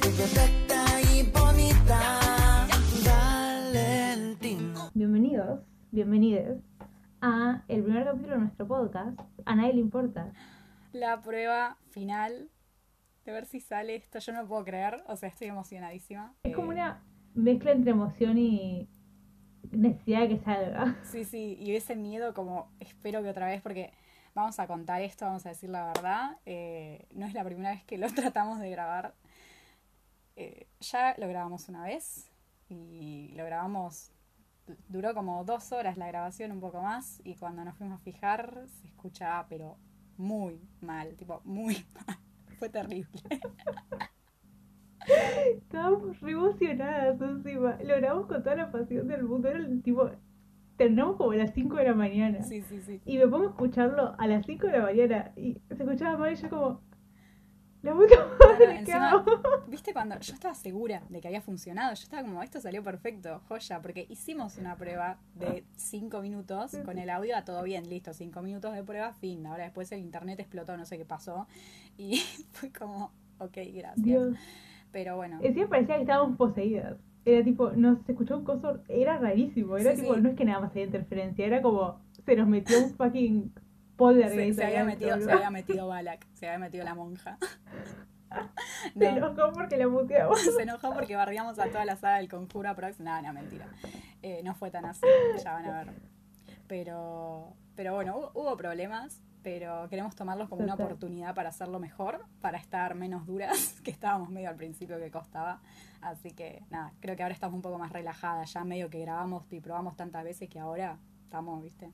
perfecta y bonita. Valentina. Bienvenidos, bienvenides a el primer capítulo de nuestro podcast. A nadie le importa. La prueba final de ver si sale esto. Yo no puedo creer, o sea, estoy emocionadísima. Es como Eh, una mezcla entre emoción y necesidad de que salga. Sí, sí, y ese miedo como espero que otra vez, porque vamos a contar esto, vamos a decir la verdad, eh, no es la primera vez que lo tratamos de grabar. Eh, ya lo grabamos una vez y lo grabamos, duró como dos horas la grabación, un poco más, y cuando nos fuimos a fijar se escuchaba pero muy mal, tipo muy mal, fue terrible. Estábamos re emocionadas encima. Lo grabamos con toda la pasión del mundo. Era el tipo. Terminamos como a las 5 de la mañana. Sí, sí, sí. Y me pongo a escucharlo a las 5 de la mañana. Y se escuchaba mal y yo como. La puta madre, ¿qué encima, hago? viste cuando yo estaba segura de que había funcionado, yo estaba como, esto salió perfecto, joya, porque hicimos una prueba de cinco minutos con el audio, a todo bien, listo, cinco minutos de prueba, fin. Ahora después el internet explotó, no sé qué pasó, y fue como, ok, gracias. Dios. Pero bueno, Encima parecía que estábamos poseídas. Era tipo, nos escuchó un coso, era rarísimo. Era Sí, tipo, sí. no es que nada más había interferencia, era como, se nos metió un fucking poltergeist. se, había metido, se había metido Balak, se había metido la monja. Se No. enojó porque la muteamos. Se enojó porque barriamos a toda la saga del conjuro aprox. No, no, mentira. Eh, no fue tan así, ya van a ver. Pero, pero bueno, hubo, hubo problemas, pero queremos tomarlos como una oportunidad para hacerlo mejor, para estar menos duras, que estábamos medio al principio que costaba. Así que nada, creo que ahora estamos un poco más relajadas, ya medio que grabamos y probamos tantas veces que ahora estamos, viste.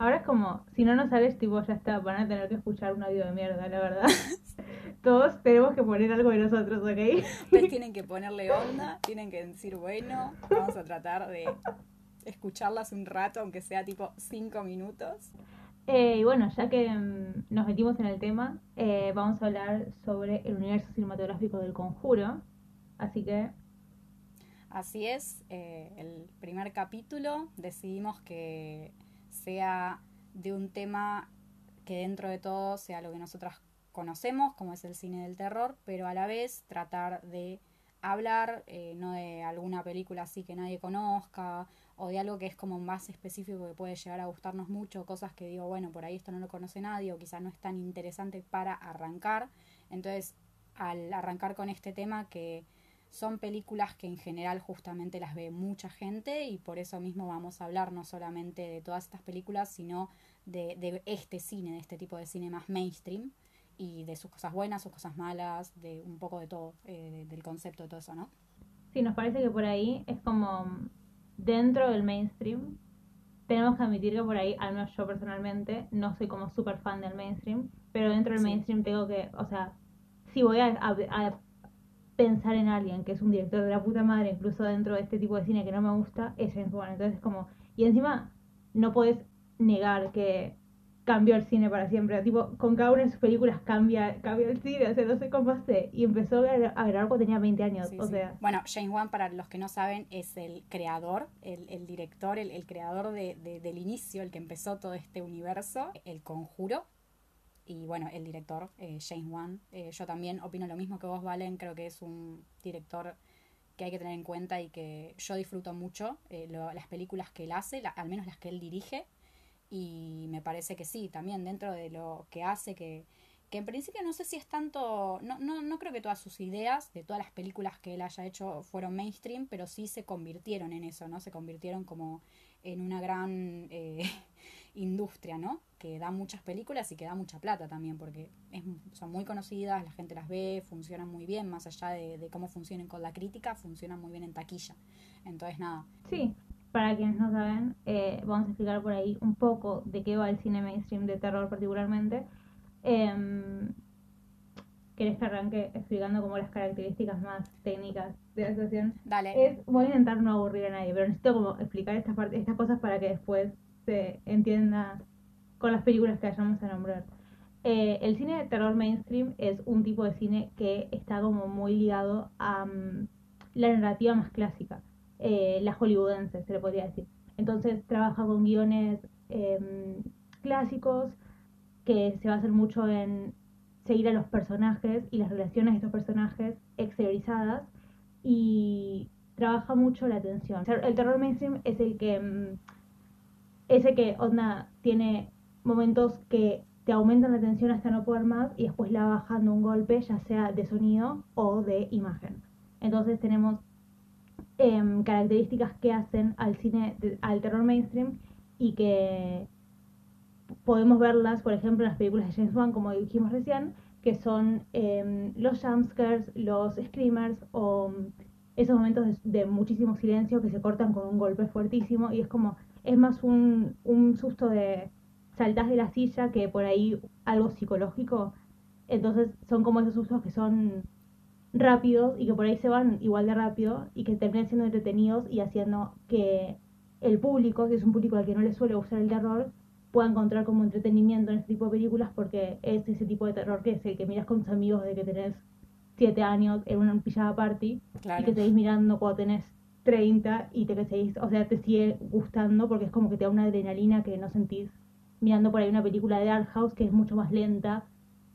Ahora es como, si no nos sales, tipo, ya está, van a tener que escuchar un audio de mierda, la verdad. Todos tenemos que poner algo de nosotros, ¿ok? Ustedes tienen que ponerle onda, tienen que decir, bueno, vamos a tratar de escucharlas un rato, aunque sea tipo cinco minutos. Eh, y bueno, ya que mm, nos metimos en el tema, eh, vamos a hablar sobre el universo cinematográfico del conjuro. Así que, Así es, eh, el primer capítulo decidimos que sea de un tema que dentro de todo sea lo que nosotras conocemos, como es el cine del terror, pero a la vez tratar de hablar eh, no de alguna película así que nadie conozca o de algo que es como más específico que puede llegar a gustarnos mucho, cosas que digo, bueno, por ahí esto no lo conoce nadie o quizás no es tan interesante para arrancar. Entonces, al arrancar con este tema que son películas que en general justamente las ve mucha gente y por eso mismo vamos a hablar no solamente de todas estas películas, sino de, de este cine, de este tipo de cine más mainstream y de sus cosas buenas, sus cosas malas, de un poco de todo, eh, de- del concepto de todo eso, ¿no? sí, nos parece que por ahí es como dentro del mainstream. Tenemos que admitir que por ahí, al menos yo personalmente, no soy como súper fan del mainstream, pero dentro del Sí. mainstream tengo que, o sea, si voy a, a- a pensar en alguien que es un director de la puta madre, incluso dentro de este tipo de cine que no me gusta, es James Wan. Entonces es como, y encima no puedes negar que cambió el cine para siempre. Tipo, con cada una de sus películas cambia, cambia el cine, o sea, no sé cómo hace. Y empezó a a grabar cuando tenía 20 años, Sí, o sí. sea. Bueno, James Wan, para los que no saben, es el creador, el, el director, el, el creador de, de- del inicio, el que empezó todo este universo, el conjuro. Y bueno, el director, eh, James Wan. Eh, yo también opino lo mismo que vos, Valen. Creo que es un director que hay que tener en cuenta y que yo disfruto mucho eh, las películas que él hace, al menos las que él dirige. Y me parece que sí, también dentro de lo que hace, que, que en principio no sé si es tanto, no, no, no creo que todas sus ideas de todas las películas que él haya hecho fueron mainstream, pero sí se convirtieron en eso, ¿no? Se convirtieron como en una gran eh, industria, ¿no? Que da muchas películas y que da mucha plata también, porque es, son muy conocidas, la gente las ve, funcionan muy bien, más allá de, de cómo funcionen con la crítica, funcionan muy bien en taquilla. Entonces, nada, Sí, para quienes no saben, eh, vamos a explicar por ahí un poco de qué va el cine mainstream de terror particularmente. Em, ¿Querés que arranque explicando como las características más técnicas de la situación? dale. Es, voy a intentar no aburrir a nadie, pero necesito como explicar estas partes, estas cosas para que después se entienda con las películas que vayamos a nombrar. Eh, el cine de terror mainstream es un tipo de cine que está como muy ligado a mm, la narrativa más clásica, eh, la hollywoodense, se le podría decir. Entonces trabaja con guiones em, clásicos que se basan mucho en seguir a los personajes y las relaciones de estos personajes, etc. estilizadas y trabaja mucho la atención. El terror mainstream es el que mm, ese que onda tiene momentos que te aumentan la tensión hasta no poder más y después la bajan de un golpe, ya sea de sonido o de imagen. Entonces tenemos em, características que hacen al cine, al terror mainstream y que podemos verlas, por ejemplo, en las películas de James Wan, como dijimos recién, que son em, los jumpscares, los screamers o mm, esos momentos de muchísimo silencio que se cortan con un golpe fuertísimo y es como, es más un, un susto de saltás de la silla que por ahí algo psicológico. Entonces son como esos sustos que son rápidos y que por ahí se van igual de rápido y que terminan siendo entretenidos y haciendo que el público, si es un público al que no le suele gustar el terror, pueda encontrar como entretenimiento en este tipo de películas porque es ese tipo de terror que es el que miras con tus amigos de que tenés 7 años en una pijama party Claro. y que seguís mirando cuando tenés 30 y te que seguís, o sea, te sigue gustando porque es como que te da una adrenalina que no sentís mirando por ahí una película de Art House que es mucho más lenta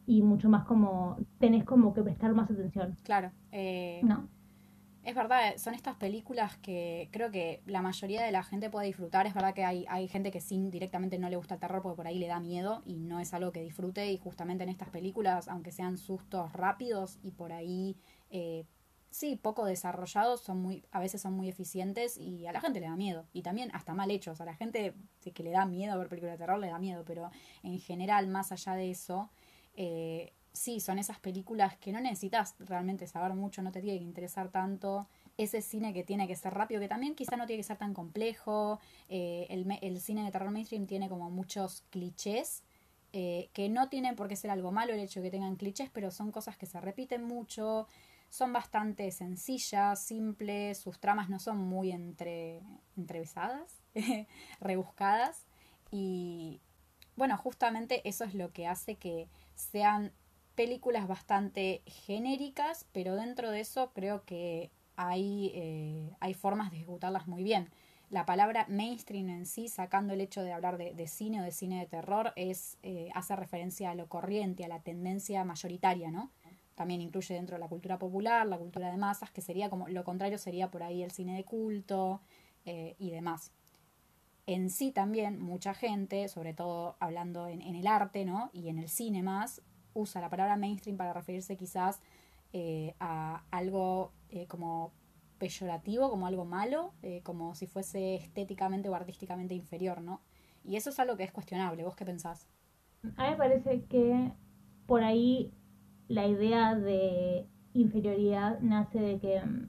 y mucho más como tenés como que prestar más atención. Claro. eh, No. Es verdad, son estas películas que creo que la mayoría de la gente puede disfrutar. Es verdad que hay, hay gente que sin directamente no le gusta el terror porque por ahí le da miedo y no es algo que disfrute. Y justamente en estas películas, aunque sean sustos rápidos y por ahí, eh, sí, poco desarrollados, son muy, a veces son muy eficientes y a la gente le da miedo. Y también hasta mal hechos. A la gente que le da miedo ver películas de terror, le da miedo. Pero en general, más allá de eso, eh, sí, son esas películas que no necesitas realmente saber mucho, no te tiene que interesar tanto. Ese cine que tiene que ser rápido, que también quizá no tiene que ser tan complejo. Eh, el, el cine de terror mainstream tiene como muchos clichés, eh, que no tienen por qué ser algo malo el hecho de que tengan clichés, pero son cosas que se repiten mucho, son bastante sencillas, simples, sus tramas no son muy entre, entrevesadas, rebuscadas. Y bueno, justamente eso es lo que hace que sean películas bastante genéricas, pero dentro de eso creo que hay, eh, hay formas de ejecutarlas muy bien. La palabra mainstream en sí, sacando el hecho de hablar de, de cine o de cine de terror, es eh, hace referencia a lo corriente, a la tendencia mayoritaria, ¿no? También incluye dentro de la cultura popular, la cultura de masas, que sería como lo contrario sería por ahí el cine de culto eh, y demás en sí también mucha gente, sobre todo hablando en, el arte, ¿no? Y en el cine más, usa la palabra mainstream para referirse quizás eh, a algo eh, como peyorativo, como algo malo, como si fuese estéticamente o artísticamente inferior, ¿no? Y eso es algo que es cuestionable. ¿Vos qué pensás? A mí me parece que por ahí la idea de inferioridad nace de que mm,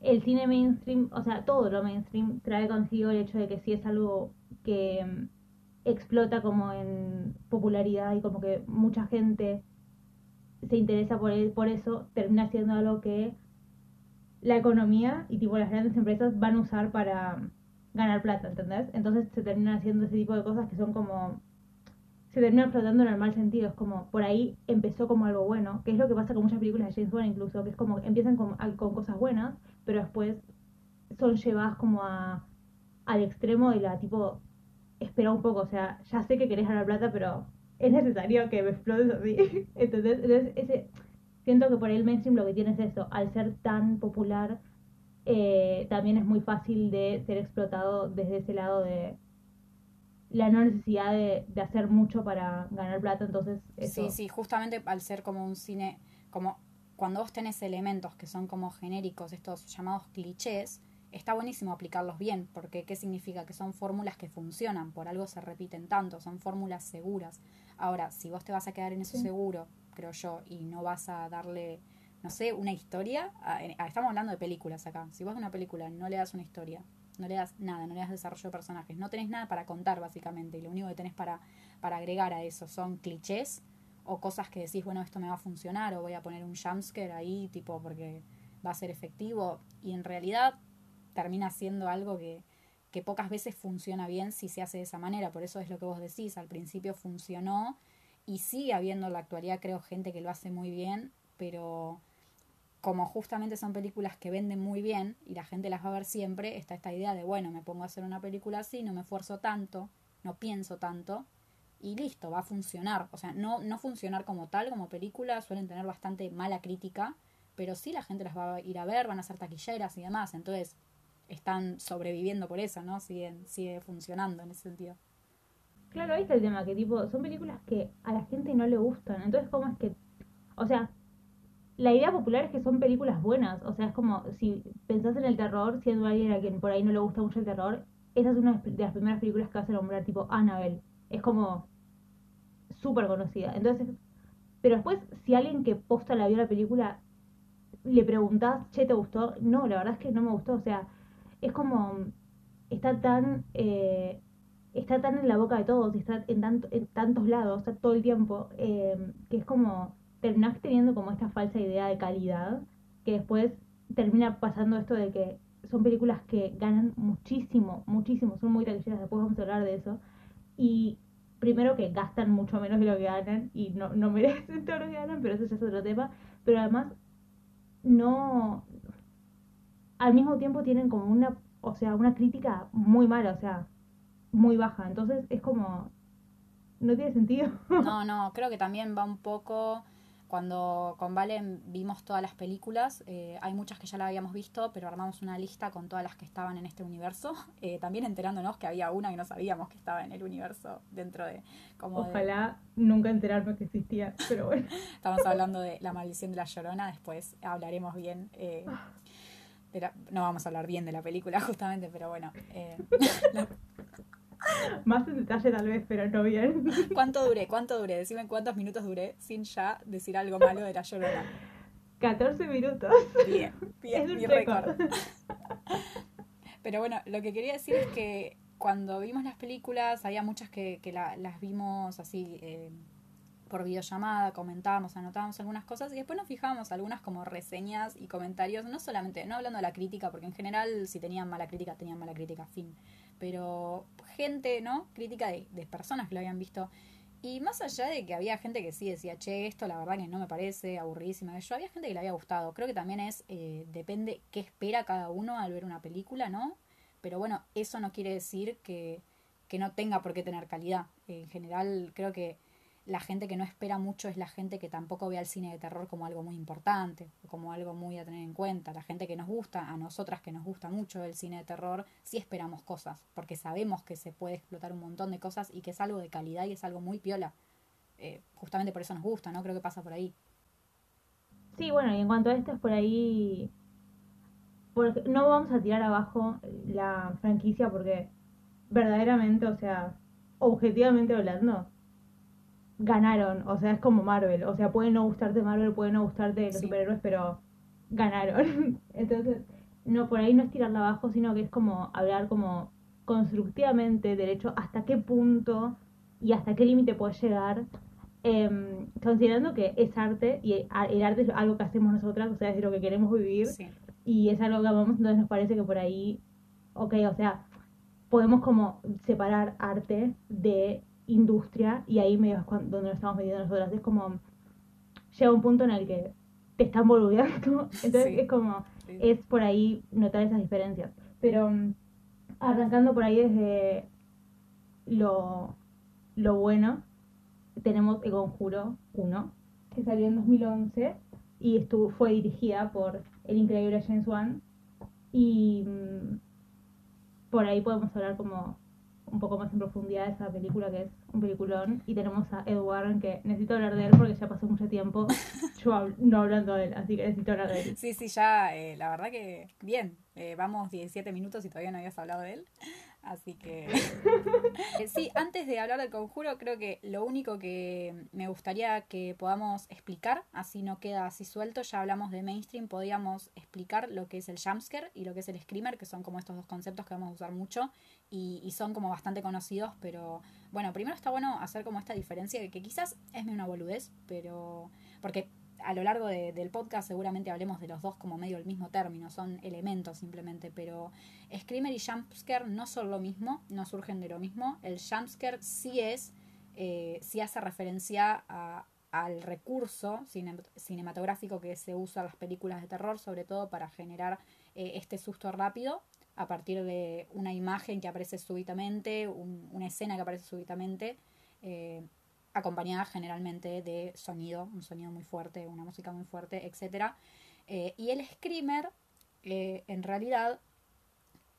el cine mainstream, o sea, todo lo mainstream trae consigo el hecho de que si es algo que mm, explota como en popularidad y como que mucha gente se interesa por, el- por eso, termina siendo algo que la economía y tipo las grandes empresas van a usar para ganar plata, ¿entendés? Entonces se terminan haciendo ese tipo de cosas que son como se termina explotando en el mal sentido. Es como, por ahí empezó como algo bueno, que es lo que pasa con muchas películas de James Wan incluso, que es como, empiezan con cosas buenas, pero después son llevadas como a, al extremo de la tipo, espera un poco, o sea, ya sé que querés ganar plata, pero es necesario que me explotes así. Entonces, entonces ese, siento que por ahí el mainstream lo que tiene es eso, al ser tan popular, eh, también es muy fácil de ser explotado desde ese lado de la no necesidad de, de hacer mucho para ganar plata, entonces eso. Sí, sí, justamente al ser como un cine, como cuando vos tenés elementos que son como genéricos, estos llamados clichés, está buenísimo aplicarlos bien, porque ¿qué significa? Que son fórmulas que funcionan, por algo se repiten tanto, son fórmulas seguras. Ahora, si vos te vas a quedar en eso Sí. seguro, creo yo, y no vas a darle, no sé, una historia, a- estamos hablando de películas acá, si vos a una película no le das una historia, no le das nada, no le das desarrollo de personajes, no tenés nada para contar básicamente, y lo único que tenés para, para agregar a eso son clichés, o cosas que decís, bueno, esto me va a funcionar, o voy a poner un jumpscare ahí, tipo, porque va a ser efectivo, y en realidad termina siendo algo que, que pocas veces funciona bien si se hace de esa manera, por eso es lo que vos decís, al principio funcionó, y sigue habiendo en la actualidad, creo, gente que lo hace muy bien, pero como justamente son películas que venden muy bien y la gente las va a ver siempre, está esta idea de, bueno, me pongo a hacer una película así, no me esfuerzo tanto, no pienso tanto, y listo, va a funcionar. O sea, no, no funcionar como tal, como película, suelen tener bastante mala crítica, pero sí la gente las va a ir a ver, van a ser taquilleras y demás, entonces están sobreviviendo por eso, ¿no? Siguen, sigue funcionando en ese sentido. Claro, ahí está el tema, que tipo, son películas que a la gente no le gustan. Entonces, ¿cómo es que...? O sea, la idea popular es que son películas buenas. O sea, es como, si pensás en el terror, siendo alguien a quien por ahí no le gusta mucho el terror, esa es una de las primeras películas que vas a nombrar, tipo Annabelle. Es como súper conocida. Entonces, pero después, si alguien que posta la vio la película, le preguntás, che, ¿te gustó? No, la verdad es que no me gustó. O sea, es como, está tan... Eh, está tan en la boca de todos y está en, tanto, en tantos lados, está todo el tiempo, eh, que es como, terminás teniendo como esta falsa idea de calidad, que después termina pasando esto de que son películas que ganan muchísimo, muchísimo, son muy taquilleras, después vamos a hablar de eso, y primero que gastan mucho menos de lo que ganan y no, no merecen todo lo que ganan, pero eso ya es otro tema, pero además no, al mismo tiempo tienen como una, o sea, una crítica muy mala, o sea, muy baja. Entonces es como, no tiene sentido. No, no, creo que también va un poco cuando con Valen vimos todas las películas, eh, hay muchas que ya la habíamos visto, pero armamos una lista con todas las que estaban en este universo, eh, también enterándonos que había una que no sabíamos que estaba en el universo dentro de... Como Ojalá nunca enterarme que existía, pero bueno. Estamos hablando de La maldición de la llorona, después hablaremos bien. Eh, no vamos a hablar bien de la película justamente, pero bueno. Más en detalle tal vez, pero no bien. ¿Cuánto duré? ¿Cuánto duré? Decime cuántos minutos duré sin ya decir algo malo de la llorona. 14 minutos. Bien, bien, mi récord. Pero bueno, lo que quería decir es que cuando vimos las películas, había muchas que, que las vimos así eh, por videollamada, comentábamos, anotábamos algunas cosas y después nos fijábamos algunas como reseñas y comentarios, no solamente, no hablando de la crítica, porque en general si tenían mala crítica, tenían mala crítica, fin pero gente, ¿no? Crítica de, personas que lo habían visto. Y más allá de que había gente que sí decía, che, esto la verdad que no me parece aburridísima, yo había gente que le había gustado. Creo que también es, eh, depende qué espera cada uno al ver una película, ¿no? Pero bueno, eso no quiere decir que, que no tenga por qué tener calidad. En general, creo que la gente que no espera mucho es la gente que tampoco ve al cine de terror como algo muy importante, como algo muy a tener en cuenta. La gente que nos gusta, a nosotras que nos gusta mucho el cine de terror, sí esperamos cosas, porque sabemos que se puede explotar un montón de cosas y que es algo de calidad y es algo muy piola. Eh, justamente por eso nos gusta, ¿no? Creo que pasa por ahí. Sí, bueno, y en cuanto a esto es por ahí... Porque no vamos a tirar abajo la franquicia porque verdaderamente, o sea, objetivamente hablando, ganaron. O sea, es como Marvel. O sea, puede no gustarte Marvel, puede no gustarte los superhéroes, pero ganaron. Entonces, no, por ahí no es tirarla abajo, sino que es como hablar como constructivamente del hecho hasta qué punto y hasta qué límite puede llegar. Em, considerando que es arte y el arte es algo que hacemos nosotras, o sea, es de lo que queremos vivir y es algo que amamos, entonces nos parece que por ahí, ok, o sea, podemos como separar arte de industria y ahí me donde nos estamos metiendo nosotras. Es como, llega un punto en el que te están boludeando, entonces es como, es por ahí notar esas diferencias. Pero mm, arrancando por ahí desde lo, lo bueno, tenemos El Conjuro 1, que salió en 2011 y estuvo, fue dirigida por el increíble James Wan. Y mm, por ahí podemos hablar como un poco más en profundidad esa película que es un peliculón y tenemos a Ed Warren que necesito hablar de él porque ya pasó mucho tiempo yo no hablando de él, así que necesito hablar de él. Sí, sí, ya eh, la verdad que bien, eh, vamos 17 minutos y todavía no habías hablado de él. Así que eh, sí, antes de hablar del conjuro, creo que lo único que me gustaría que podamos explicar, así no queda así suelto, ya hablamos de mainstream, podíamos explicar lo que es el jumpscare y lo que es el screamer, que son como estos dos conceptos que vamos a usar mucho y, y son como bastante conocidos, pero bueno, primero está bueno hacer como esta diferencia, que quizás es una boludez, pero porque a lo largo del podcast seguramente hablemos de los dos como medio el mismo término, son elementos simplemente, pero Screamer y Jumpscare no son lo mismo, no surgen de lo mismo. El Jumpscare sí es, eh, sí hace referencia al recurso cinematográfico que se usa en las películas de terror, sobre todo para generar eh, este susto rápido a partir de una imagen que aparece súbitamente, una escena que aparece súbitamente. Eh, acompañada generalmente de sonido, un sonido muy fuerte, una música muy fuerte, etcétera. Eh, y el screamer, eh, en realidad,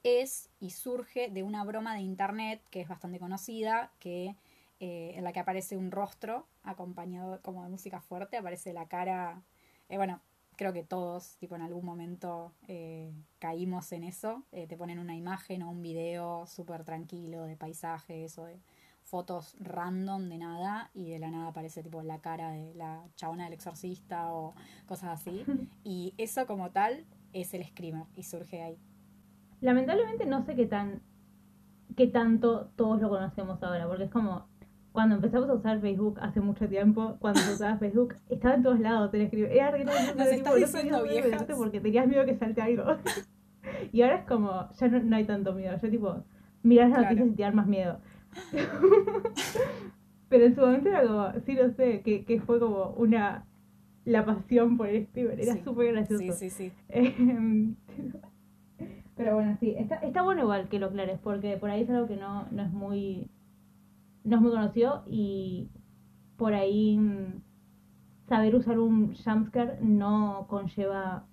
es y surge de una broma de internet que es bastante conocida, que eh, en la que aparece un rostro acompañado como de música fuerte, aparece la cara, bueno, creo que todos, tipo en algún momento eh, caímos en eso, te ponen una imagen o un video súper tranquilo de paisajes o de fotos random de nada y de la nada aparece tipo la cara de la chabona del exorcista o cosas así y eso como tal es el screamer y surge ahí. Lamentablemente no sé qué tan qué tanto todos lo conocemos ahora, porque es como cuando empezamos a usar Facebook hace mucho tiempo, cuando se usaba Facebook, estaba en todos lados, te lo escribí. Era re Nos tipo, estás no diciendo viejas. Porque tenías miedo que salte algo. y ahora es como, ya no, no hay tanto miedo. Yo tipo, miras las Claro. noticias y te dan más miedo. Pero en su momento era como, sí, no sé, que, que fue como una, la pasión por el streamer. Era Sí. súper gracioso. Sí, sí, sí. Em, Pero bueno, sí, está, está bueno igual que lo aclares, porque por ahí es algo que no, no es muy no es muy conocido y por ahí mm, saber usar un jumpscare no conlleva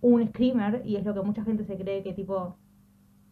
un screamer y es lo que mucha gente se cree que tipo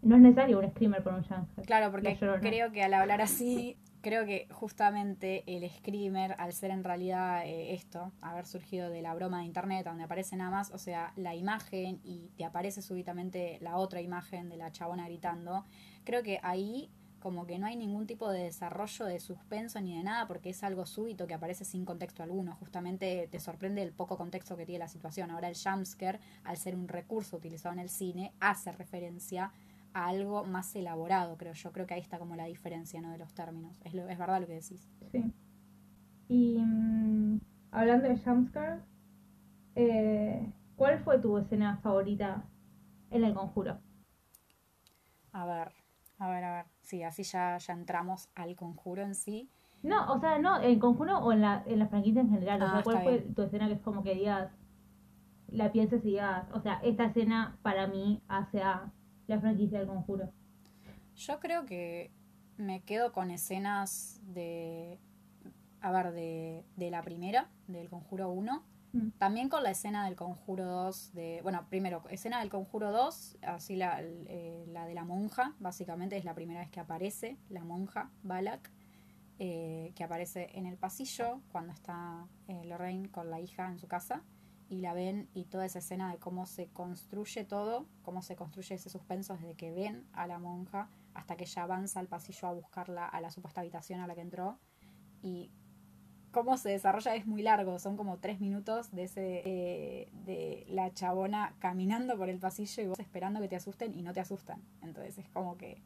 no es necesario un screamer para un jumpscare. Claro, porque creo que al hablar así, creo que justamente el screamer, al ser en realidad eh, esto, haber surgido de la broma de internet, donde aparece nada más, o sea, la imagen y te aparece súbitamente la otra imagen de la chabona gritando, creo que ahí como que no hay ningún tipo de desarrollo de suspenso ni de nada porque es algo súbito que aparece sin contexto alguno. Justamente te sorprende el poco contexto que tiene la situación. Ahora el jumpscare, al ser un recurso utilizado en el cine, hace referencia a algo más elaborado, creo yo. Creo que ahí está como la diferencia ¿no? de los términos. Es, lo, es verdad lo que decís. Sí. Y mm, hablando de jumpscare, eh, ¿cuál fue tu escena favorita en el conjuro? A ver, a ver, a ver. Sí, así ya, ya entramos al conjuro en sí. No, o sea, no, en conjuro o en la, en la franquicia en general. O Ah, sea, ¿cuál está fue bien. tu escena que es como que digas, la pienses y digas, o sea, esta escena para mí hace a la franquicia del conjuro? Yo creo que me quedo con escenas de. A ver, de, de la primera, del Conjuro 1. Mm. También con la escena del Conjuro 2. De, bueno, primero, escena del Conjuro 2, así la, eh, la de la monja, básicamente es la primera vez que aparece la monja, Balak, eh, que aparece en el pasillo cuando está eh, Lorraine con la hija en su casa. Y la ven y toda esa escena de cómo se construye todo, cómo se construye ese suspenso desde que ven a la monja hasta que ella avanza al pasillo a buscarla a la supuesta habitación a la que entró. Y cómo se desarrolla es muy largo, son como tres minutos de ese eh, de la chabona caminando por el pasillo y vos esperando que te asusten y no te asustan. Entonces es como que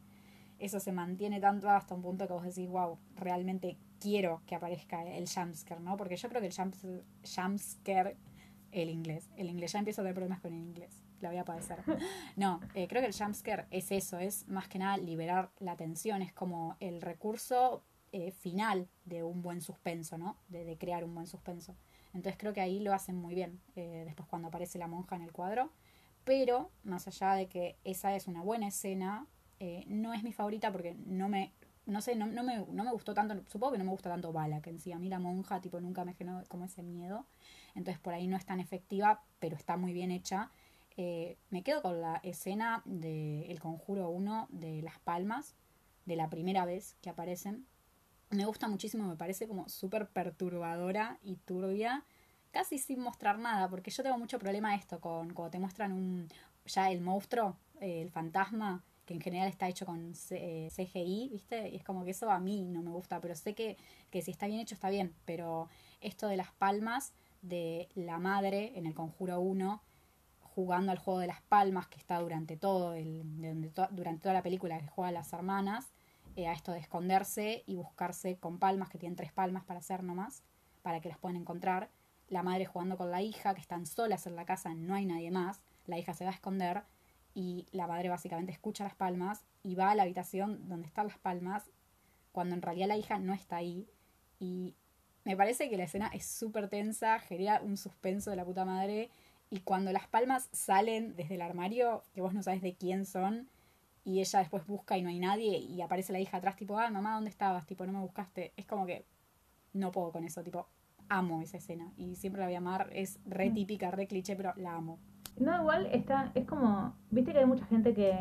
eso se mantiene tanto hasta un punto que vos decís, wow, realmente quiero que aparezca el jumpscare, ¿no? Porque yo creo que el jumps- jumpscare, el inglés, el inglés, ya empiezo a tener problemas con el inglés, la voy a padecer. No, eh, creo que el jumpscare es eso, es más que nada liberar la tensión, es como el recurso eh, final de un buen suspenso, ¿no? De, de crear un buen suspenso. Entonces creo que ahí lo hacen muy bien, eh, después cuando aparece la monja en el cuadro. Pero, más allá de que esa es una buena escena, no es mi favorita porque no me, no sé, no, no me, no me gustó tanto, supongo que no me gusta tanto Balak en sí. A mí la monja, tipo, nunca me generó como ese miedo. Entonces por ahí no es tan efectiva, pero está muy bien hecha. Eh, me quedo con la escena de El Conjuro 1 de Las Palmas, de la primera vez que aparecen. Me gusta muchísimo, me parece como súper perturbadora y turbia, casi sin mostrar nada, porque yo tengo mucho problema esto con cuando te muestran ya el monstruo, eh, el fantasma, que en general está hecho con C- eh, CGI, ¿viste? Y es como que eso a mí no me gusta, pero sé que, que si está bien hecho está bien, pero esto de las palmas de la madre en el Conjuro 1 jugando al juego de las palmas que está durante todo el durante toda la película que juegan las hermanas eh, a esto de esconderse y buscarse con palmas que tienen tres palmas para hacer nomás para que las puedan encontrar. La madre jugando con la hija que están solas en la casa no hay nadie más. La hija se va a esconder y la madre básicamente escucha las palmas y va a la habitación donde están las palmas cuando en realidad la hija no está ahí y me parece que la escena es súper tensa, genera un suspenso de la puta madre. Y cuando las palmas salen desde el armario, que vos no sabes de quién son, y ella después busca y no hay nadie, y aparece la hija atrás, tipo, ah, mamá, ¿dónde estabas? Tipo, no me buscaste. Es como que no puedo con eso, tipo, amo esa escena y siempre la voy a amar. Es re Mm. típica, re cliché, pero la amo. No, igual está, es como, viste que hay mucha gente que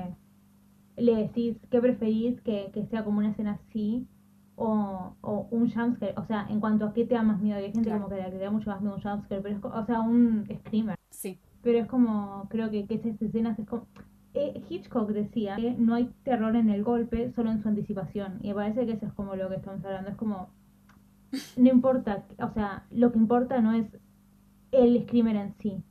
le decís qué preferís que, que sea como una escena así o, o un jumpscare, o sea, en cuanto a qué te da más miedo, hay gente Claro. como que le da mucho más miedo un jumpscare, pero es, o sea, un screamer, Sí, pero es como, creo que, que esas escenas es como, eh, Hitchcock decía que no hay terror en el golpe, solo en su anticipación, y me parece que eso es como lo que estamos hablando, es como, no importa, o sea, lo que importa no es el screamer en sí,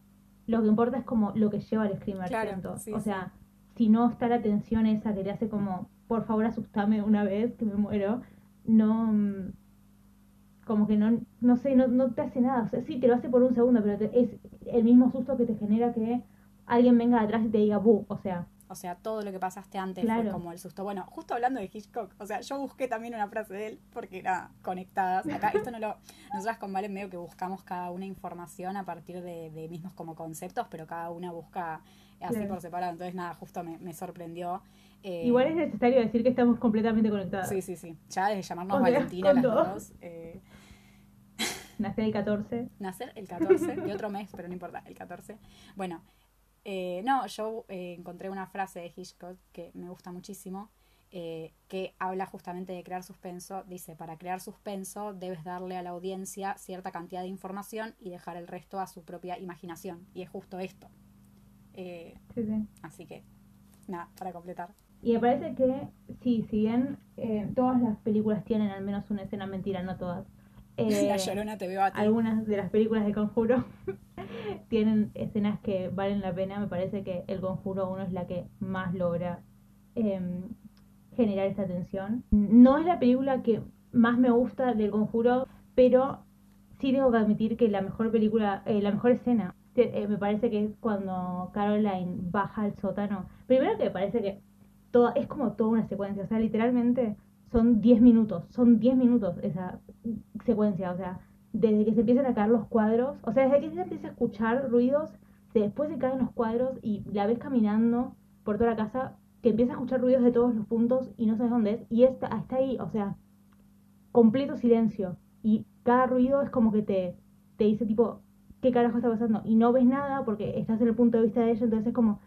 lo que importa es como lo que lleva al screamer, Claro, sí, o sí. sea, si no está la tensión esa que te hace como, por favor asustame una vez que me muero, no, como que no, no sé, no, no te hace nada. O sea, sí, te lo hace por un segundo, pero te- es el mismo susto que te genera que alguien venga atrás y te diga, bu, o sea, o sea, todo lo que pasaste antes Claro. fue como el susto. Bueno, justo hablando de Hitchcock, o sea, yo busqué también una frase de él porque era conectadas. Acá, esto no lo. Nosotras con Valen medio que buscamos cada una información a partir de, de mismos como conceptos, pero cada una busca así Claro. por separado. Entonces, nada, justo me, me sorprendió. Eh, igual es necesario decir que estamos completamente conectadas. Sí, sí, sí. Ya desde llamarnos O sea, Valentina las dos. eh, Nací el 14. nacer el 14, de otro mes, pero no importa, el 14. Bueno, eh, no, yo eh, encontré una frase de Hitchcock que me gusta muchísimo, eh, que habla justamente de crear suspenso. Dice, para crear suspenso debes darle a la audiencia cierta cantidad de información y dejar el resto a su propia imaginación. Y es justo esto. Eh, Sí, sí. así que, nada, para completar. Y me parece que, sí, si bien eh, todas las películas tienen al menos una escena mentira, no todas. eh, la llorona te veo a ti. algunas de las películas de Conjuro tienen escenas que valen la pena. Me parece que El Conjuro 1 es la que más logra em, generar esta tensión. No es la película que más me gusta del Conjuro, pero sí tengo que admitir que la mejor película, eh, la mejor escena, eh, me parece que es cuando Caroline baja al sótano. Primero que me parece que es como toda una secuencia, o sea, literalmente son 10 minutos, son 10 minutos esa secuencia, o sea, desde que se empiezan a caer los cuadros, o sea, desde que se empieza a escuchar ruidos, después se caen los cuadros y la ves caminando por toda la casa, que empieza a escuchar ruidos de todos los puntos y no sabes dónde es, y está, está ahí, o sea, completo silencio, y cada ruido es como que te, te dice tipo, ¿qué carajo está pasando? Y no ves nada porque estás en el punto de vista de ella, entonces es como,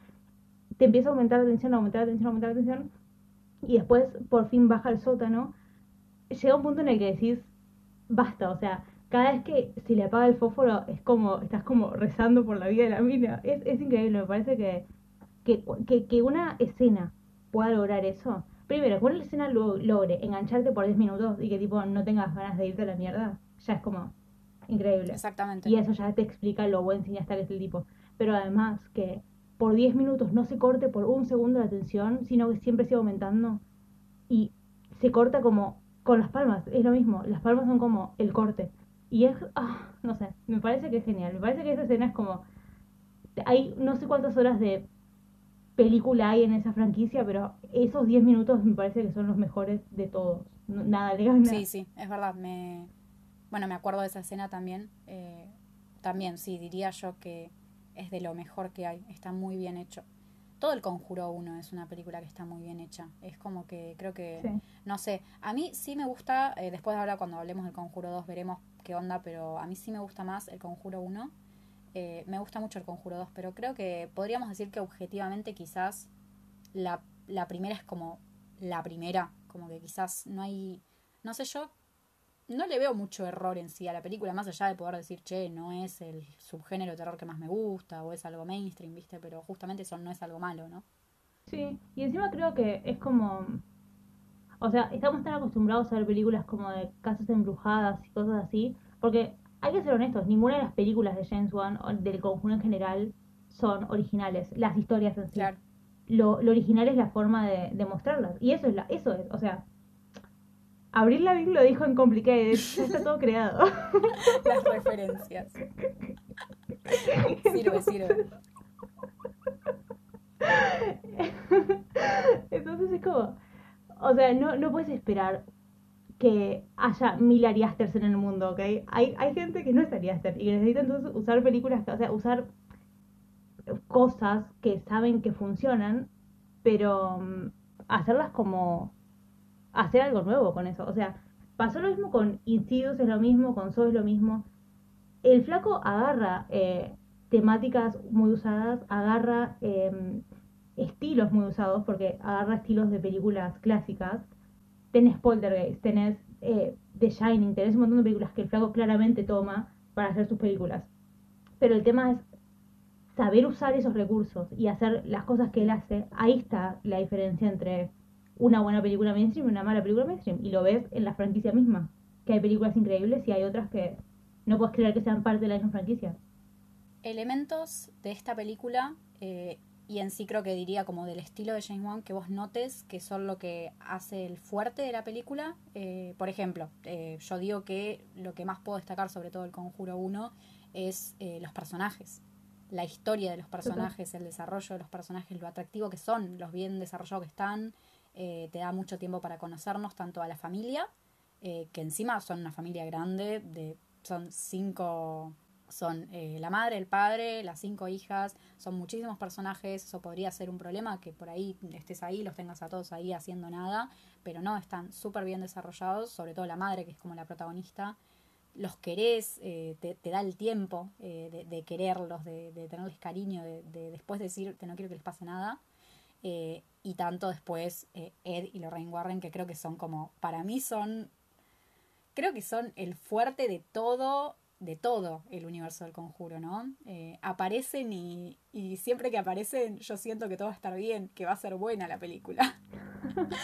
te empieza a aumentar la tensión, aumentar la tensión, aumentar la tensión, y después por fin baja al sótano, llega un punto en el que decís, basta, o sea, cada vez que se le apaga el fósforo es como, estás como rezando por la vida de la mina, es, es increíble, me parece que, que, que, que una escena pueda lograr eso, primero, que una escena lo- logre engancharte por 10 minutos y que tipo no tengas ganas de irte a la mierda, ya es como increíble. Exactamente. Y eso ya te explica lo buen cineasta que es el tipo. Pero además que por 10 minutos no se corte por un segundo la tensión, sino que siempre sigue aumentando. Y se corta como con las palmas, es lo mismo. Las palmas son como el corte. Y es, ah, no sé, me parece que es genial. Me parece que esa escena es como... Hay no sé cuántas horas de película hay en esa franquicia, pero esos 10 minutos me parece que son los mejores de todos. Nada le gana. Sí, sí, es verdad. Me... Bueno, me acuerdo de esa escena también. eh, también, sí, diría yo que es de lo mejor que hay. Está muy bien hecho. Todo el Conjuro 1 es una película que está muy bien hecha. Es como que creo que, Sí. no sé, a mí sí me gusta, eh, después ahora cuando hablemos del Conjuro 2 veremos qué onda, pero a mí sí me gusta más el Conjuro 1. Eh, me gusta mucho el Conjuro 2, pero creo que podríamos decir que objetivamente quizás la, la primera es como la primera, como que quizás no hay, no sé, yo no le veo mucho error en sí a la película, más allá de poder decir, che, no es el subgénero de terror que más me gusta, o es algo mainstream, ¿viste? Pero justamente eso no es algo malo, ¿no? Sí, y encima creo que es como. O sea, estamos tan acostumbrados a ver películas como de casas embrujadas y cosas así, porque hay que ser honestos, ninguna de las películas de James Wan o del conjuro en general son originales, las historias en sí. Claro. Lo, lo original es la forma de, de mostrarlas, y eso es, la, eso es, o sea. Abril Lavigne lo dijo en Complicated, ya está todo creado. Las referencias. Sirve, sirve. Entonces es como, o sea, no, no puedes esperar que haya mil Ari Asters en el mundo, ¿ok? Hay, hay gente que no es Ari Aster y que necesita entonces usar películas, o sea, usar cosas que saben que funcionan, pero mm, hacerlas como hacer algo nuevo con eso. O sea, pasó lo mismo con Insidious, es lo mismo, con Saw es lo mismo. el flaco agarra eh, temáticas muy usadas, agarra em, estilos muy usados, porque agarra estilos de películas clásicas. Tenés Poltergeist, tenés eh, The Shining, tenés un montón de películas que el flaco claramente toma para hacer sus películas. Pero el tema es saber usar esos recursos y hacer las cosas que él hace. Ahí está la diferencia entre una buena película mainstream y una mala película mainstream. Y lo ves en la franquicia misma, que hay películas increíbles y hay otras que no puedes creer que sean parte de la misma franquicia. Elementos de esta película, eh, y en sí creo que diría como del estilo de James Wan, que vos notes que son lo que hace el fuerte de la película. Eh, por ejemplo, eh, yo digo que lo que más puedo destacar, sobre todo el Conjuro 1, es los personajes la historia de los personajes, el desarrollo de los personajes, lo atractivo que son, los bien desarrollados que están, te da mucho tiempo para conocernos tanto a la familia, que encima son una familia grande de son cinco, son eh, la madre, el padre, las cinco hijas, son muchísimos personajes, eso podría ser un problema, que por ahí estés ahí, los tengas a todos ahí haciendo nada, pero no, están súper bien desarrollados, sobre todo la madre, que es como la protagonista, los querés, eh, te, da el tiempo eh, de, quererlos, de, tenerles cariño, de, después decirte no quiero que les pase nada. Y tanto después Ed y Lorraine Warren, que creo que son como, para mí son creo que son el fuerte de todo, de todo el universo del conjuro, ¿no? Eh, aparecen y, y siempre que aparecen yo siento que todo va a estar bien, que va a ser buena la película.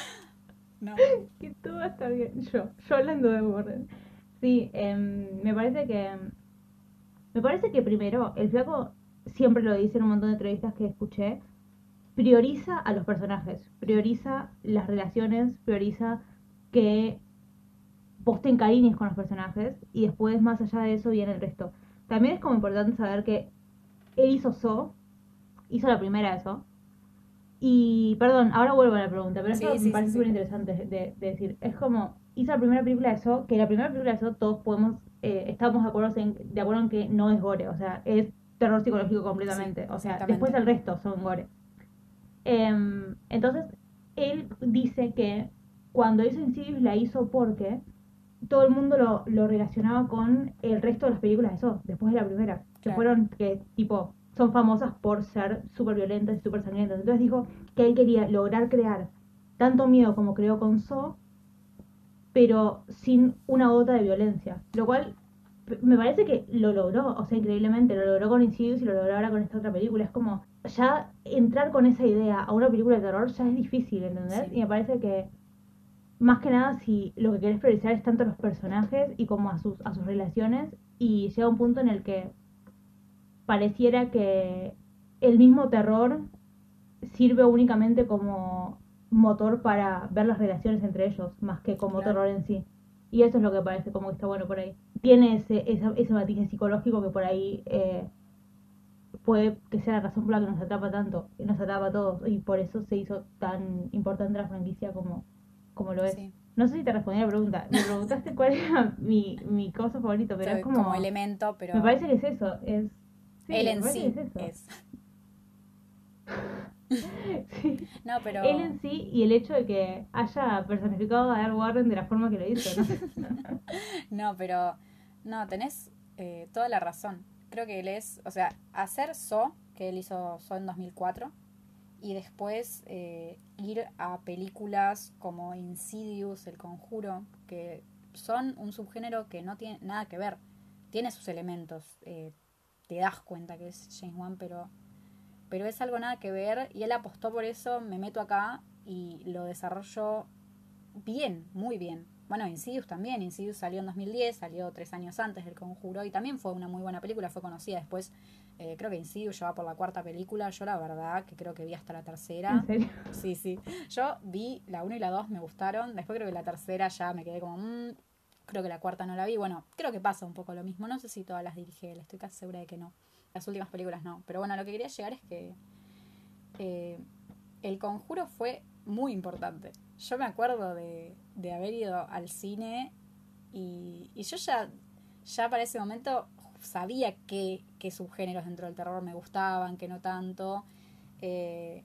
Que todo va a estar bien. Yo, yo hablando de Warren. Sí, em, me parece que... Me parece que primero, el flaco siempre lo dice en un montón de entrevistas que escuché, prioriza a los personajes, prioriza las relaciones, prioriza que vos te encariñes con los personajes y después más allá de eso viene el resto. También es como importante saber que él hizo So, hizo la primera de So. Y, perdón, ahora vuelvo a la pregunta, pero eso me parece súper interesante de, decir. Es como, hizo la primera película de So, que la primera película de So todos podemos, eh, estamos de acuerdo, en, de acuerdo en que no es gore, o sea, es terror psicológico completamente. o sea, después el resto son gore. Em, entonces, él dice que cuando hizo Insidious la hizo porque todo el mundo lo, lo, relacionaba con el resto de las películas de eso, después de la primera, que fueron, que tipo, son famosas por ser súper violentas y súper sangrientas. Entonces dijo que él quería lograr crear tanto miedo como creó con So, pero sin una gota de violencia. Lo cual me parece que lo logró, o sea, increíblemente, lo logró con Insidious y lo logró ahora con esta otra película. Es como, ya entrar con esa idea a una película de terror ya es difícil, ¿entendés? Y me parece que más que nada si lo que querés priorizar es tanto a los personajes y como a sus, a sus relaciones y llega un punto en el que pareciera que el mismo terror sirve únicamente como motor para ver las relaciones entre ellos, más que como terror en sí. Y eso es lo que parece como que está bueno por ahí. Tiene ese, esa, ese matiz psicológico que por ahí eh, puede que sea la razón por la que nos atrapa tanto, nos atrapa a todos, y por eso se hizo tan importante la franquicia como, como lo es. No sé si te respondí la pregunta. Me preguntaste cuál era mi, mi cosa favorito, pero es como, como elemento, pero... Me parece que es eso, es... Él en sí es, sí. No, pero... Él en sí y el hecho de que haya personificado a Dark Warren de la forma que lo hizo, ¿no? no, pero... No, tenés eh, toda la razón. Creo que él es... O sea, hacer So, que él hizo So en 2004 y después eh, ir a películas como Insidious, El Conjuro, que son un subgénero que no tiene nada que ver, tiene sus elementos, eh, te das cuenta que es James Wan, pero, pero es algo nada que ver y él apostó por eso, me meto acá y lo desarrolló bien, muy bien. Bueno, Insidious también, Insidious salió en 2010, salió tres años antes del Conjuro y también fue una muy buena película, fue conocida después eh, creo que Insidious ya va por la cuarta película. Yo la verdad que creo que vi hasta la tercera. Sí, sí. Yo vi la 1 y la 2, me gustaron. Después creo que la tercera ya me quedé como... Mmm, creo que la cuarta no la vi. Bueno, creo que pasa un poco lo mismo. No sé si todas las dirige él, estoy casi segura de que no. Las últimas películas no. Pero bueno, lo que quería llegar es que eh, El Conjuro fue muy importante. Yo me acuerdo de, de haber ido al cine y, y yo ya, ya para ese momento sabía que, que subgéneros dentro del terror me gustaban, que no tanto. Eh,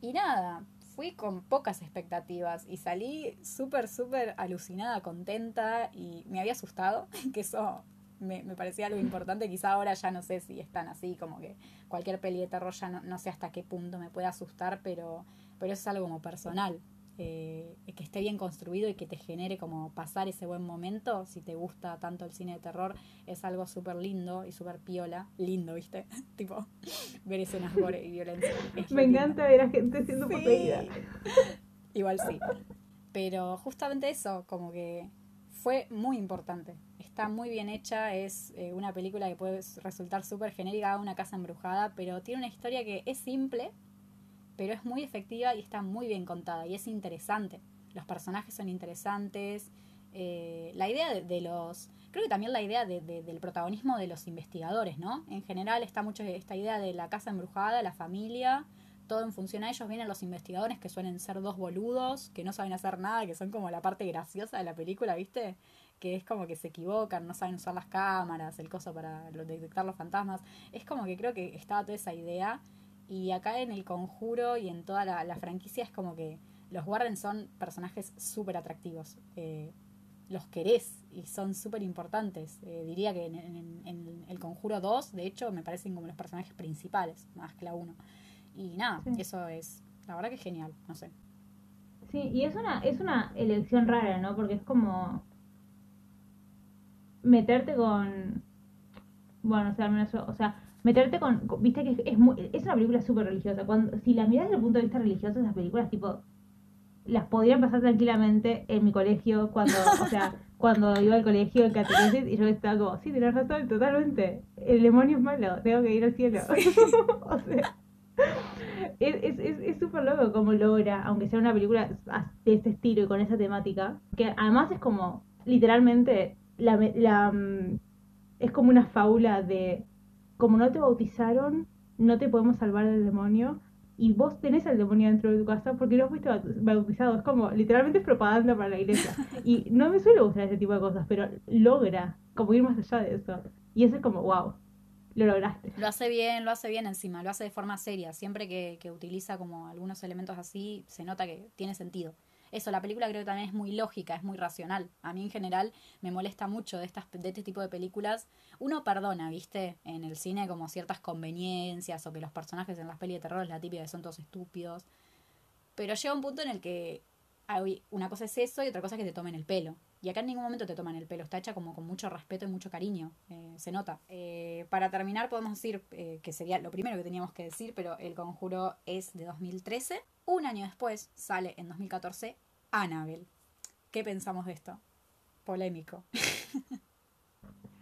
y nada, fui con pocas expectativas y salí súper, súper alucinada, contenta y me había asustado, que eso me, me parecía algo importante. Quizá ahora ya no sé si están así, como que cualquier peli de terror ya no, no sé hasta qué punto me puede asustar, pero, pero eso es algo como personal. Eh, que esté bien construido y que te genere como pasar ese buen momento, si te gusta tanto el cine de terror, es algo súper lindo y súper piola. Lindo, ¿viste? tipo, ver escenas gore y violencia. Me encanta ver a gente siendo Sí. poseída. Igual sí. Pero justamente eso, como que fue muy importante. Está muy bien hecha, es eh, una película que puede resultar súper genérica, una casa embrujada, pero tiene una historia que es simple, pero es muy efectiva y está muy bien contada y es interesante. Los personajes son interesantes. eh, la idea de, los... Creo que también la idea de- de- del protagonismo de los investigadores, ¿no? En general está mucho esta idea de la casa embrujada, la familia, todo en función a ellos. Vienen los investigadores que suelen ser dos boludos, que no saben hacer nada, que son como la parte graciosa de la película, ¿viste? Que es como que se equivocan, no saben usar las cámaras, el coso para detectar los fantasmas. Es como que creo que estaba toda esa idea. Y acá en El Conjuro y en toda la, la franquicia es como que los Warren son personajes súper atractivos. Eh, los querés y son súper importantes. Eh, diría que en, en- en El Conjuro 2, de hecho, me parecen como los personajes principales, más que la 1. Y nada, Sí. eso es, la verdad que es genial, no sé. Sí, y es una, es una elección rara, ¿no? Porque es como meterte con. Bueno, o sea, al menos yo, o sea, meterte con. con- Viste que es, es, muy- es una película súper religiosa. Cuando, si la miras desde el punto de vista religioso, esas películas, tipo. Las podrían pasar tranquilamente en mi colegio cuando, o sea, cuando iba al colegio en catequesis y yo estaba como, sí, tenés razón, totalmente. El demonio es malo, tengo que ir al cielo. o sea, es es es es súper loco como logra, aunque sea una película de este estilo y con esa temática, que además es como, literalmente, la, la, mm, es como una fábula de, como no te bautizaron, no te podemos salvar del demonio, y vos tenés al demonio dentro de tu casa porque no fuiste baut- bautizado, es como, literalmente es propaganda para la iglesia. Y no me suele gustar ese tipo de cosas, pero logra como ir más allá de eso. Y eso es como, wow, lo lograste. Lo hace bien, lo hace bien encima, lo hace de forma seria. Siempre que, que utiliza como algunos elementos así, se nota que tiene sentido. Eso, la película creo que también es muy lógica, es muy racional. A mí en general me molesta mucho de, estas, de este tipo de películas. Uno perdona, viste, en el cine como ciertas conveniencias o que los personajes en las pelis de terror es la típica que son todos estúpidos. Pero llega un punto en el que hay- una cosa es eso y otra cosa es que te tomen el pelo. Y acá en ningún momento te toman el pelo, está hecha como con mucho respeto y mucho cariño, eh, se nota. Eh, para terminar podemos decir eh, que sería lo primero que teníamos que decir, pero El Conjuro es de 2013. Un año después sale en 2014 Annabelle. ¿Qué pensamos de esto? Polémico.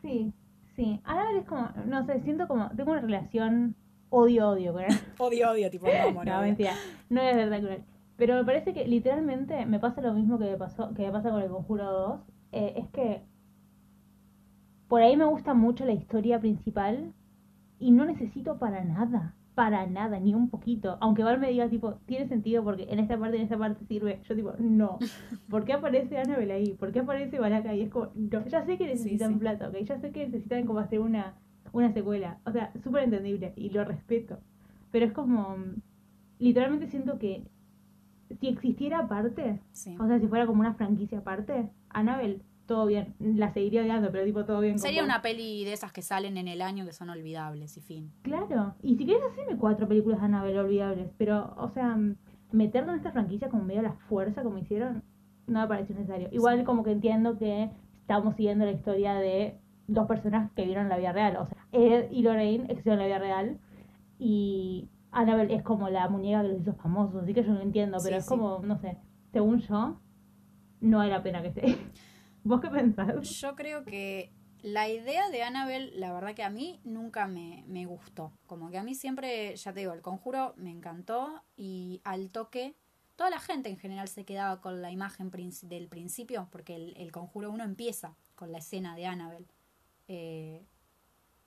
Sí, sí. Annabelle es como, no sé, siento como, tengo una relación odio-odio con él. Odio, odio, tipo, no, amor, No, mentira. No es verdad. Pero me parece que literalmente me pasa lo mismo que me pasó, que me pasa con el Conjuro 2. eh, es que por ahí me gusta mucho la historia principal y no necesito para nada, para nada, ni un poquito. Aunque Val me diga, tipo, tiene sentido porque en esta parte, en esta parte sirve. Yo, tipo, no. ¿Por qué aparece Annabelle ahí? ¿Por qué aparece Baraka? Y es como, no. Ya sé que necesitan sí. plata, ¿ok? Ya sé que necesitan como hacer una, una secuela. O sea, súper entendible y lo respeto. Pero es como, literalmente siento que si existiera aparte, Sí. o sea, si fuera como una franquicia aparte, Annabelle, todo bien. La seguiría odiando, pero tipo, todo bien. Sería una peli de esas que salen en el año que son olvidables y fin. Claro, y si querés hacerme cuatro películas de Annabelle olvidables, pero, o sea, meterlo en esta franquicia como medio a la fuerza, como hicieron, no me pareció necesario. Igual Sí. como que entiendo que estamos siguiendo la historia de dos personas que vieron la vida real, o sea, Ed y Lorraine existieron la vida real, y Annabelle es como la muñeca que los hizo famosos, así que yo no entiendo, pero Sí, es sí. como, no sé, según yo, no hay la pena que esté. ¿Vos qué pensás? Yo creo que la idea de Annabelle, la verdad que a mí nunca me, me gustó. Como que a mí siempre, ya te digo, el conjuro me encantó y al toque, toda la gente en general se quedaba con la imagen del principio, porque el, el conjuro 1 empieza con la escena de Annabelle. Eh,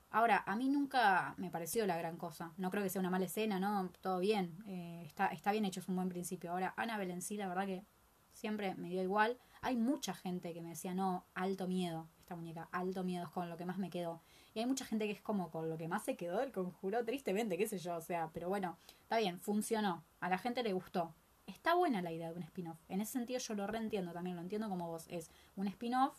ahora, a mí nunca me pareció la gran cosa. No creo que sea una mala escena, ¿no? Todo bien. eh, está, está bien hecho, es un buen principio. Ahora, Annabelle en sí, la verdad que siempre me dio igual. Hay mucha gente que me decía, no, alto miedo, esta muñeca, alto miedo es con lo que más me quedó. Y hay mucha gente que es como con lo que más se quedó del conjuro, tristemente, qué sé yo, o sea, pero bueno, está bien, funcionó, a la gente le gustó. Está buena la idea de un spin-off. En ese sentido yo lo reentiendo también, lo entiendo como vos. Es un spin-off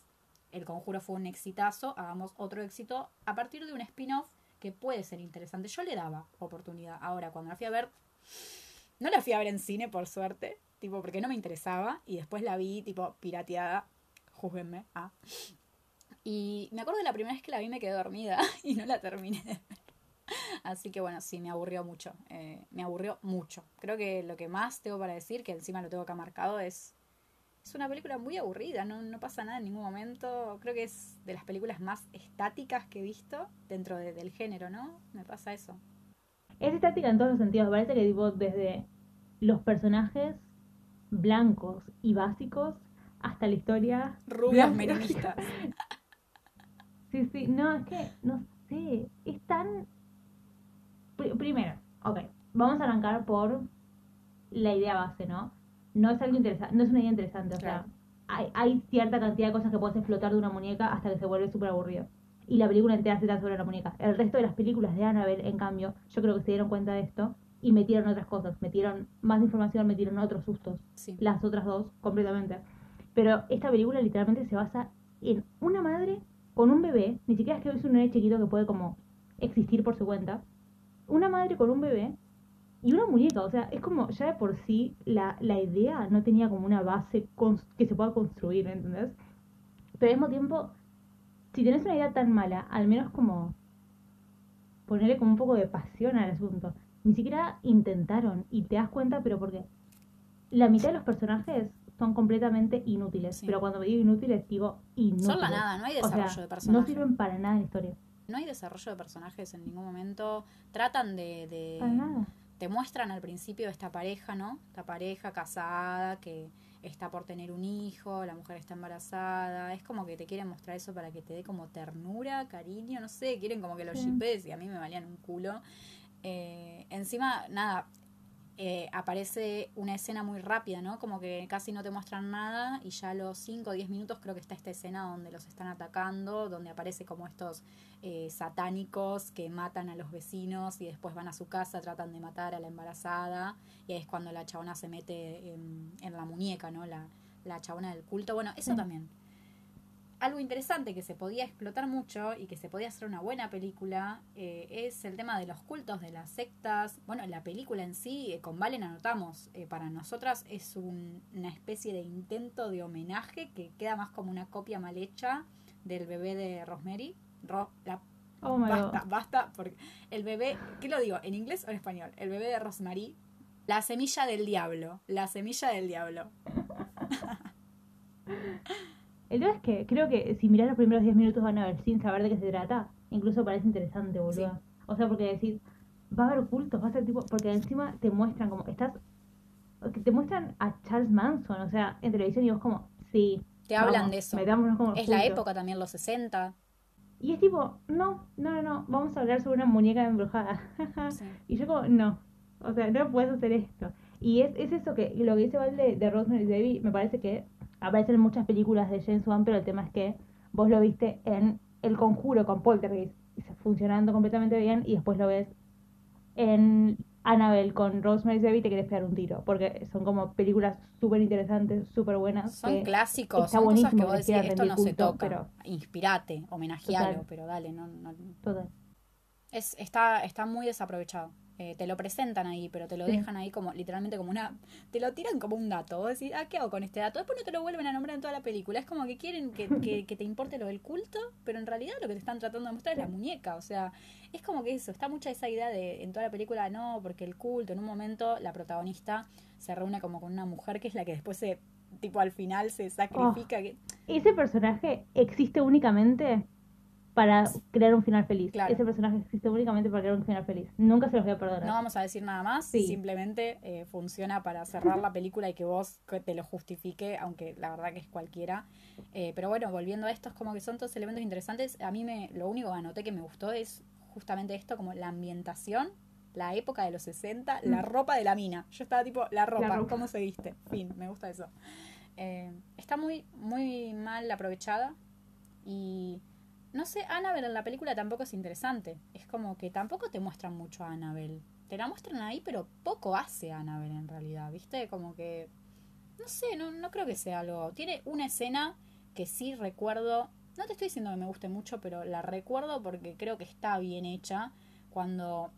El Conjuro fue un exitazo, hagamos otro éxito a partir de un spin-off que puede ser interesante. Yo le daba oportunidad. Ahora, cuando la fui a ver, no la fui a ver en cine, por suerte, tipo, porque no me interesaba, y después la vi, tipo, pirateada, júzguenme, ah. Y me acuerdo de la primera vez que la vi me quedé dormida y no la terminé. Así que bueno, sí, me aburrió mucho. eh, me aburrió mucho. Creo que lo que más tengo para decir, que encima lo tengo acá marcado, es. Es una película muy aburrida, no, no pasa nada en ningún momento. Creo que es de las películas más estáticas que he visto dentro de- del género, ¿no? Me pasa eso. Es estática en todos los sentidos. Parece que tipo, desde los personajes blancos y básicos hasta la historia. Rubias merinistas. Sí, sí, no, es que, no sé, es tan... Pri- primero, ok, vamos a arrancar por la idea base, ¿no? No es algo interesante, no es una idea interesante, o Claro. sea, hay, hay cierta cantidad de cosas que puedes explotar de una muñeca hasta que se vuelve súper aburrido. Y la película entera se trata sobre la muñeca. El resto de las películas de Annabelle, en cambio, yo creo que se dieron cuenta de esto y metieron otras cosas, metieron más información, metieron otros sustos Sí. las otras dos completamente. Pero esta película literalmente se basa en una madre con un bebé, ni siquiera es que es un nene chiquito que puede como existir por su cuenta, una madre con un bebé y una muñeca, o sea, es como ya de por sí la, la idea no tenía como una base que se pueda construir, ¿entendés? Pero al mismo tiempo, si tenés una idea tan mala, al menos como ponerle como un poco de pasión al asunto. Ni siquiera intentaron y te das cuenta, pero porque la mitad de los personajes son completamente inútiles. Sí. Pero cuando digo inútiles, digo inútiles. Son la nada, no hay O sea, desarrollo de no personaje. sirven para nada en la historia. No hay desarrollo de personajes en ningún momento. Tratan de, de- Para nada. te muestran al principio esta pareja, ¿no? Esta pareja casada que está por tener un hijo, la mujer está embarazada. Es como que te quieren mostrar eso para que te dé como ternura, cariño, no sé, quieren como que los Sí. shipees y a mí me valían un culo. Eh, encima, nada, eh, aparece una escena muy rápida, ¿no? Como que casi no te muestran nada y ya a los 5 o 10 minutos creo que está esta escena donde los están atacando, donde aparece como estos eh, satánicos que matan a los vecinos y después van a su casa, tratan de matar a la embarazada y ahí es cuando la chabona se mete en, en la muñeca, ¿no? La, la chabona del culto. Bueno, eso Sí. también. Algo interesante que se podía explotar mucho y que se podía hacer una buena película eh, es el tema de los cultos, de las sectas. Bueno, la película en sí, eh, con Valen anotamos, eh, para nosotras es un- una especie de intento de homenaje que queda más como una copia mal hecha del bebé de Rosemary. Ro- la Oh basta, basta, porque el bebé, ¿qué lo digo? ¿En inglés o en español? El bebé de Rosemary, la semilla del diablo, la semilla del diablo. El tema es que creo que si mirás los primeros 10 minutos van a ver sin saber de qué se trata, incluso parece interesante, boludo. Sí. O sea, porque decís, va a haber cultos, va a ser tipo, porque encima te muestran como, estás, te muestran a Charles Manson, o sea, en televisión y vos como, sí. Te hablan de eso. como Es la época también, los 60. Y es tipo, no, no, no, no, vamos a hablar sobre una muñeca embrujada. Sí. Y yo como, no, o sea, no puedes hacer esto. Y es, es eso que lo que dice Val de, de Rosemary's Baby, me parece que aparece en muchas películas de James Wan, pero el tema es que vos lo viste en El Conjuro con Poltergeist, funcionando completamente bien, y después lo ves en Annabelle con Rosemary's Baby y te querés pegar un tiro, porque son como películas súper interesantes, súper buenas. Son clásicos, está son cosas que buenísimo vos decís, esto no se toca. pero- Inspirate, homenajealo, Total. pero dale, no, no, Total. es, está, está muy desaprovechado. Eh, te lo presentan ahí, pero te lo Sí. dejan ahí como, literalmente como una, te lo tiran como un dato. Vos decís, ah, ¿qué hago con este dato? Después no te lo vuelven a nombrar en toda la película. Es como que quieren que, que, que te importe lo del culto, pero en realidad lo que te están tratando de mostrar es la muñeca. O sea, es como que eso, está mucha esa idea de en toda la película, no, porque el culto, en un momento la protagonista se reúne como con una mujer que es la que después se, tipo al final se sacrifica. que Ese personaje existe únicamente para crear un final feliz. Claro. Ese personaje existe únicamente para crear un final feliz. Nunca se los voy a perdonar. No vamos a decir nada más, Sí. simplemente eh, funciona para cerrar la película y que vos te lo justifique, aunque la verdad que es cualquiera. Eh, pero bueno, volviendo a esto, es como que son todos elementos interesantes. A mí me, lo único que anoté que me gustó es justamente esto, como la ambientación, la época de los 60, la Mm. ropa de la mina. Yo estaba tipo, la ropa, ropa. ¿cómo se viste? Fin, me gusta eso. Eh, está muy, muy mal aprovechada y no sé, Annabelle en la película tampoco es interesante. Es como que tampoco te muestran mucho a Annabelle. Te la muestran ahí, pero poco hace Annabelle en realidad, ¿viste? Como que. No sé, no, no creo que sea algo. Tiene una escena que sí recuerdo no te estoy diciendo que me guste mucho, pero la recuerdo porque creo que está bien hecha cuando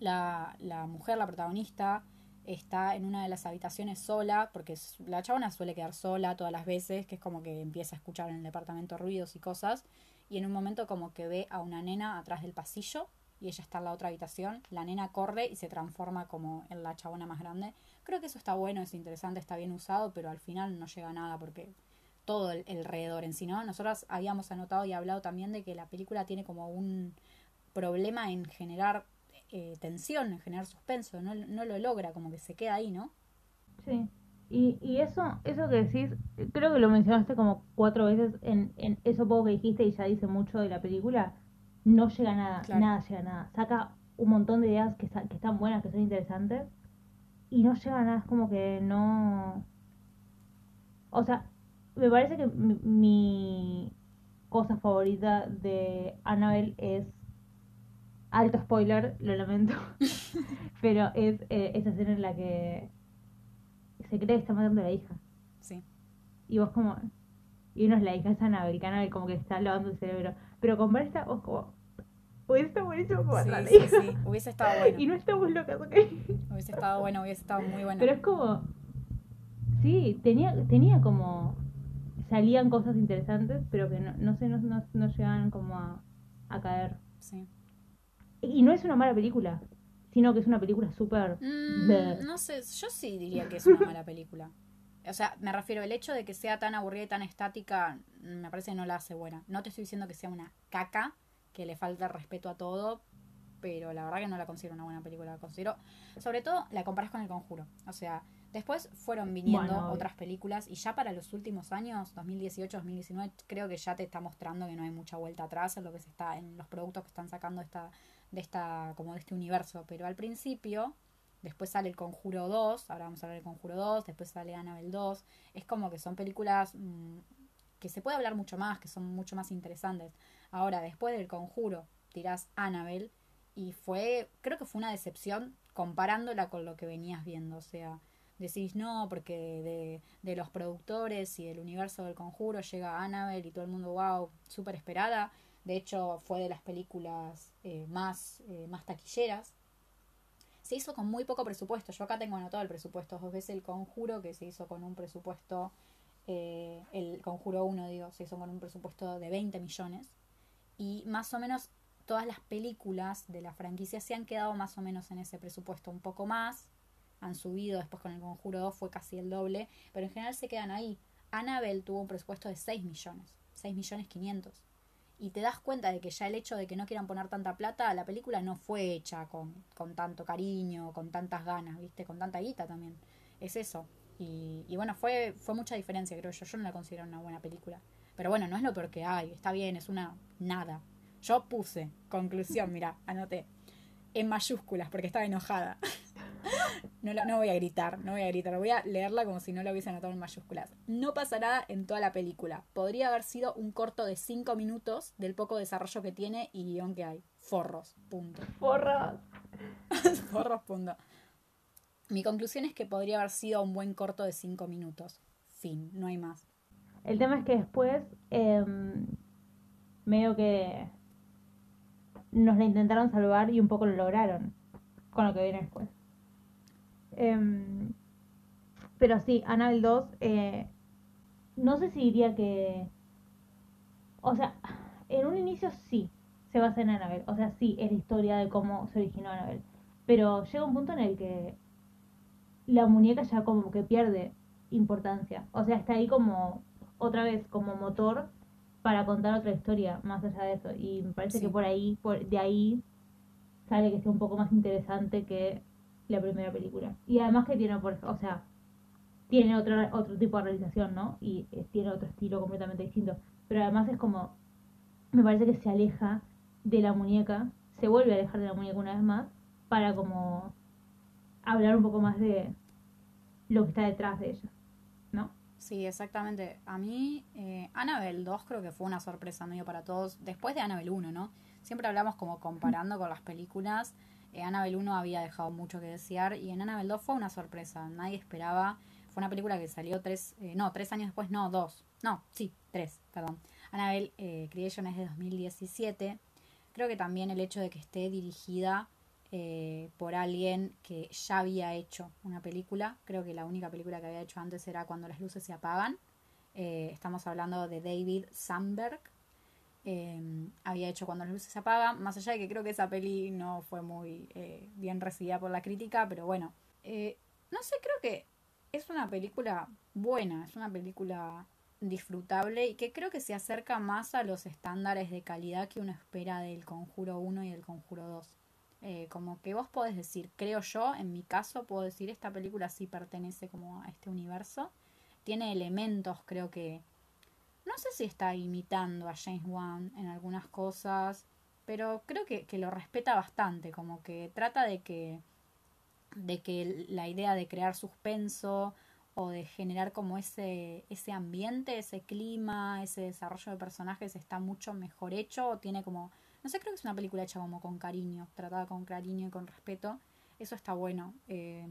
la, la mujer, la protagonista, está en una de las habitaciones sola, porque la chabona suele quedar sola todas las veces, que es como que empieza a escuchar en el departamento ruidos y cosas, y en un momento como que ve a una nena atrás del pasillo y ella está en la otra habitación, la nena corre y se transforma como en la chabona más grande. Creo que eso está bueno, es interesante, está bien usado, pero al final no llega a nada porque todo el, alrededor en sí, ¿no? Nosotras habíamos anotado y hablado también de que la película tiene como un problema en generar eh, tensión, en generar suspenso, no, no lo logra, como que se queda ahí, ¿no? Sí. Y, y eso, eso que decís, creo que lo mencionaste como cuatro veces en, en eso poco que dijiste y ya dice mucho de la película. No llega a nada, Claro. nada llega a nada. Saca un montón de ideas que, que están buenas, que son interesantes, y no llega a nada, es como que no. O sea, me parece que mi, mi cosa favorita de Annabelle es. Alto spoiler, lo lamento. Pero es eh, esa escena en la que se cree que está matando a la hija. Sí. Y vos como... Y no es la hija, es que Annabelle como que está lavando el cerebro. Pero con está vos como... Hubiese estado buenísimo como Sí, la sí, hija. sí, hubiese estado bueno. Y no estamos locas, ¿ok? Hubiese estado bueno, hubiese estado muy bueno. Pero es como... Sí, tenía, tenía como... Salían cosas interesantes, pero que no, no sé, no, no, no llegaban como a, a caer. Sí. Y no es una mala película, sino que es una película súper... Mm, no sé, yo sí diría que es una mala película. O sea, me refiero, el hecho de que sea tan aburrida y tan estática, me parece que no la hace buena. No te estoy diciendo que sea una caca, que le falta respeto a todo, pero la verdad que no la considero una buena película. La considero, sobre todo, la comparas con El Conjuro. O sea, después fueron viniendo Bueno, otras películas y ya para los últimos años, 2018, 2019, creo que ya te está mostrando que no hay mucha vuelta atrás en lo que se está, en los productos que están sacando esta, de esta, como de este universo. Pero al principio, después sale El Conjuro 2, ahora vamos a hablar del Conjuro 2, después sale Annabelle 2. Es como que son películas mm, que se puede hablar mucho más, que son mucho más interesantes. Ahora, después del Conjuro, tirás Annabelle y fue, creo que fue una decepción comparándola con lo que venías viendo. O sea, decís no, porque de, de los productores y del universo del Conjuro llega Annabelle y todo el mundo, wow, súper esperada. De hecho, fue de las películas eh, más, eh, más taquilleras. Se hizo con muy poco presupuesto. Yo acá tengo anotado el presupuesto. Dos veces el conjuro, que se hizo con un presupuesto. eh, el conjuro 1, digo, se hizo con un presupuesto de 20 millones. Y más o menos todas las películas de la franquicia se han quedado más o menos en ese presupuesto. Un poco más. Han subido. Después con el conjuro 2 fue casi el doble. Pero en general se quedan ahí. Annabelle tuvo un presupuesto de 6 millones. 6 millones 500 y te das cuenta de que ya el hecho de que no quieran poner tanta plata, la película no fue hecha con, con tanto cariño, con tantas ganas, ¿viste? Con tanta guita también. Es eso. Y, y bueno, fue, fue mucha diferencia, creo yo. Yo no la considero una buena película. Pero bueno, no es lo peor que hay. Está bien, es una nada. Yo puse, conclusión, mira, anoté. En mayúsculas, porque estaba enojada. No, la- no voy a gritar, no voy a gritar, voy a leerla como si no la hubiese anotado en mayúsculas. No pasa nada en toda la película. Podría haber sido un corto de 5 minutos del poco desarrollo que tiene y guion que hay. Forros, punto. Porra. Forros, punto. Mi conclusión es que podría haber sido un buen corto de 5 minutos. Fin, no hay más. El tema es que después em, medio que nos la intentaron salvar y un poco lo lograron con lo que viene después. Em, pero sí, Annabelle 2, eh, no sé si diría que... O sea, en un inicio sí, se basa en Annabelle. O sea, sí, es la historia de cómo se originó Annabelle. Pero llega un punto en el que la muñeca ya como que pierde importancia. O sea, está ahí como otra vez como motor para contar otra historia más allá de eso. Y me parece Sí. que por ahí, por, de ahí sale que sea un poco más interesante que la primera película. Y además que tiene, o sea, tiene otro, otro tipo de realización, ¿no? Y eh, tiene otro estilo completamente distinto. Pero además es como, me parece que se aleja de la muñeca, se vuelve a alejar de la muñeca una vez más, para como hablar un poco más de lo que está detrás de ella, ¿no? Sí, exactamente. A mí, eh, Annabelle 2 creo que fue una sorpresa medio para todos. Después de Annabelle 1, ¿no? Siempre hablamos como comparando con las películas. Eh, Annabelle 1 había dejado mucho que desear y en Annabelle 2 fue una sorpresa. Nadie esperaba. Fue una película que salió tres, eh, no, tres años después, no, dos. No, sí, tres, perdón. Annabelle eh, Creation es de 2017. Creo que también el hecho de que esté dirigida eh, por alguien que ya había hecho una película. Creo que la única película que había hecho antes era Cuando las luces se apagan. Estamos hablando de David Sandberg. Eh, había hecho Cuando las luces se apagan. Más allá de que creo que esa peli no fue muy bien recibida por la crítica, pero bueno. no sé, creo que es una película buena, es una película disfrutable y que creo que se acerca más a los estándares de calidad que uno espera del Conjuro 1 y del Conjuro 2. Eh, como que vos podés decir, creo yo, en mi caso puedo decir, esta película sí pertenece como a este universo. Tiene elementos, creo que... No sé si está imitando a James Wan en algunas cosas, pero creo que, que lo respeta bastante, como que trata de que, de que la idea de crear suspenso o de generar como ese, ese ambiente, ese clima, ese desarrollo de personajes está mucho mejor hecho, o tiene como no sé, creo que es una película hecha como con cariño, tratada con cariño y con respeto. Eso está bueno. Eh,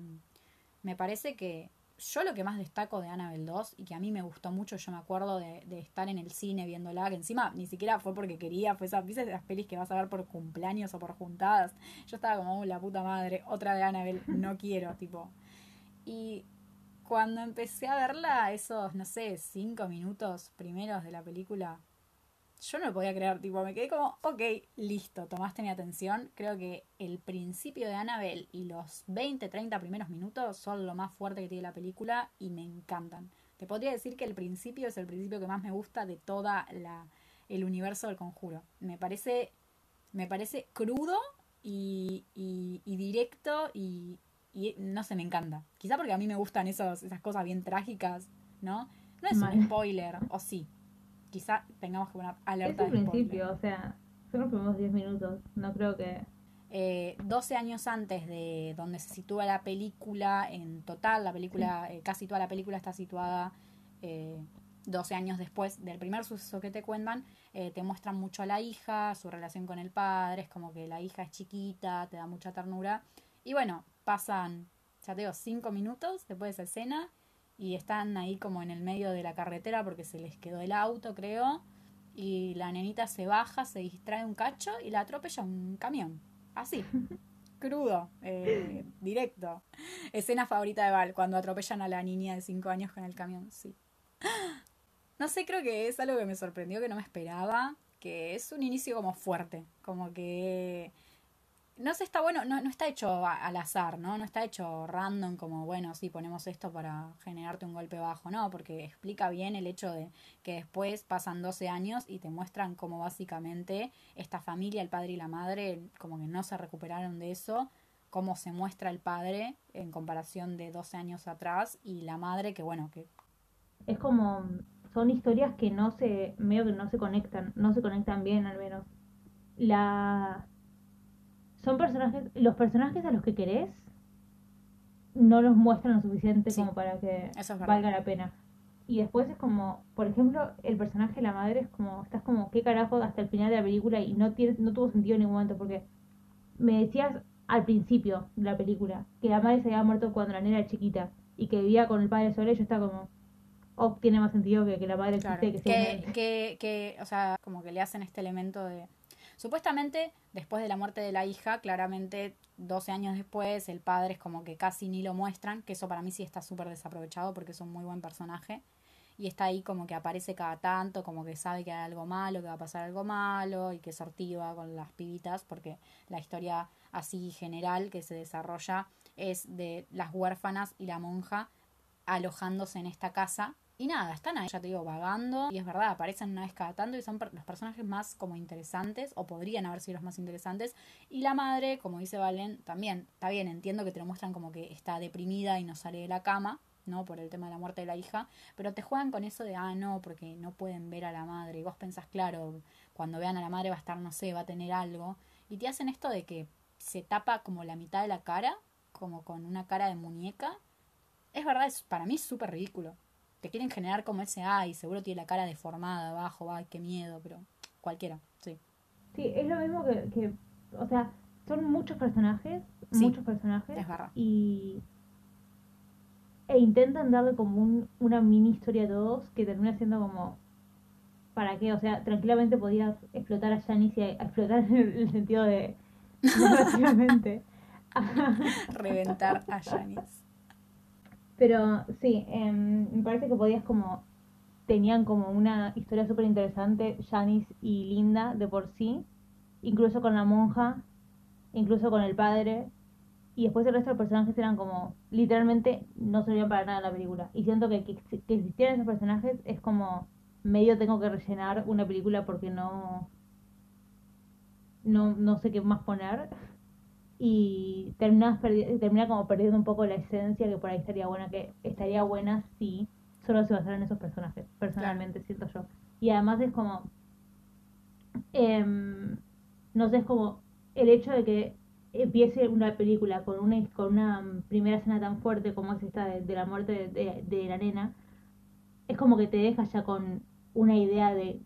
me parece que yo lo que más destaco de Annabelle 2 y que a mí me gustó mucho, yo me acuerdo de, estar en el cine viéndola, que encima ni siquiera fue porque quería, fue esas, las pelis que vas a ver por cumpleaños o por juntadas. Yo estaba como, oh, la puta madre, otra de Annabelle, no quiero, tipo. Y cuando empecé a verla, esos, no sé, cinco minutos primeros de la película, yo no lo podía creer, tipo, me quedé como, ok, listo, tomaste mi atención. Creo que el principio de Annabelle y los 20, 30 primeros minutos son lo más fuerte que tiene la película y me encantan. Te podría decir que el principio es el principio que más me gusta de toda la el universo del conjuro. Me parece me parece crudo y, y, directo y, y, no sé, me encanta. Quizá porque a mí me gustan esos, esas cosas bien trágicas, ¿no? No es un spoiler, o sí, quizá tengamos que poner alerta. Es el principio, o sea, son los primeros 10 minutos, no creo que... Eh, 12 años antes de donde se sitúa la película, en total, la película, eh, casi toda la película está situada eh, 12 años después del primer suceso que te cuentan, eh, te muestran mucho a la hija, su relación con el padre, es como que la hija es chiquita, te da mucha ternura. Y bueno, pasan, ya te digo, 5 minutos después de esa escena y están ahí como en el medio de la carretera porque se les quedó el auto, creo. Y la nenita se baja, se distrae un cacho y la atropella un camión. Así. Crudo, eh, directo. Escena favorita de Val, cuando atropellan a la niña de 5 años con el camión, sí. No sé, creo que es algo que me sorprendió, que no me esperaba, que es un inicio como fuerte, como que no sé, está bueno, no, no está hecho al azar, ¿no? No está hecho random como, bueno, sí, ponemos esto para generarte un golpe bajo, no, porque explica bien el hecho de que después pasan 12 años y te muestran cómo básicamente esta familia, el padre y la madre, como que no se recuperaron de eso, cómo se muestra el padre en comparación de 12 años atrás y la madre que, bueno, que... Es como, son historias que no se, medio que no se conectan, no se conectan bien al menos. La son personajes, los personajes a los que querés no los muestran lo suficiente como para que valga la pena. Y después es como, por ejemplo, el personaje de la madre es como, estás como, ¿qué carajo hasta el final de la película? Y no, tiene, no tuvo sentido en ningún momento porque me decías al principio de la película que la madre se había muerto cuando la nena era chiquita y que vivía con el padre solo y yo estaba como, oh, tiene más sentido que, que la madre existe que, que, que, que, o sea, como que le hacen este elemento de Supuestamente, después de la muerte de la hija, claramente 12 años después, el padre es como que casi ni lo muestran, que eso para mí sí está súper desaprovechado porque es un muy buen personaje. Y está ahí como que aparece cada tanto, como que sabe que hay algo malo, que va a pasar algo malo y que sortiva con las pibitas, porque la historia así general que se desarrolla es de las huérfanas y la monja alojándose en esta casa y nada, están ahí, ya te digo, vagando. Y es verdad, aparecen una vez cada tanto y son los personajes más como interesantes, o podrían haber sido los más interesantes. Y la madre, como dice Valen, también, está bien, entiendo que te lo muestran como que está deprimida y no sale de la cama, ¿no? Por el tema de la muerte de la hija. Pero te juegan con eso de, ah, no, porque no pueden ver a la madre. Y vos pensás, claro, cuando vean a la madre va a estar, no sé, va a tener algo. Y te hacen esto de que se tapa como la mitad de la cara, como con una cara de muñeca. Es verdad, es, para mí es súper ridículo te quieren generar como ese, ay, seguro tiene la cara deformada abajo, ay, qué miedo, pero cualquiera, sí. Sí, es lo mismo que, que o sea, son muchos personajes, muchos personajes. Es verdad. Y. E intentan darle como un, una mini historia a todos que termina siendo como. ¿para qué? O sea, tranquilamente podías explotar a Janice y a- a explotar en el, el sentido de narrativamente. Reventar a Janice. Pero sí, em, me parece que podías como... Tenían como una historia súper interesante, Janice y Linda de por sí, incluso con la monja, incluso con el padre, y después el resto de los personajes eran como, literalmente no servían para nada en la película. Y siento que que, que existieran esos personajes es como, medio tengo que rellenar una película porque no, no, no sé qué más poner. Y terminas termina como perdiendo un poco la esencia que por ahí estaría buena, que estaría buena si solo se basaran en esos personajes, personalmente siento yo. Y además es como, em, no sé, es como el hecho de que empiece una película con una, con una primera escena tan fuerte como es esta de, de la muerte de, de- de la nena, es como que te deja ya con una idea de,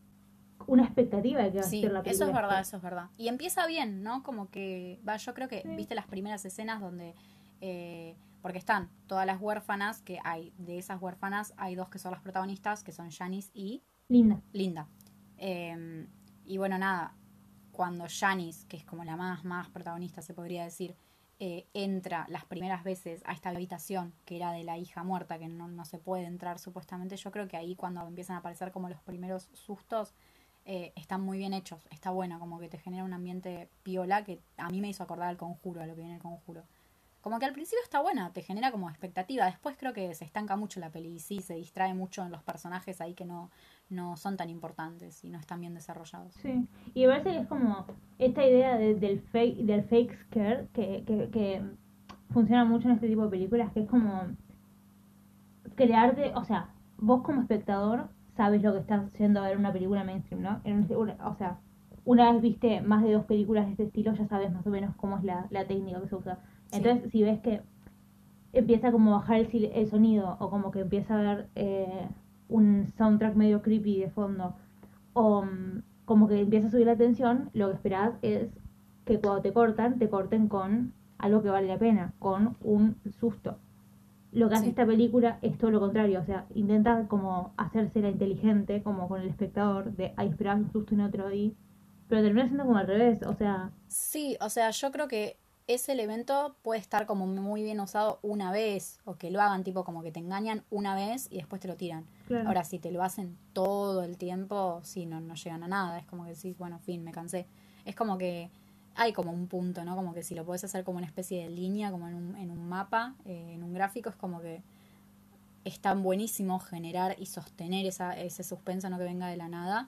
una expectativa de que va Sí, a ser la eso película. es verdad, eso es verdad. Y empieza bien, ¿no? Como que, va, yo creo que, Sí. viste las primeras escenas donde, eh, porque están todas las huérfanas que hay, de esas huérfanas hay dos que son las protagonistas, que son Janice y Linda. Linda. Eh, y bueno, nada, cuando Janice, que es como la más, más protagonista, se podría decir, eh, entra las primeras veces a esta habitación que era de la hija muerta, que no, no se puede entrar supuestamente, yo creo que ahí cuando empiezan a aparecer como los primeros sustos, eh, están muy bien hechos, está buena, como que te genera un ambiente piola que a mí me hizo acordar al conjuro, a lo que viene el conjuro. Como que al principio está buena, te genera como expectativa, después creo que se estanca mucho la peli y sí, se distrae mucho en los personajes ahí que no, no son tan importantes y no están bien desarrollados. Sí, y me parece que es como esta idea de- del fake del fake scare que, que, que funciona mucho en este tipo de películas, que es como crearte, o sea, vos como espectador sabes lo que estás yendo a ver una película mainstream, ¿no? En un- una- o sea, una vez viste más de dos películas de este estilo, ya sabes más o menos cómo es la, la técnica que se usa. Sí. Entonces, si ves que empieza como a bajar el, el sonido o como que empieza a haber eh, un soundtrack medio creepy de fondo o mm, como que empieza a subir la tensión, lo que esperás es que cuando te cortan, te corten con algo que vale la pena, con un susto. Lo que hace Sí. esta película es todo lo contrario, o sea, intenta como hacerse la inteligente, como con el espectador, de ay, esperaba un susto y no te lo di, pero termina siendo como al revés, o sea, Sí, o sea, yo creo que ese elemento puede estar como muy bien usado una vez o que lo hagan tipo como que te engañan una vez y después te lo tiran. claro. Ahora, si te lo hacen todo el tiempo, sí, no, no llegan a nada. Es como que decís, bueno, fin, me cansé. Es como que hay como un punto, ¿no? Como que si lo puedes hacer como una especie de línea, como en un, en un mapa, eh, en un gráfico, es como que es tan buenísimo generar y sostener esa, ese suspenso, no que venga de la nada.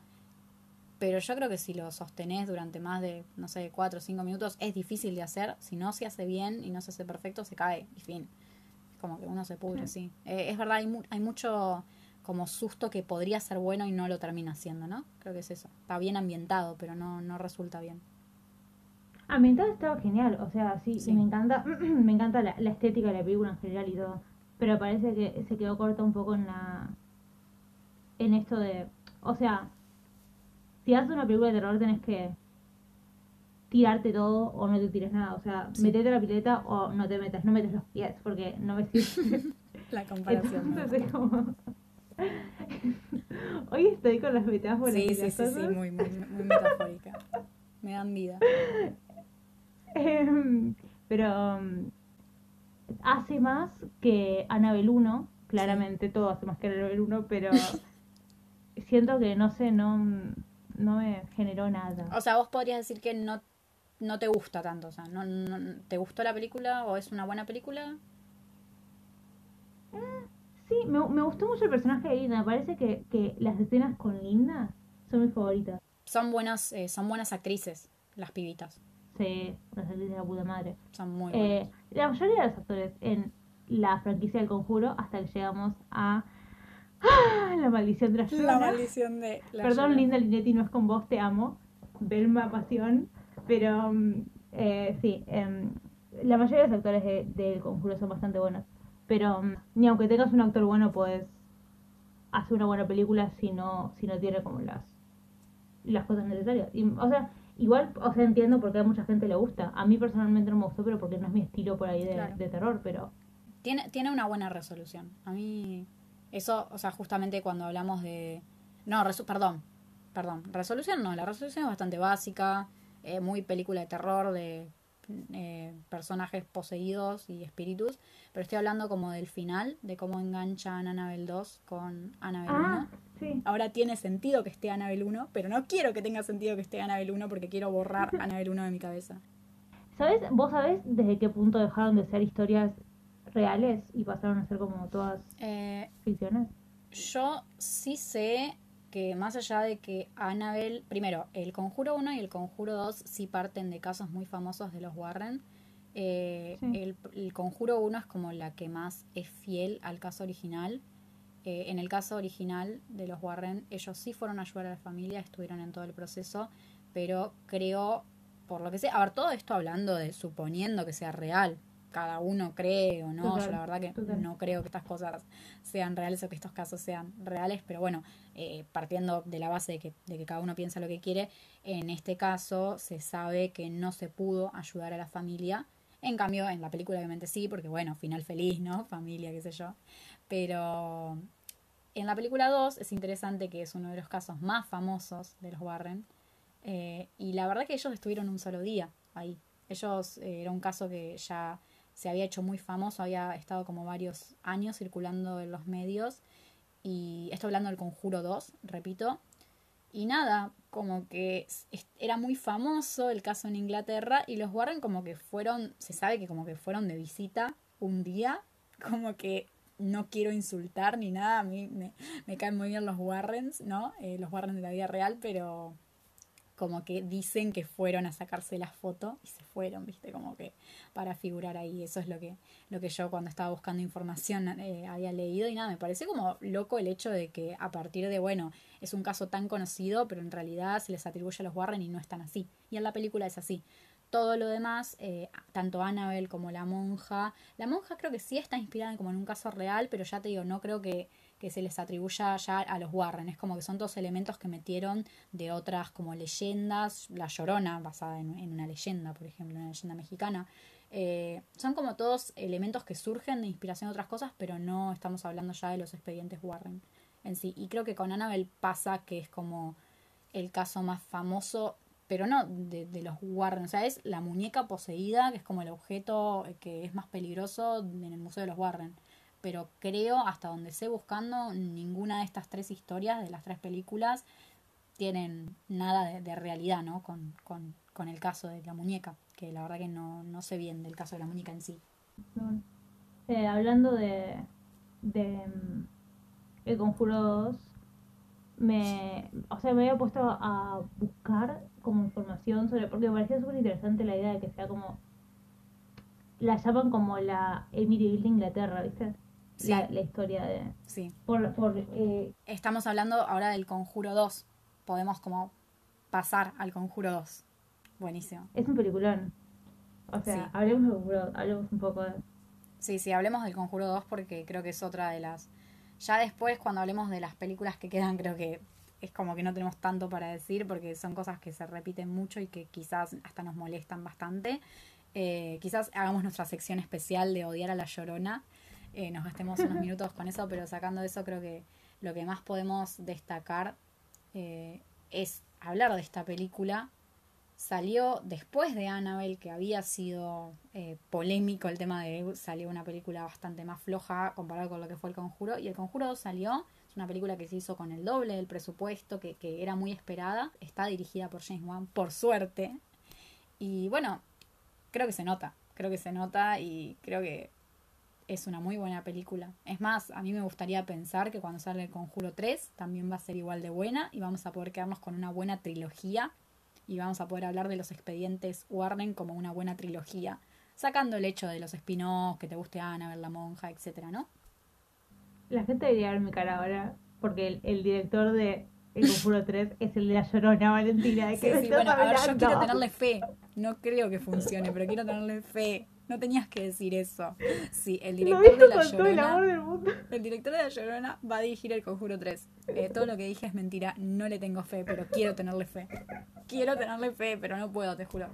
Pero yo creo que si lo sostenés durante más de, no sé, cuatro o cinco minutos, es difícil de hacer. Si no se hace bien y no se hace perfecto, se cae y fin. Es como que uno se pudre, sí. Eh, es verdad, hay, mu- hay mucho como susto que podría ser bueno y no lo termina siendo, ¿no? Creo que es eso. Está bien ambientado, pero no, no resulta bien. Ambientado estaba genial, o sea, sí, Sí. y me encanta, me encanta la, la estética de la película en general y todo, pero parece que se quedó corta un poco en la, en esto de, o sea, si haces una película de terror tenés que tirarte todo o no te tires nada, o sea, Sí. metete a la pileta o no te metas, no metes los pies porque no me sirve. La comparación. Entonces es como... Hoy estoy con las metáforas Sí, y sí, sí, sí, muy, muy, muy metafórica. Me dan vida. Em, pero um, hace más que Annabelle 1, claramente todo hace más que Annabelle 1, pero siento que no sé, no, no me generó nada. O sea, vos podrías decir que no, no te gusta tanto. O sea, no, no, ¿te gustó la película o es una buena película? Sí, me, me gustó mucho el personaje de Linda, me parece que, que las escenas con Linda son mis favoritas. Son buenas, eh, son buenas actrices, las pibitas. Las actrices de la puta madre. Son muy. Eh, la mayoría de los actores en la franquicia del conjuro hasta que llegamos a ¡Ah! la maldición de la la Llorona. maldición de la Perdón, Llorona. Linda Linetti, no es con vos, te amo. Belma Pasión. Pero mm, eh, sí, em, la mayoría de los actores de- del conjuro son bastante buenos. Pero mm, ni aunque tengas un actor bueno, puedes hacer una buena película si no, si no tiene como las, las cosas necesarias. Y, o sea, igual, o sea, entiendo porque a mucha gente le gusta. A mí personalmente no me gustó, pero porque no es mi estilo por ahí de, Claro. de terror, pero Tiene, tiene una buena resolución. A mí, eso, o sea, justamente cuando hablamos de. No, resu- perdón. perdón, resolución no, la resolución es bastante básica, eh, muy película de terror, de eh, personajes poseídos y espíritus, pero estoy hablando como del final, de cómo enganchan Annabelle 2 con Annabelle 1. Ah, sí. Ahora tiene sentido que esté Annabelle 1, pero no quiero que tenga sentido que esté Annabelle 1 porque quiero borrar Annabelle 1 de mi cabeza. ¿Sabes? ¿Vos sabés desde qué punto dejaron de ser historias reales y pasaron a ser como todas Eh, ficciones? Yo sí sé que más allá de que Annabelle, primero, el Conjuro 1 y el Conjuro 2 sí parten de casos muy famosos de los Warren. Eh, Sí. el, el Conjuro 1 es como la que más es fiel al caso original. Eh, en el caso original de los Warren, ellos sí fueron a ayudar a la familia, estuvieron en todo el proceso, pero creo, por lo que sé, a ver, todo esto hablando de suponiendo que sea real, cada uno cree o no, Total, yo la verdad que total. no creo que estas cosas sean reales o que estos casos sean reales, pero bueno, eh, partiendo de la base de que, de que cada uno piensa lo que quiere, en este caso se sabe que no se pudo ayudar a la familia. En cambio, en la película obviamente sí, porque bueno, final feliz, ¿no? Familia, qué sé yo. Pero en la película 2 es interesante que es uno de los casos más famosos de los Warren. eh, y la verdad que ellos estuvieron un solo día ahí. Ellos, eh, era un caso que ya se había hecho muy famoso, había estado como varios años circulando en los medios. Y estoy hablando del Conjuro 2, repito. Y nada, como que era muy famoso el caso en Inglaterra y los Warren como que fueron, se sabe que como que fueron de visita un día, como que no quiero insultar ni nada, a mí me, me caen muy bien los Warrens, ¿no? Eh, los Warrens de la vida real, pero como que dicen que fueron a sacarse la foto y se fueron, ¿viste? Como que para figurar ahí. Eso es lo que, lo que yo cuando estaba buscando información eh, había leído y nada, me parece como loco el hecho de que a partir de, bueno, es un caso tan conocido, pero en realidad se les atribuye a los Warren y no es tan así. Y en la película es así. Todo lo demás, eh, tanto Annabelle como la monja, la monja creo que sí está inspirada como en un caso real, pero ya te digo, no creo que, que se les atribuya ya a los Warren. Es como que son todos elementos que metieron de otras como leyendas, La Llorona, basada en, en una leyenda, por ejemplo, una leyenda mexicana. Eh, son como todos elementos que surgen de inspiración de otras cosas, pero no estamos hablando ya de los expedientes Warren en sí. Y creo que con Annabelle pasa que es como el caso más famoso, pero no de, de los Warren. O sea, es la muñeca poseída, que es como el objeto que es más peligroso en el Museo de los Warren. Pero creo, hasta donde sé buscando, ninguna de estas tres historias, de las tres películas, tienen nada de, realidad, ¿no? Con, con, con el caso de la muñeca, que la verdad que no, no sé bien del caso de la muñeca en sí. Eh, hablando de, de mm, El Conjuro 2, me, o sea, me había puesto a buscar como información sobre, porque me parecía súper interesante la idea de que sea como, la llaman como la Amityville de Inglaterra, ¿viste? Sí. La, la historia de, Sí. por, por eh, Estamos hablando ahora del Conjuro 2. Podemos como pasar al Conjuro 2. Buenísimo. es un peliculón. O sea, Sí. hablemos, del Conjuro, hablemos un poco de... Sí, sí, hablemos del Conjuro 2 porque creo que es otra de las... Ya después, cuando hablemos de las películas que quedan, creo que es como que no tenemos tanto para decir porque son cosas que se repiten mucho y que quizás hasta nos molestan bastante. Eh, quizás hagamos nuestra sección especial de odiar a la llorona. Eh, nos gastemos unos minutos con eso, pero sacando eso creo que lo que más podemos destacar eh, es hablar de esta película. Salió después de Annabelle, que había sido eh, polémico el tema de salió una película bastante más floja comparado con lo que fue El Conjuro. Y El Conjuro 2 salió, es una película que se hizo con el doble del presupuesto, que, era muy esperada. Está dirigida por James Wan, por suerte. Y bueno, creo que se nota, creo que se nota y creo que es una muy buena película. Es más, a mí me gustaría pensar que cuando salga el Conjuro 3 también va a ser igual de buena y vamos a poder quedarnos con una buena trilogía y vamos a poder hablar de los expedientes Warren como una buena trilogía, sacando el hecho de los spin-offs, que te guste Ana, ver la monja, etcétera, ¿no? La gente debería ver mi cara ahora, porque el, el director de El Conjuro 3 es el de La Llorona, Valentina. ¿De Sí, me sí, bueno, a ver, yo quiero tenerle fe. No creo que funcione, pero quiero tenerle fe. No tenías que decir eso. Sí, el director de La con todo el amor Llorona. del mundo. El director de La Llorona va a dirigir el Conjuro 3. Eh, todo lo que dije es mentira, no le tengo fe, pero quiero tenerle fe. Quiero tenerle fe, pero no puedo, te juro.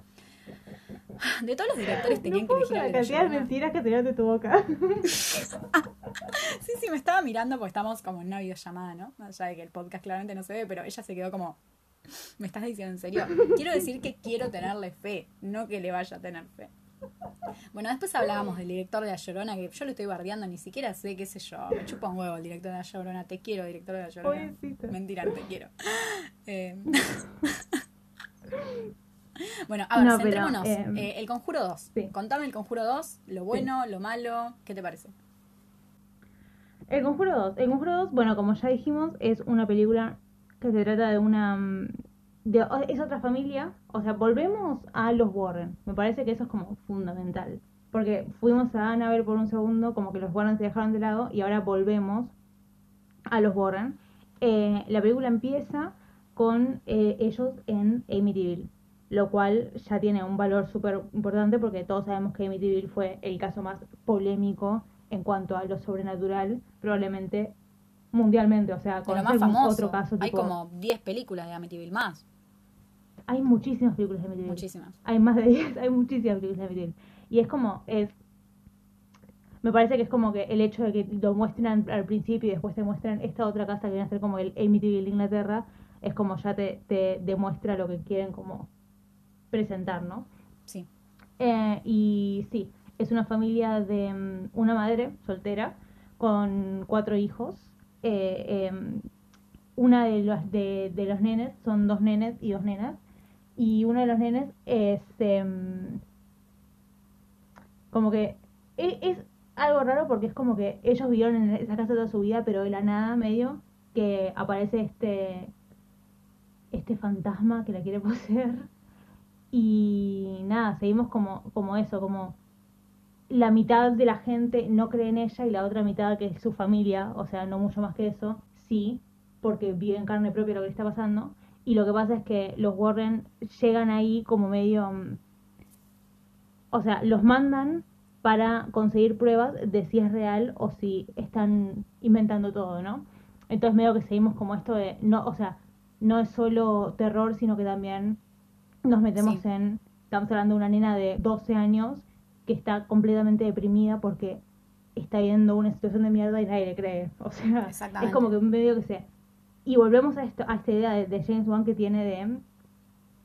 De todos los directores tenían No que elegir la cantidad de mentiras que tenías de tu boca. Sí, sí, me estaba mirando porque estamos como en una videollamada, ¿no? Más allá de que el podcast claramente no se ve, pero ella se quedó como, ¿me estás diciendo en serio? Quiero decir que quiero tenerle fe, no que le vaya a tener fe. Bueno, después hablábamos del director de La Llorona, que yo lo estoy bardeando, ni siquiera sé, qué sé yo, me chupa un huevo el director de La Llorona, te quiero, director de La Llorona. Pobrecito. Mentira, te quiero. Eh, bueno, a ver, No, pero, centrémonos. eh, Eh, el Conjuro 2. sí. Contame el Conjuro 2, lo bueno, lo malo, ¿qué te parece? El Conjuro 2. El Conjuro 2, bueno, como ya dijimos, es una película que se trata de una... mm, De, es otra familia. O sea, volvemos a los Warren. Me parece que eso es como fundamental. Porque fuimos a Annabelle por un segundo, como que los Warren se dejaron de lado, y ahora volvemos a los Warren. Eh, la película empieza con eh, ellos en Amityville, lo cual ya tiene un valor súper importante porque todos sabemos que Amityville fue el caso más polémico en cuanto a lo sobrenatural, probablemente mundialmente, o sea, famoso. otro caso Hay como 10 películas de Amityville más. hay muchísimas películas de Amityville. Muchísimas. Hay más de 10, hay muchísimas películas de Amityville. Y es como, es... Me parece que es como que el hecho de que lo muestran al principio y después te muestran esta otra casa que viene a ser como el Amityville de Inglaterra, es como ya te, te demuestra lo que quieren como presentar, ¿no? Sí. Eh, y sí, es una familia de mm, una madre soltera con cuatro hijos. Eh, em, una de los, de, de los nenes son dos nenes y dos nenas. Y uno de los nenes es em, como que e- es, algo raro porque es como que ellos vivieron en esa casa toda su vida, pero de la nada medio que aparece este este fantasma que la quiere poseer. Y nada, seguimos como, como eso, como la mitad de la gente no cree en ella y la otra mitad que es su familia, o sea, no mucho más que eso, sí, porque vive en carne propia lo que le está pasando. Y lo que pasa es que los Warren llegan ahí como medio... mm, O sea, los mandan para conseguir pruebas de si es real o si están inventando todo, ¿no? Entonces medio que seguimos como esto de... no O sea, no es solo terror, sino que también nos metemos Sí. en... Estamos hablando de una nena de 12 años que está completamente deprimida porque está viendo una situación de mierda y nadie le cree. O sea, es como que medio que se... Y volvemos a, esto, a esta idea de, de James Wan que tiene de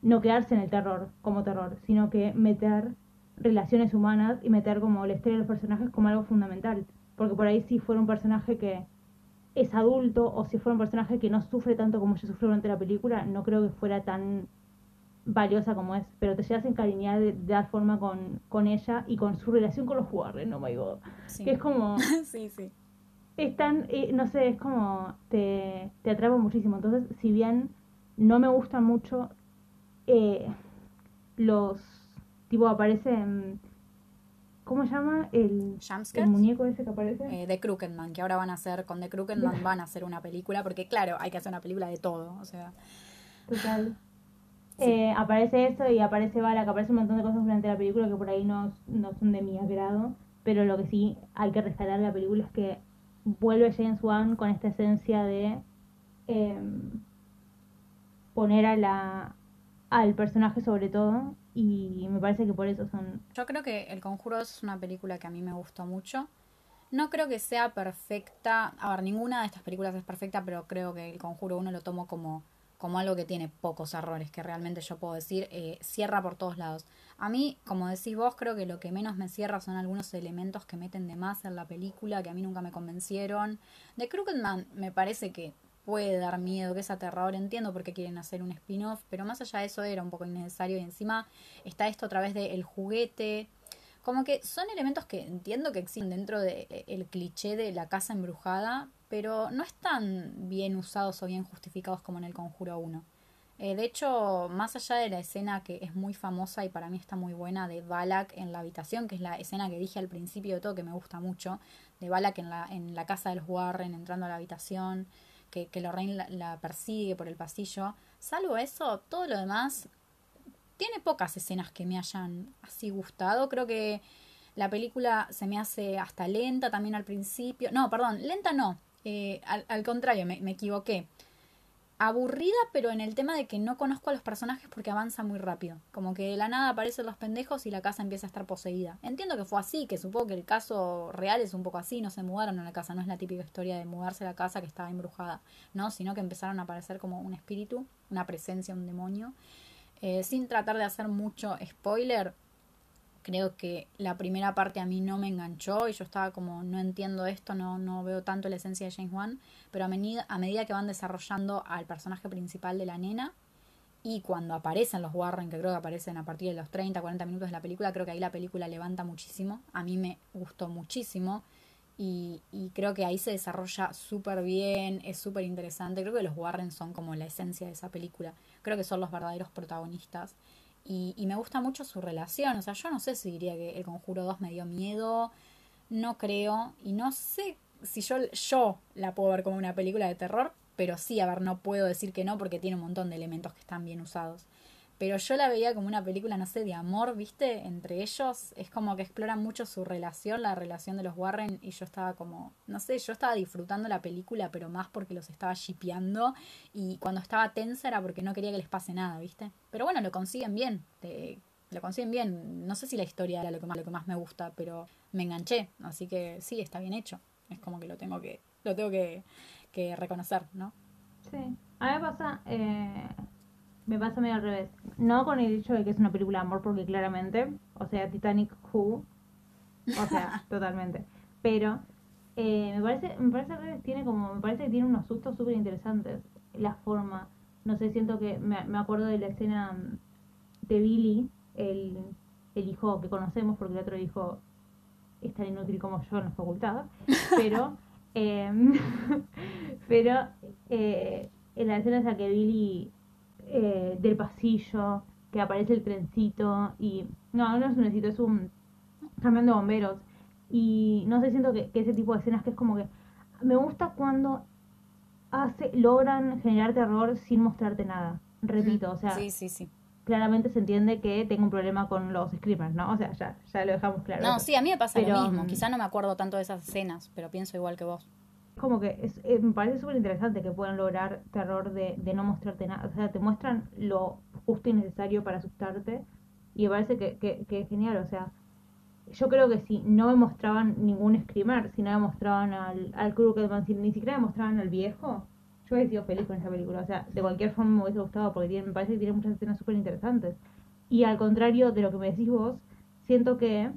no quedarse en el terror como terror, sino que meter relaciones humanas y meter como la historia de los personajes como algo fundamental. Porque por ahí si fuera un personaje que es adulto o si fuera un personaje que no sufre tanto como ella sufre durante la película, no creo que fuera tan valiosa como es. Pero te llegas a encariñar de, de tal forma con, con ella y con su relación con los Warren, oh my god. Sí. Que es como... sí, sí. es tan, eh, no sé, es como te, te atrapa muchísimo. Entonces, si bien no me gustan mucho eh, los, tipo, aparecen, ¿cómo se llama? El, el muñeco ese que aparece. Eh, de Crookedman, que ahora van a hacer, con The Crookedman van a hacer una película, porque claro, hay que hacer una película de todo, o sea, Total. Eh, aparece eso y aparece Bala, que aparece un montón de cosas durante la película que por ahí no, no son de mi agrado. Pero lo que sí hay que rescatar de la película es que vuelve James Wan con esta esencia de em, poner a la al personaje sobre todo y me parece que por eso son yo creo que El Conjuro 2 es una película que a mí me gustó mucho. No creo que sea perfecta, a ver, ninguna de estas películas es perfecta, pero creo que El Conjuro 1 lo tomo como, como algo que tiene pocos errores, que realmente yo puedo decir, eh, cierra por todos lados. A mí, como decís vos, creo que lo que menos me cierra son algunos elementos que meten de más en la película, que a mí nunca me convencieron. De Crookedman me parece que puede dar miedo, que es aterrador, entiendo por qué quieren hacer un spin-off, pero más allá de eso era un poco innecesario y encima está esto a través del juguete. Como que son elementos que entiendo que existen dentro del cliché de la casa embrujada, pero no están bien usados o bien justificados como en el Conjuro 1. Eh, de hecho, más allá de la escena que es muy famosa y para mí está muy buena de Balak en la habitación, que es la escena que dije al principio de todo que me gusta mucho, de Balak en la, en la casa de los Warren entrando a la habitación, que, que Lorraine la, la persigue por el pasillo. Salvo eso, todo lo demás tiene pocas escenas que me hayan así gustado. Creo que la película se me hace hasta lenta también al principio. No, perdón, lenta no. Eh, al, al, contrario, me, me, equivoqué. aburrida, pero en el tema de que no conozco a los personajes porque avanza muy rápido. Como que de la nada aparecen los pendejos y la casa empieza a estar poseída. Entiendo que fue así, que supongo que el caso real es un poco así, no se mudaron a la casa, no es la típica historia de mudarse a la casa que estaba embrujada, ¿no? Sino que empezaron a aparecer como un espíritu, una presencia, un demonio. Eh, sin tratar de hacer mucho spoiler, creo que la primera parte a mí no me enganchó y yo estaba como no entiendo esto, no, no veo tanto la esencia de James Wan, pero a medida, a medida que van desarrollando al personaje principal de la nena y cuando aparecen los Warren, que creo que aparecen a partir de los 30, 40 minutos de la película, creo que ahí la película levanta muchísimo, a mí me gustó muchísimo y, y creo que ahí se desarrolla súper bien, es súper interesante, creo que los Warren son como la esencia de esa película, creo que son los verdaderos protagonistas y, y, me gusta mucho su relación. O sea, yo no sé si diría que El Conjuro 2 me dio miedo. No creo. Y no sé si yo, yo la puedo ver como una película de terror. Pero sí, a ver, no puedo decir que no porque tiene un montón de elementos que están bien usados pero yo la veía como una película, no sé, de amor, ¿viste? Entre ellos. Es como que exploran mucho su relación, la relación de los Warren, y yo estaba como, no sé, yo estaba disfrutando la película, pero más porque los estaba shipeando, y cuando estaba tensa era porque no quería que les pase nada, ¿viste? Pero bueno, lo consiguen bien, lo consiguen bien. No sé si la historia era lo que más, lo que más me gusta, pero me enganché, así que sí, está bien hecho. Es como que lo tengo que, lo tengo que, reconocer, ¿no? Sí. A mí me pasa, eh, me pasa medio al revés. No con el hecho de que es una película de amor, porque claramente, o sea, Titanic Who, o sea, totalmente. Pero eh, me parece, me parece al revés, tiene como, me parece que tiene unos sustos súper interesantes. La forma, no sé, siento que me, me acuerdo de la escena mm, de Billy, el, el hijo que conocemos, porque el otro hijo es tan inútil como yo en la facultad, pero, eh, pero eh, en la escena esa que Billy eh, del pasillo, que aparece el trencito y... No, no es un trencito, es un camión de bomberos. Y no sé, siento que, ese tipo de escenas que es como que... Me gusta cuando hace, logran generar terror sin mostrarte nada. Repito, o sea... Sí, sí, sí. Claramente se entiende que tengo un problema con los screamers, ¿no? O sea, ya, ya lo dejamos claro. No, sí, a mí me pasa lo mismo. Quizá no me acuerdo tanto de esas escenas, pero pienso igual que vos como que es, eh, me parece súper interesante que puedan lograr terror de, de no mostrarte nada. O sea, te muestran lo justo y necesario para asustarte. Y me parece que, que, que es genial. O sea, yo creo que si no me mostraban ningún screamer, si no me mostraban al, al Crooked si ni siquiera me mostraban al viejo, yo hubiera sido feliz con esa película. O sea, de cualquier forma me hubiese gustado porque tiene, me parece que tiene muchas escenas súper interesantes. Y al contrario de lo que me decís vos, siento que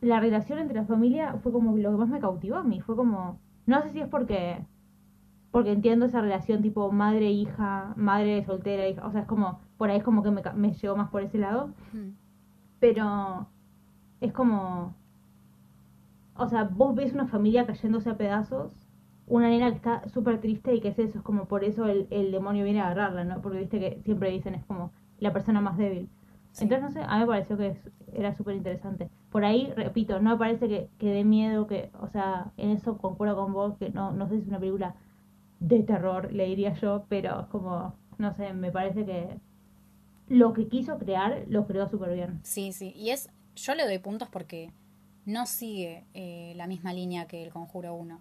la relación entre la familia fue como lo que más me cautivó a mí. Fue como, no sé si es porque, porque entiendo esa relación tipo madre-hija, madre soltera, hija, o sea, es como, por ahí es como que me, me llegó más por ese lado. Pero es como, o sea, vos ves una familia cayéndose a pedazos, una nena que está súper triste y que es eso, es como por eso el, el demonio viene a agarrarla, ¿no? Porque viste que siempre dicen es como la persona más débil. Entonces, no sé, a mí me pareció que era súper interesante. Por ahí, repito, no me parece que, que dé miedo, que, o sea, en eso concuerdo con vos, que no, no sé si es una película de terror, le diría yo, pero como, no sé, me parece que lo que quiso crear, lo creó súper bien. Sí, sí, y es, yo le doy puntos porque no sigue eh, la misma línea que el Conjuro 1.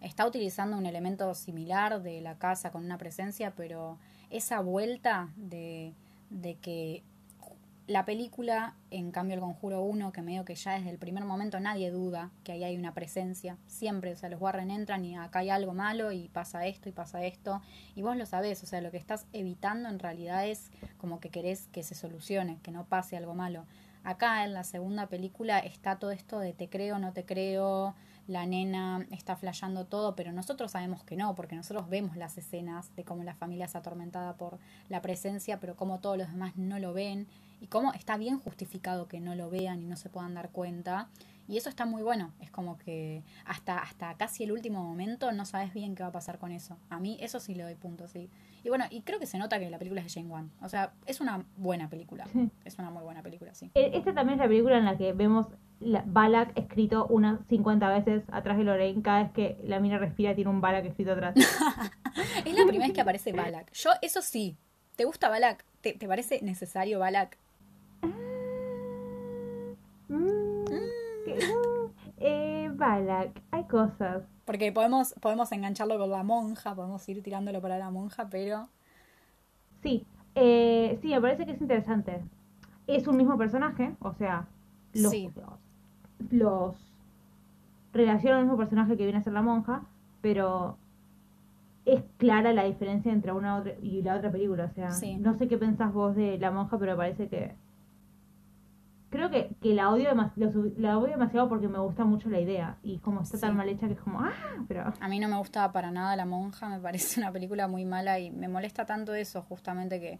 Está utilizando un elemento similar de la casa con una presencia, pero esa vuelta de, de que la película, en cambio el Conjuro 1, que medio que ya desde el primer momento nadie duda que ahí hay una presencia, siempre, o sea, los Warren entran y acá hay algo malo y pasa esto y pasa esto, y vos lo sabés, o sea, lo que estás evitando en realidad es como que querés que se solucione, que no pase algo malo. Acá en la segunda película está todo esto de te creo, no te creo, la nena está flayando todo, pero nosotros sabemos que no, porque nosotros vemos las escenas de cómo la familia es atormentada por la presencia, pero como todos los demás no lo ven y cómo está bien justificado que no lo vean y no se puedan dar cuenta. Y eso está muy bueno. Es como que hasta, hasta casi el último momento no sabes bien qué va a pasar con eso. A mí eso sí le doy punto, sí. Y bueno, y creo que se nota que la película es de Jane Wan. O sea, es una buena película. Es una muy buena película, sí. E, esta también es la película en la que vemos la, Balak escrito unas 50 veces atrás de Lorraine. Cada vez que la mina respira tiene un Balak escrito atrás. es la primera vez que aparece Balak. Yo, eso sí. ¿Te gusta Balak? ¿Te, te parece necesario Balak? eh, Balak, hay cosas. Porque podemos, podemos engancharlo con la monja, podemos ir tirándolo para la monja, pero Sí, eh, sí, me parece que es interesante. Es un mismo personaje, o sea, los, Sí. los relaciona al mismo personaje que viene a ser la monja, pero es clara la diferencia entre una otra y la otra película. O sea, Sí. no sé qué pensás vos de la monja, pero me parece que. Creo que, que la, odio lo la odio demasiado porque me gusta mucho la idea. Y como está tan mal hecha que es como, ah, pero. a mí no me gusta para nada La Monja, me parece una película muy mala y me molesta tanto eso, justamente que,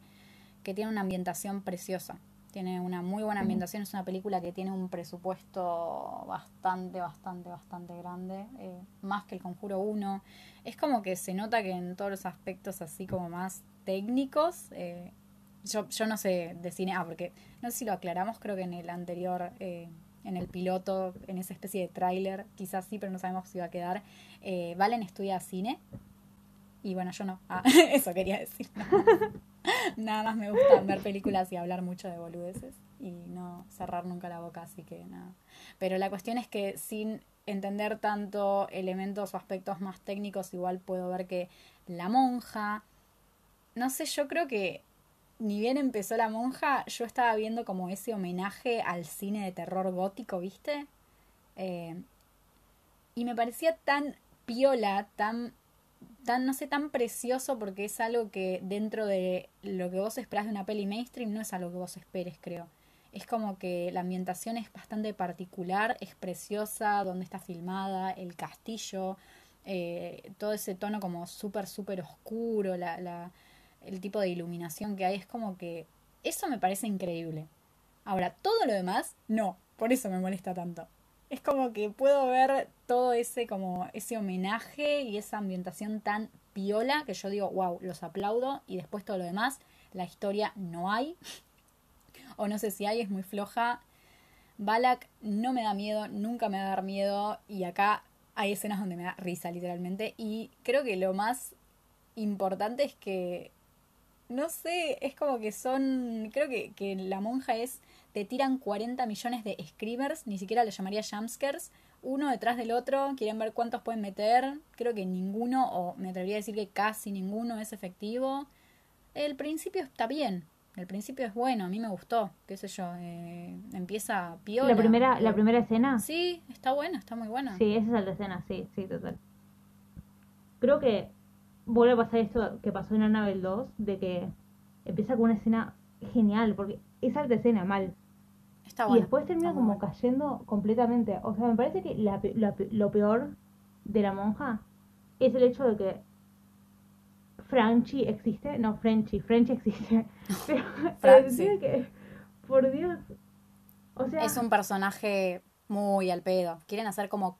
que tiene una ambientación preciosa. Tiene una muy buena ambientación, es una película que tiene un presupuesto bastante, bastante, bastante grande, eh, más que El Conjuro 1. Es como que se nota que en todos los aspectos así como más técnicos, eh, yo, yo no sé de cine, ah, porque no sé si lo aclaramos, creo que en el anterior, eh, en el piloto, en esa especie de tráiler, quizás sí, pero no sabemos si va a quedar. Eh, Valen estudia cine y bueno, yo no. Ah, eso quería decir. Más. Nada más me gusta ver películas y hablar mucho de boludeces y no cerrar nunca la boca, así que nada. Pero la cuestión es que sin entender tanto elementos o aspectos más técnicos, igual puedo ver que la monja, no sé, yo creo que ni bien empezó la monja, yo estaba viendo como ese homenaje al cine de terror gótico, ¿viste? Eh, y me parecía tan piola, tan, tan, no sé, tan precioso porque es algo que dentro de lo que vos esperás de una peli mainstream no es algo que vos esperes, creo. Es como que la ambientación es bastante particular, es preciosa, donde está filmada, el castillo, eh, todo ese tono como súper, súper oscuro, la, la, el tipo de iluminación que hay, es como que eso me parece increíble. Ahora, todo lo demás, no, por eso me molesta tanto. Es como que puedo ver todo ese como ese homenaje y esa ambientación tan piola que yo digo, wow, los aplaudo y después todo lo demás, la historia no hay. o no sé si hay, es muy floja. Balak no me da miedo, nunca me va a dar miedo y acá hay escenas donde me da risa literalmente y creo que lo más importante es que no sé, es como que son, creo que, que la monja es, te tiran 40 millones de screamers, ni siquiera le llamaría jumpscares, uno detrás del otro, quieren ver cuántos pueden meter, creo que ninguno, o me atrevería a decir que casi ninguno es efectivo. El principio está bien, el principio es bueno, a mí me gustó, qué sé yo, eh, empieza piola. La primera, la Eh, primera escena. Sí, está buena, está muy buena. Sí, esa es la escena, sí, sí, total. Creo que vuelve a pasar esto que pasó en Annabelle 2, de que empieza con una escena genial, porque es alta escena, mal. Está y buena. después termina como cayendo completamente. O sea, me parece que la la lo peor de la monja es el hecho de que Franchi existe. No, Frenchy, Frenchy existe. Pero Fran- en el sentido de que, por Dios. O sea, Es un personaje muy al pedo. Quieren hacer como.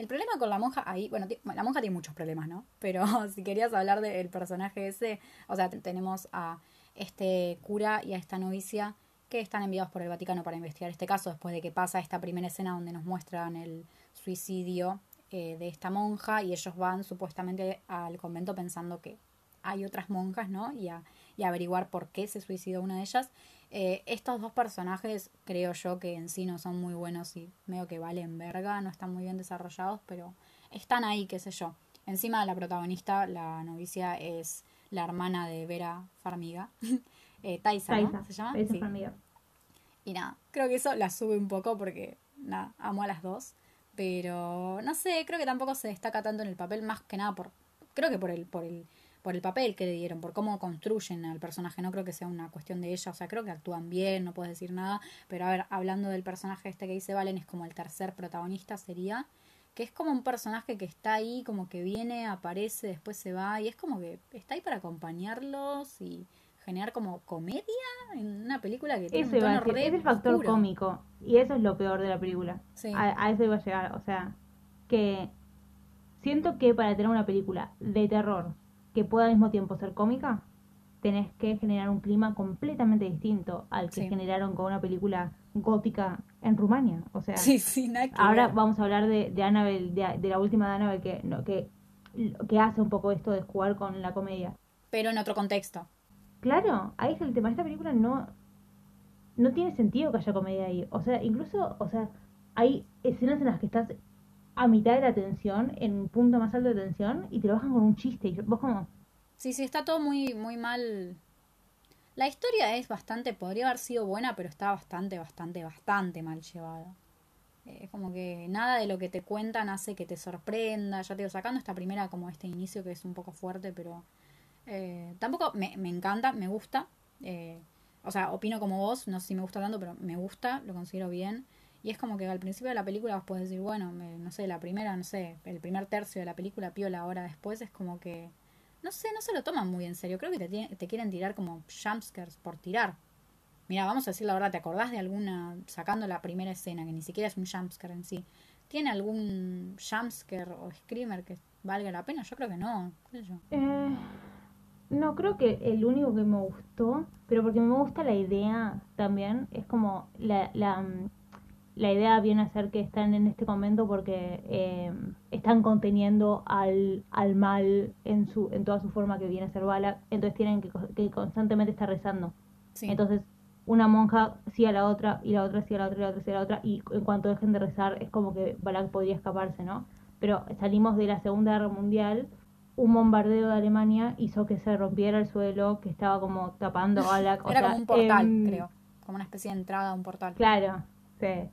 El problema con la monja ahí, bueno, la monja tiene muchos problemas, ¿no? Pero si querías hablar del personaje ese, o sea, te- tenemos a este cura y a esta novicia que están enviados por el Vaticano para investigar este caso después de que pasa esta primera escena donde nos muestran el suicidio eh, de esta monja y ellos van supuestamente al convento pensando que hay otras monjas, ¿no? Y a, y averiguar por qué se suicidó una de ellas. Eh, estos dos personajes creo yo que en sí no son muy buenos y medio que valen verga, no están muy bien desarrollados, pero están ahí, qué sé yo. Encima la protagonista, la novicia, es la hermana de Vera Farmiga. eh, Taisa, ¿no? Taisa, ¿Se llama? Taisa Sí. Farmiga. Y nada, creo que eso la sube un poco porque, nada, amo a las dos. Pero, no sé, creo que tampoco se destaca tanto en el papel, más que nada por, creo que por el, por el, por el papel que le dieron, por cómo construyen al personaje. No creo que sea una cuestión de ella, o sea, creo que actúan bien, no puedes decir nada. Pero a ver, hablando del personaje este que dice Valen, es como el tercer protagonista sería. Que es como un personaje que está ahí, como que viene, aparece, después se va, y es como que está ahí para acompañarlos y generar como comedia en una película que tiene Eso un tono re es el factor oscuro. cómico. Y eso es lo peor de la película. Sí. A, a eso iba a llegar. O sea, que siento que para tener una película de terror que pueda al mismo tiempo ser cómica, tenés que generar un clima completamente distinto al que Sí. generaron con una película gótica en Rumania. O sea, Sí, ahora ver. vamos a hablar de, de Annabelle, de, de la última de Annabelle que, no, que, que hace un poco esto de jugar con la comedia. Pero en otro contexto. Claro, ahí es el tema. Esta película no, no tiene sentido que haya comedia ahí. O sea, incluso, o sea, hay escenas en las que estás a mitad de la tensión, en un punto más alto de tensión, y te lo bajan con un chiste. Y vos como, Sí, sí, está todo muy, muy mal. La historia es bastante, podría haber sido buena, pero está bastante, bastante, bastante mal llevada. Es como que nada de lo que te cuentan hace que te sorprenda. Ya te digo, sacando esta primera, como este inicio que es un poco fuerte, pero eh, tampoco me, me encanta, me gusta. Eh, o sea, opino como vos, no sé si me gusta tanto, pero me gusta, lo considero bien. Y es como que al principio de la película vos podés decir, bueno, me- no sé, la primera, no sé, el primer tercio de la película, piola, ahora después es como que, no sé, no se lo toman muy en serio. Creo que te, quieren tirar como jumpscares por tirar. Mira, vamos a decir la verdad, ¿te acordás de alguna, sacando la primera escena, que ni siquiera es un jumpscare en sí? ¿Tiene algún jumpscare o screamer que valga la pena? Yo creo que no, qué sé yo. Eh, no, creo que el único que me gustó, pero porque me gusta la idea también, es como la, la, mm, la idea viene a ser que están en este convento porque eh, están conteniendo al, al mal en su en toda su forma que viene a ser Balak, entonces tienen que, que constantemente estar rezando. Sí, Entonces, una monja sí a la otra, y la otra sí a la otra, y la otra sí a la otra, y en cuanto dejen de rezar, es como que Balak podría escaparse, ¿no? Pero salimos de la Segunda Guerra Mundial, un bombardeo de Alemania hizo que se rompiera el suelo, que estaba como tapando Balak. o era sea, como un portal, em, creo. Como una especie de entrada a un portal. Claro, sí.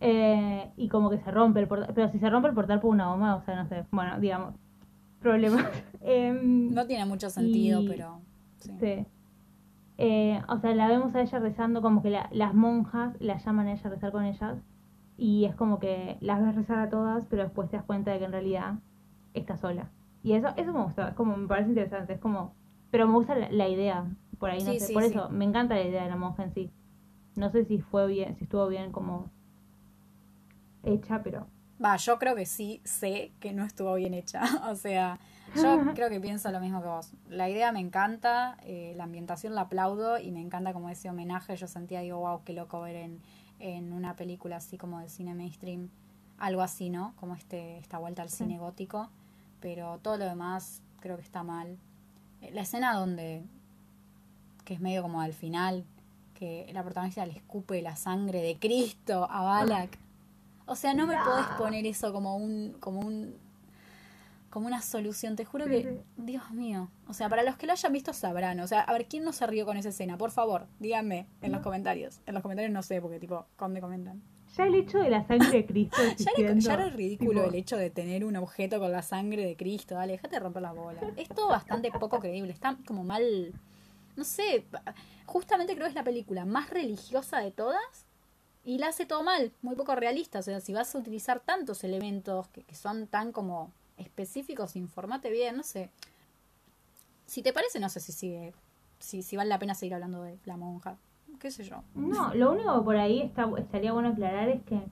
Eh, y como que se rompe el portal, pero si se rompe el portal por una bomba, o sea, no sé, bueno, digamos, problemas. Em, No tiene mucho sentido, Y- pero sí. Sí. Eh, o sea, la vemos a ella rezando, como que la- las monjas la llaman a ella a rezar con ellas. Y es como que las ves rezar a todas, pero después te das cuenta de que en realidad está sola. Y eso, eso me gusta, es como, me parece interesante, es como, pero me gusta la, la idea, por ahí, no Sí, sé, sí, por eso, me encanta la idea de la monja en sí. No sé si fue bien, si estuvo bien como hecha, pero Va, yo creo que sí sé que no estuvo bien hecha. O sea, yo creo que pienso lo mismo que vos. La idea me encanta, eh, la ambientación la aplaudo y me encanta como ese homenaje. Yo sentía, digo, wow, qué loco ver en, en una película así como de cine mainstream algo así, ¿no? Como este esta vuelta al Sí. cine gótico. Pero todo lo demás creo que está mal. Eh, La escena donde, que es medio como al final, que la protagonista le escupe la sangre de Cristo a Balak. O sea, no me podés poner eso como un, como un, como una solución. Te juro que, Dios mío. O sea, para los que lo hayan visto sabrán. O sea, a ver, ¿quién no se rió con esa escena? Por favor, díganme en los comentarios. En los comentarios no sé, porque tipo, ¿dónde comentan? ya el hecho de la sangre de Cristo Ya, era- existiendo, ya era ridículo tipo, el hecho de tener un objeto con la sangre de Cristo. Dale, déjate de romper la bola. Es todo bastante poco creíble. Está como mal. No sé. Justamente creo que es la película más religiosa de todas. Y la hace todo mal, muy poco realista. O sea, si vas a utilizar tantos elementos que, que son tan como específicos, informate bien, no sé. Si te parece, no sé si sigue. Si, si vale la pena seguir hablando de la monja. ¿Qué sé yo? No, lo único que por ahí está, estaría bueno aclarar es que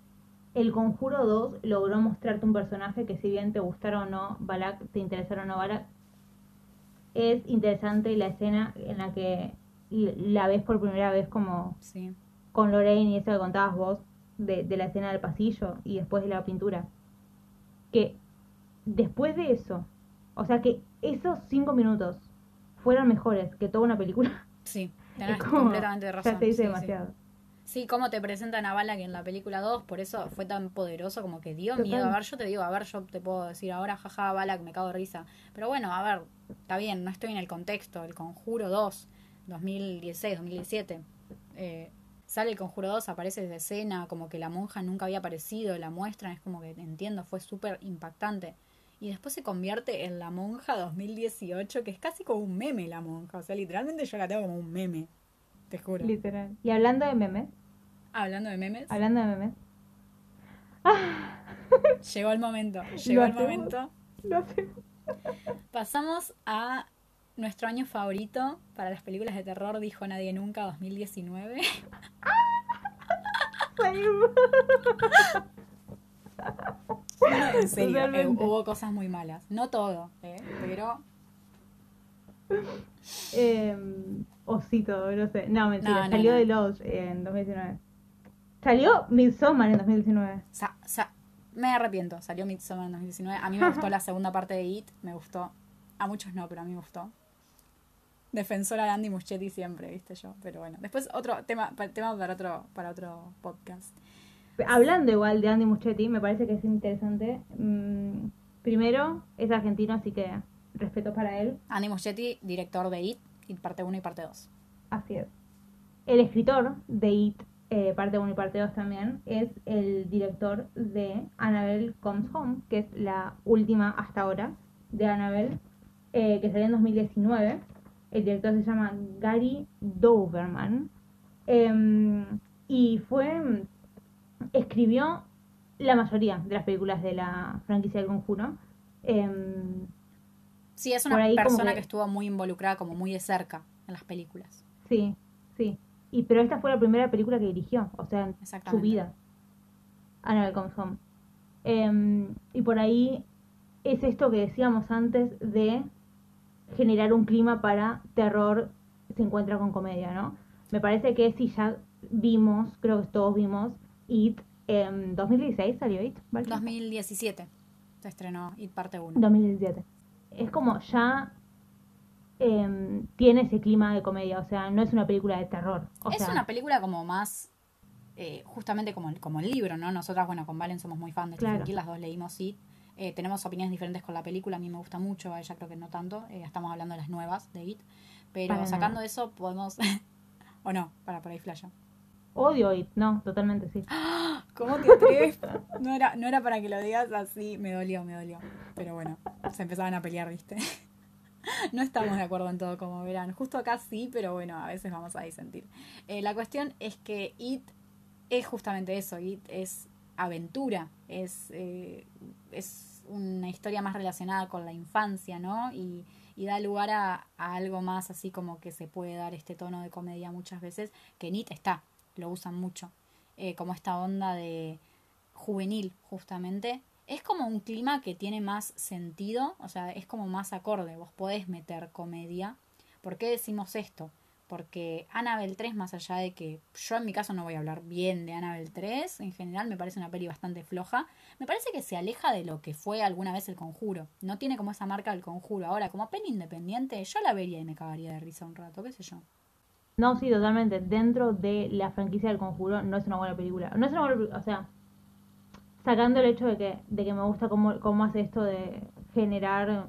El Conjuro 2 logró mostrarte un personaje que si bien te gustara o no Balak, te interesara o no Balak, es interesante la escena en la que la ves por primera vez como Sí. Con Lorraine y eso que contabas vos de, de la escena del pasillo y después de la pintura. Que después de eso, o sea que esos cinco minutos fueran mejores que toda una película, Sí, tenés como, completamente razón. ya se dice sí, sí. demasiado. Sí, cómo te presentan a Balak en la película 2, por eso fue tan poderoso, como que dio Total. miedo. A ver, yo te digo, a ver, yo te puedo decir ahora, jaja, Balak, me cago de risa. Pero bueno, a ver, está bien, no estoy en el contexto. El Conjuro 2, 2016, 2017. Eh, sale el Conjuro 2, aparece desde escena, como que la monja nunca había aparecido, la muestran, es como que entiendo, fue súper impactante. Y después se convierte en la monja 2018, que es casi como un meme la monja. O sea, literalmente yo la tengo como un meme, te juro. Literal. Y hablando de memes, Hablando de memes, hablando de memes, llegó el momento, llegó el hacemos. momento. no sé. Pasamos a nuestro año favorito para las películas de terror, dijo Nadie Nunca, 2019. No, en serio, eh, hubo cosas muy malas. No todo, eh, pero Eh, osito, no sé. No, mentira. No, no, salió no. de Lodge en 2019. Salió Midsommar en 2019. sa- sa- me arrepiento. Salió Midsommar en 2019. A mí me gustó la segunda parte de It, me gustó. A muchos no, pero a mí me gustó. Defensora de Andy Muschietti siempre, viste yo. Pero bueno, después otro tema, tema para otro, para otro podcast. Hablando igual de Andy Muschietti, me parece que es interesante. Mm, primero, es argentino, así que respeto para él. Andy Muschietti, director de IT, IT parte 1 y parte 2. Así es. El escritor de It, eh, parte 1 y parte 2 también, es el director de Annabelle Comes Home, que es la última hasta ahora de Annabelle, eh, que salió en 2019. El director se llama Gary Doberman. Em, y fue. Escribió la mayoría de las películas de la franquicia del conjuro. Em, Sí, es una persona que- que... estuvo muy involucrada, como muy de cerca en las películas. sí, sí. Y, pero esta fue la primera película que dirigió, o sea, en su vida. Annabelle Comes Home. Em, y por ahí es esto que decíamos antes de generar un clima para terror se encuentra con comedia, ¿no? Me parece que si ya vimos, creo que todos vimos, It, en 2016 salió It, ¿vale? 2017 se estrenó IT parte 1. 2017. Es como ya em, tiene ese clima de comedia, o sea, no es una película de terror. O es sea, una película como más, eh, justamente como el, como el libro, ¿no? Nosotras, bueno, con Valen somos muy fan de Stephen Claro. Las dos leímos IT. Eh, tenemos opiniones diferentes con la película, a mí me gusta mucho, a ella creo que no tanto. Eh, estamos hablando de las nuevas de IT. Pero Para sacando nada. eso, podemos... o no, para por ahí flasha. Odio It, no, totalmente sí. ¿Cómo te atreves? No era, no era para que lo digas así, me dolió, me dolió. Pero bueno, se empezaban a pelear, ¿viste? No estamos de acuerdo en todo, como verán. Justo acá sí, pero bueno, a veces vamos a disentir. Eh, la cuestión es que It es justamente eso. It es aventura, es, eh, es una historia más relacionada con la infancia, ¿no? Y, da lugar a, algo más así como que se puede dar este tono de comedia muchas veces, que en It está, lo usan mucho. Eh, como esta onda de juvenil, justamente. Es como un clima que tiene más sentido, o sea, es como más acorde. Vos podés meter comedia. ¿Por qué decimos esto? Porque Annabelle 3, más allá de que yo en mi caso no voy a hablar bien de Annabelle 3, en general me parece una peli bastante floja, me parece que se aleja de lo que fue alguna vez el conjuro. No tiene como esa marca del conjuro. Ahora, como peli independiente, yo la vería y me cagaría de risa un rato, qué sé yo. No, sí, totalmente. Dentro de la franquicia del conjuro no es una buena película. No es una buena película, o sea, sacando el hecho de que, de que me gusta cómo, cómo hace esto de generar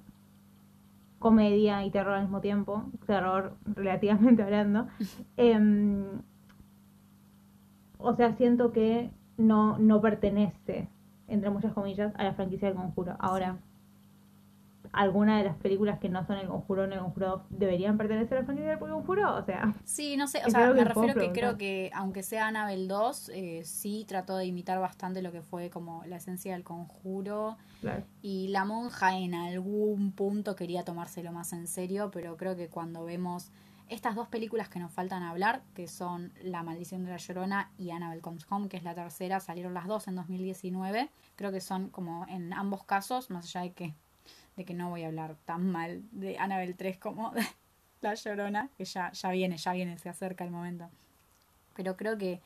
comedia y terror al mismo tiempo, terror relativamente hablando, em, o sea, siento que no, no pertenece, entre muchas comillas, a la franquicia del conjuro. Ahora, alguna de las películas que no son el conjuro ni el conjuro 2 deberían pertenecer a la franquicia del conjuro, o sea, Sí, no sé, o sea, me refiero que creo que aunque sea Annabelle 2, eh, sí trató de imitar bastante lo que fue como la esencia del conjuro claro. y la monja en algún punto quería tomárselo más en serio, pero creo que cuando vemos estas dos películas que nos faltan hablar, que son La maldición de la llorona y Annabelle Comes Home, que es la tercera, salieron las dos en 2019, creo que son como en ambos casos, más allá de que de que no voy a hablar tan mal de Annabelle 3 como de La Llorona, que ya, ya viene, ya viene, se acerca el momento. Pero creo que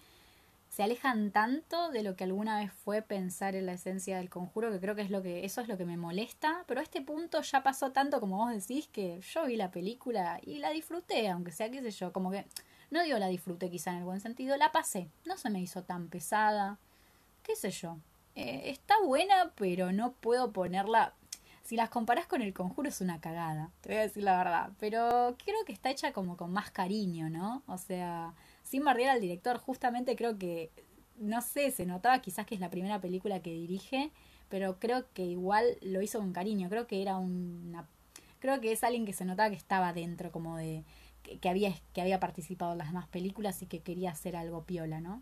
se alejan tanto de lo que alguna vez fue pensar en la esencia del conjuro, que creo que es lo que, eso es lo que me molesta, pero a este punto ya pasó tanto como vos decís que yo vi la película y la disfruté, aunque sea, qué sé yo, como que, no digo la disfruté quizá en el buen sentido, la pasé, no se me hizo tan pesada, qué sé yo. Eh, está buena, pero no puedo ponerla si las comparás con el conjuro es una cagada, te voy a decir la verdad. Pero creo que está hecha como con más cariño, ¿no? O sea, sin bardear al director, justamente creo que, no sé, se notaba quizás que es la primera película que dirige, pero creo que igual lo hizo con cariño. Creo que era una... Creo que es alguien que se notaba que estaba dentro como de... que, que había, que había participado en las demás películas y que quería hacer algo piola, ¿no?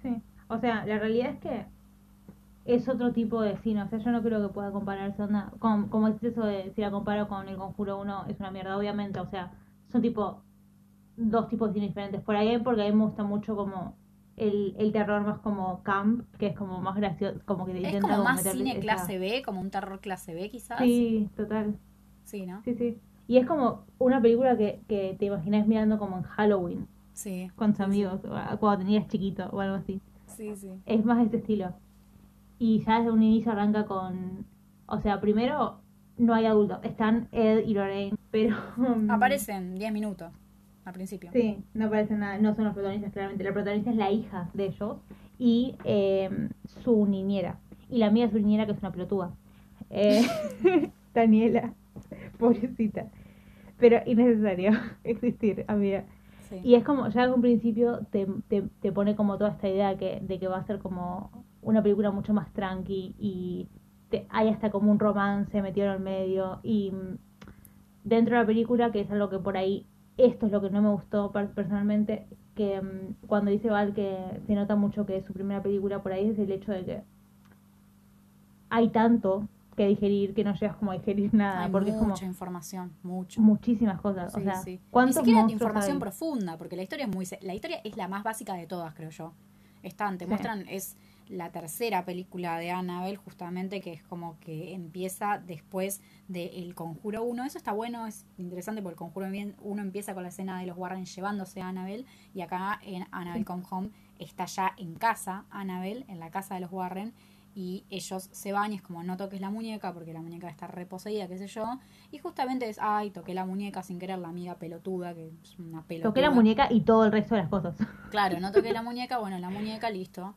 Sí, o sea, la realidad es que es otro tipo de cine, o sea, yo no creo que pueda compararse, onda, con, como es eso de si la comparo con El Conjuro 1, es una mierda, obviamente, o sea, son tipo dos tipos de cine diferentes. Por ahí porque a mí me gusta mucho como el, el terror más como camp, que es como más gracioso, como que te Es como más cine esa- clase B, como un terror clase B quizás. Sí, total, Sí, ¿no? sí, sí. Y es como una película que, que te imaginas mirando como en Halloween, Sí. con tus amigos, o cuando tenías chiquito o algo así. Sí, sí. Es más de este estilo. Y ya desde un inicio arranca con. O sea, primero no hay adultos. Están Ed y Lorraine, pero. Aparecen 10 minutos al principio. Sí, no aparecen nada. No son los protagonistas, claramente. La protagonista es la hija de ellos. y eh, su niñera. Y la amiga de su niñera que es una pelotuda. Eh, Daniela, pobrecita. Pero innecesario existir, amiga. Sí. Y es como, ya en un principio te, te, te pone como toda esta idea que, de que va a ser como una película mucho más tranqui y te- hay hasta como un romance metido en el medio y mm, dentro de la película, que es algo que por ahí, esto es lo que no me gustó per- personalmente, que mm, cuando dice Val que se nota mucho que es su primera película por ahí es el hecho de que hay tanto que digerir que no llegas como a digerir nada, Hay porque es como mucha información, mucho. muchísimas cosas, o sea, sí. Ni ¿cuántos siquiera monstruos información hay? profunda, porque la historia es muy... La historia es la más básica de todas, creo yo. Están, te Sí. muestran, es la tercera película de Annabelle, justamente, que es como que empieza después de El Conjuro 1. Eso está bueno, es interesante, porque El Conjuro 1 empieza con la escena de los Warren llevándose a Annabelle, y acá en Annabelle Come Home está ya en casa, Annabelle, en la casa de los Warren, y ellos se van y es como no toques la muñeca porque la muñeca está reposeída, qué sé yo. Y justamente es, ay, toqué la muñeca sin querer, la amiga pelotuda, que es una pelotuda. Toqué la muñeca y todo el resto de las cosas. Claro, no toqué la muñeca, bueno, la muñeca, listo.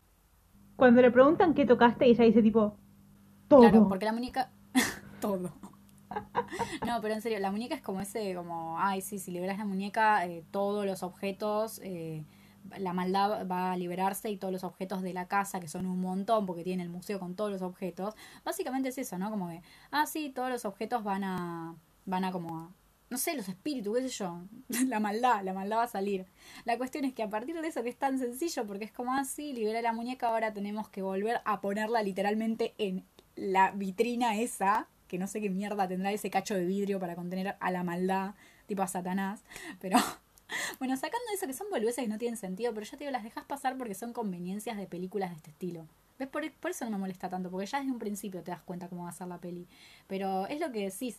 Cuando le preguntan qué tocaste, ella dice tipo, todo. Claro, porque la muñeca. Todo. No, pero en serio, la muñeca es como ese, como, ay, sí, si liberas la muñeca, eh, todos los objetos, eh, la maldad va a liberarse y todos los objetos de la casa, que son un montón, porque tiene el museo con todos los objetos, básicamente es eso, ¿no? Como que, ah, sí, todos los objetos van a, van a como a, no sé, los espíritus, qué sé yo, la maldad, la maldad va a salir. La cuestión es que a partir de eso que es tan sencillo, porque es como así, libera la muñeca, ahora tenemos que volver a ponerla literalmente en la vitrina esa, que no sé qué mierda tendrá ese cacho de vidrio para contener a la maldad, tipo a Satanás, pero bueno, sacando eso que son boludeces que no tienen sentido, pero ya te digo, las dejas pasar porque son conveniencias de películas de este estilo. ¿Ves? Por, por eso no me molesta tanto, porque ya desde un principio te das cuenta cómo va a ser la peli. Pero es lo que decís,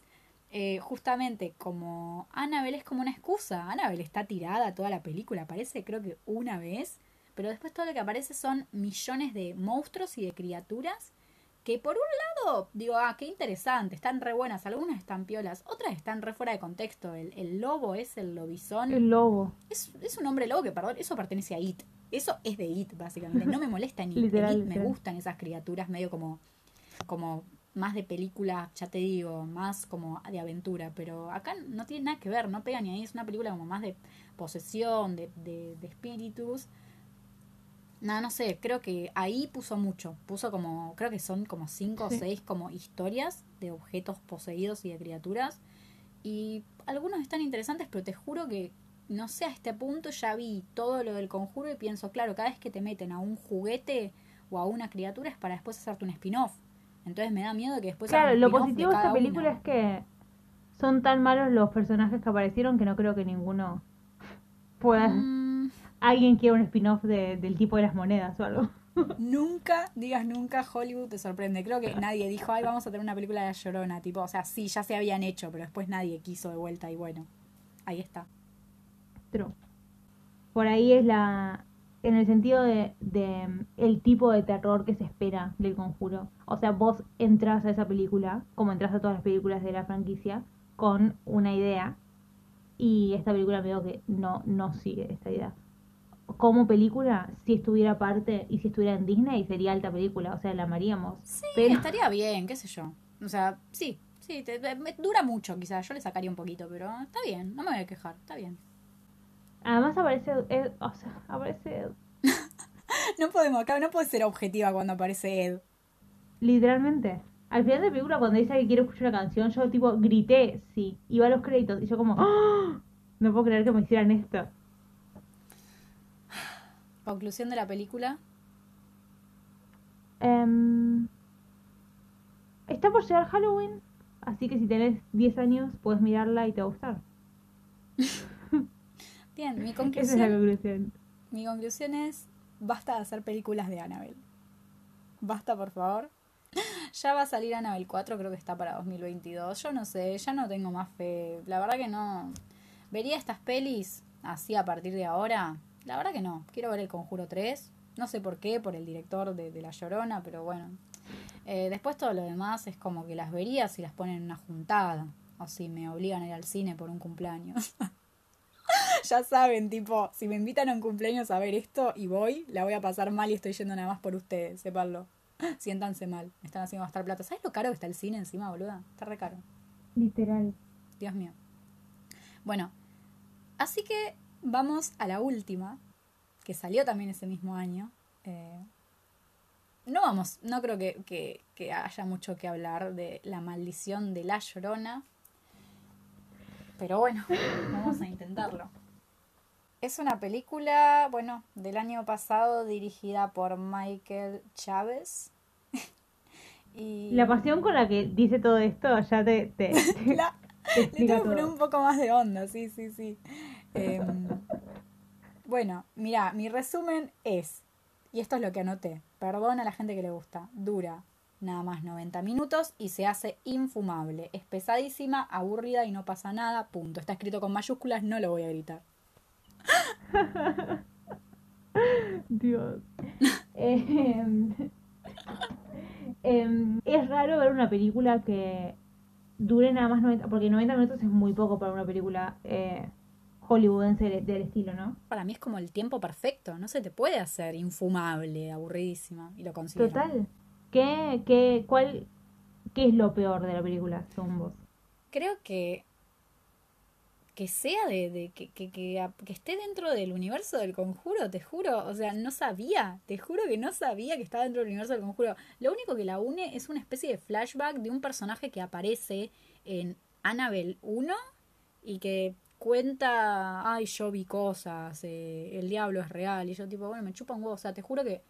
eh, justamente como Annabelle es como una excusa. Annabelle está tirada toda la película, aparece creo que una vez, pero después todo lo que aparece son millones de monstruos y de criaturas que por un lado digo, ah, qué interesante, están re buenas, algunas están piolas, otras están re fuera de contexto. El, el lobo es el lobizón. El lobo. Es, es un hombre lobo que, perdón, eso pertenece a It. Eso es de It, básicamente. No me molesta ni Literal, It. Me gustan esas criaturas medio como, como más de película, ya te digo, más como de aventura. Pero acá no tiene nada que ver, no pega ni ahí. Es una película como más de posesión, de, de, de espíritus. Nada, no sé, creo que ahí puso mucho. Puso como, creo que son como cinco Sí. o seis como historias de objetos poseídos y de criaturas. Y algunos están interesantes, pero te juro que, no sé, a este punto ya vi todo lo del conjuro y pienso, claro, cada vez que te meten a un juguete o a una criatura es para después hacerte un spin-off. Entonces me da miedo que después Claro, lo positivo de esta película una. es que son tan malos los personajes que aparecieron que no creo que ninguno pueda... Mm, Alguien quiera un spin-off de- del tipo de las monedas o algo. nunca, digas nunca, Hollywood te sorprende. Creo que nadie dijo, ay, vamos a tener una película de la Llorona. Tipo, o sea, sí, ya se habían hecho, pero después nadie quiso de vuelta y bueno, ahí está. True. Por ahí es la... En el sentido de, de mm, el tipo de terror que se espera del conjuro. O sea, vos entras a esa película, como entras a todas las películas de la franquicia, con una idea. Y esta película veo que no, no sigue esta idea. Como película, si estuviera aparte y si estuviera en Disney, sería alta película. O sea, la amaríamos. Sí, Pero- estaría bien, qué sé yo. O sea, sí, sí, te- te- me- dura mucho quizás, yo le sacaría un poquito, pero está bien, no me voy a quejar, está bien. Además aparece Ed, o sea, aparece Ed. No podemos, acá no puedes ser objetiva cuando aparece Ed. Literalmente. Al final de la película, cuando dice que quiere escuchar una canción, yo tipo grité, sí. Iba a los créditos y yo como, ¡Ah! no puedo creer que me hicieran esto. Conclusión de la película. Em, está por llegar Halloween, así que si tenés 10 años, puedes mirarla y te va a gustar. Bien, mi Esa es la conclusión, conclusión. mi conclusión es, basta de hacer películas de Annabelle. Basta, por favor. Ya va a salir Annabelle 4, creo que está para 2022. Yo no sé, ya no tengo más fe. La verdad que no. ¿Vería estas pelis así a partir de ahora? La verdad que no. Quiero ver El Conjuro 3. No sé por qué, por el director de, de La Llorona, pero bueno. Eh, después todo lo demás es como que las vería si las ponen en una juntada. O si me obligan a ir al cine por un cumpleaños. ya saben, tipo, si me invitan a un cumpleaños a ver esto y voy, la voy a pasar mal y estoy yendo nada más por ustedes, sépanlo. Siéntanse mal, me están haciendo gastar plata. ¿Sabes lo caro que está el cine encima, boluda? Está re caro. Literal. Dios mío. Bueno, así que vamos a la última, que salió también ese mismo año. Eh, no vamos, no creo que, que- que haya mucho que hablar de la maldición de la llorona. Pero bueno, vamos a intentarlo. Es una película, bueno, del año pasado dirigida por Michael Chávez. y La pasión con la que dice todo esto ya te, te, te- La- te Le tengo que poner un poco más de onda, sí, sí, sí. Em, bueno, mira, mi resumen es, y esto es lo que anoté, perdón a la gente que le gusta, dura nada más 90 minutos y se hace infumable. Es pesadísima, aburrida y no pasa nada, punto. Está escrito con mayúsculas, no lo voy a gritar. Dios. Em, em, es raro ver una película que dure nada más 90, porque 90 minutos es muy poco para una película eh, hollywoodense del, del estilo, ¿no? Para mí es como el tiempo perfecto, no se te puede hacer infumable, aburridísima, y lo considero. Total. ¿Qué, qué, cuál, ¿Qué es lo peor de la película, según vos? creo que que sea de, que esté dentro del universo del conjuro, te juro, o sea, no sabía, te juro que no sabía que estaba dentro del universo del conjuro. Lo único que la une es una especie de flashback de un personaje que aparece en Annabelle 1 y que cuenta, ay, yo vi cosas, eh, el diablo es real, y yo tipo, bueno, me chupa un huevo, o sea, te juro que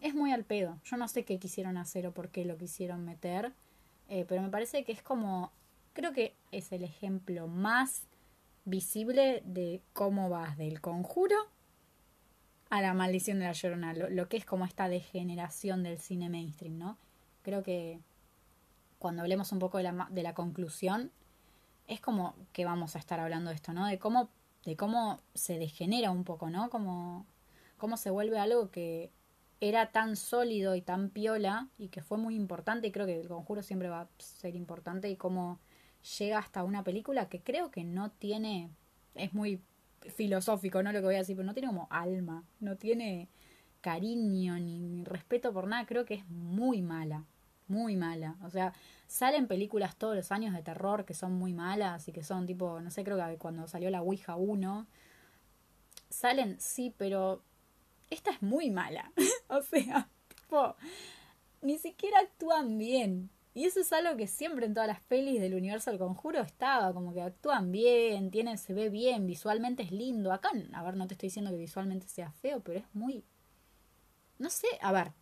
es muy al pedo. Yo no sé qué quisieron hacer o por qué lo quisieron meter, eh, pero me parece que es como, creo que es el ejemplo más visible de cómo vas del conjuro a la maldición de la llorona, lo, que es como esta degeneración del cine mainstream, ¿no? Creo que cuando hablemos un poco de la, de la conclusión, es como que vamos a estar hablando de esto, ¿no? De cómo, de cómo se degenera un poco, ¿no? Como, cómo se vuelve algo que era tan sólido y tan piola y que fue muy importante y creo que el conjuro siempre va a ser importante y cómo llega hasta una película que creo que no tiene, es muy filosófico, ¿no? Lo que voy a decir, pero no tiene como alma, no tiene cariño ni, respeto por nada, creo que es muy mala, muy mala. O sea, salen películas todos los años de terror que son muy malas y que son tipo, no sé, creo que cuando salió la Ouija 1, salen, sí, pero esta es muy mala. o sea, tipo, ni siquiera actúan bien. Y eso es algo que siempre en todas las pelis del universo del conjuro estaba, como que actúan bien, tienen, se ve bien, visualmente es lindo. Acá, a ver, no te estoy diciendo que visualmente sea feo, pero es muy... No sé, a ver,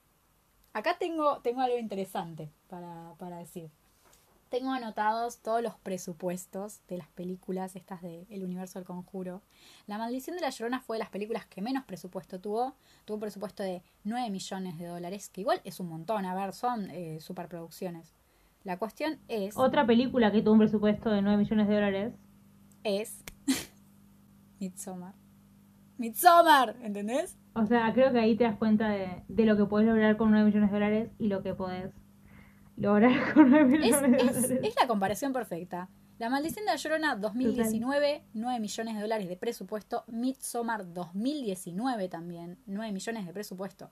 acá tengo, tengo algo interesante para, para decir. Tengo anotados todos los presupuestos de las películas estas del universo del conjuro. La maldición de la llorona fue de las películas que menos presupuesto tuvo. Tuvo un presupuesto de 9 millones de dólares, que igual es un montón, a ver, son eh, superproducciones. La cuestión es, Otra película que tuvo un presupuesto de 9 millones de dólares. es Midsommar. Midsommar, ¿entendés? O sea, creo que ahí te das cuenta de, de lo que podés lograr con 9 millones de dólares y lo que podés lograr con 9 Es, millones de es, dólares. es la comparación perfecta. La maldición de la llorona 2019, 9 millones de dólares de presupuesto. Midsommar 2019 también, 9 millones de presupuesto.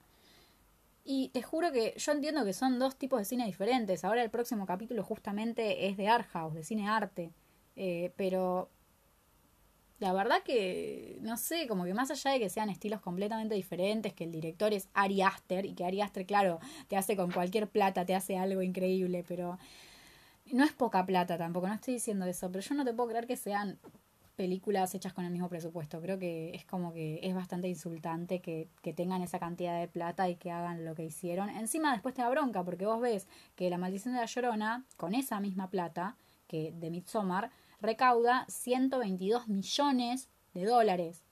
Y te juro que yo entiendo que son dos tipos de cine diferentes. Ahora el próximo capítulo justamente es de art house, de cine arte. Eh, pero la verdad que, no sé, como que más allá de que sean estilos completamente diferentes, que el director es Ari Aster y que Ari Aster, claro, te hace con cualquier plata, te hace algo increíble, pero no es poca plata tampoco, no estoy diciendo eso, pero yo no te puedo creer que sean películas hechas con el mismo presupuesto. Creo que es como que es bastante insultante que, que tengan esa cantidad de plata y que hagan lo que hicieron. Encima después te da bronca porque vos ves que La Maldición de la Llorona, con esa misma plata que de Midsommar, recauda 122 millones de dólares.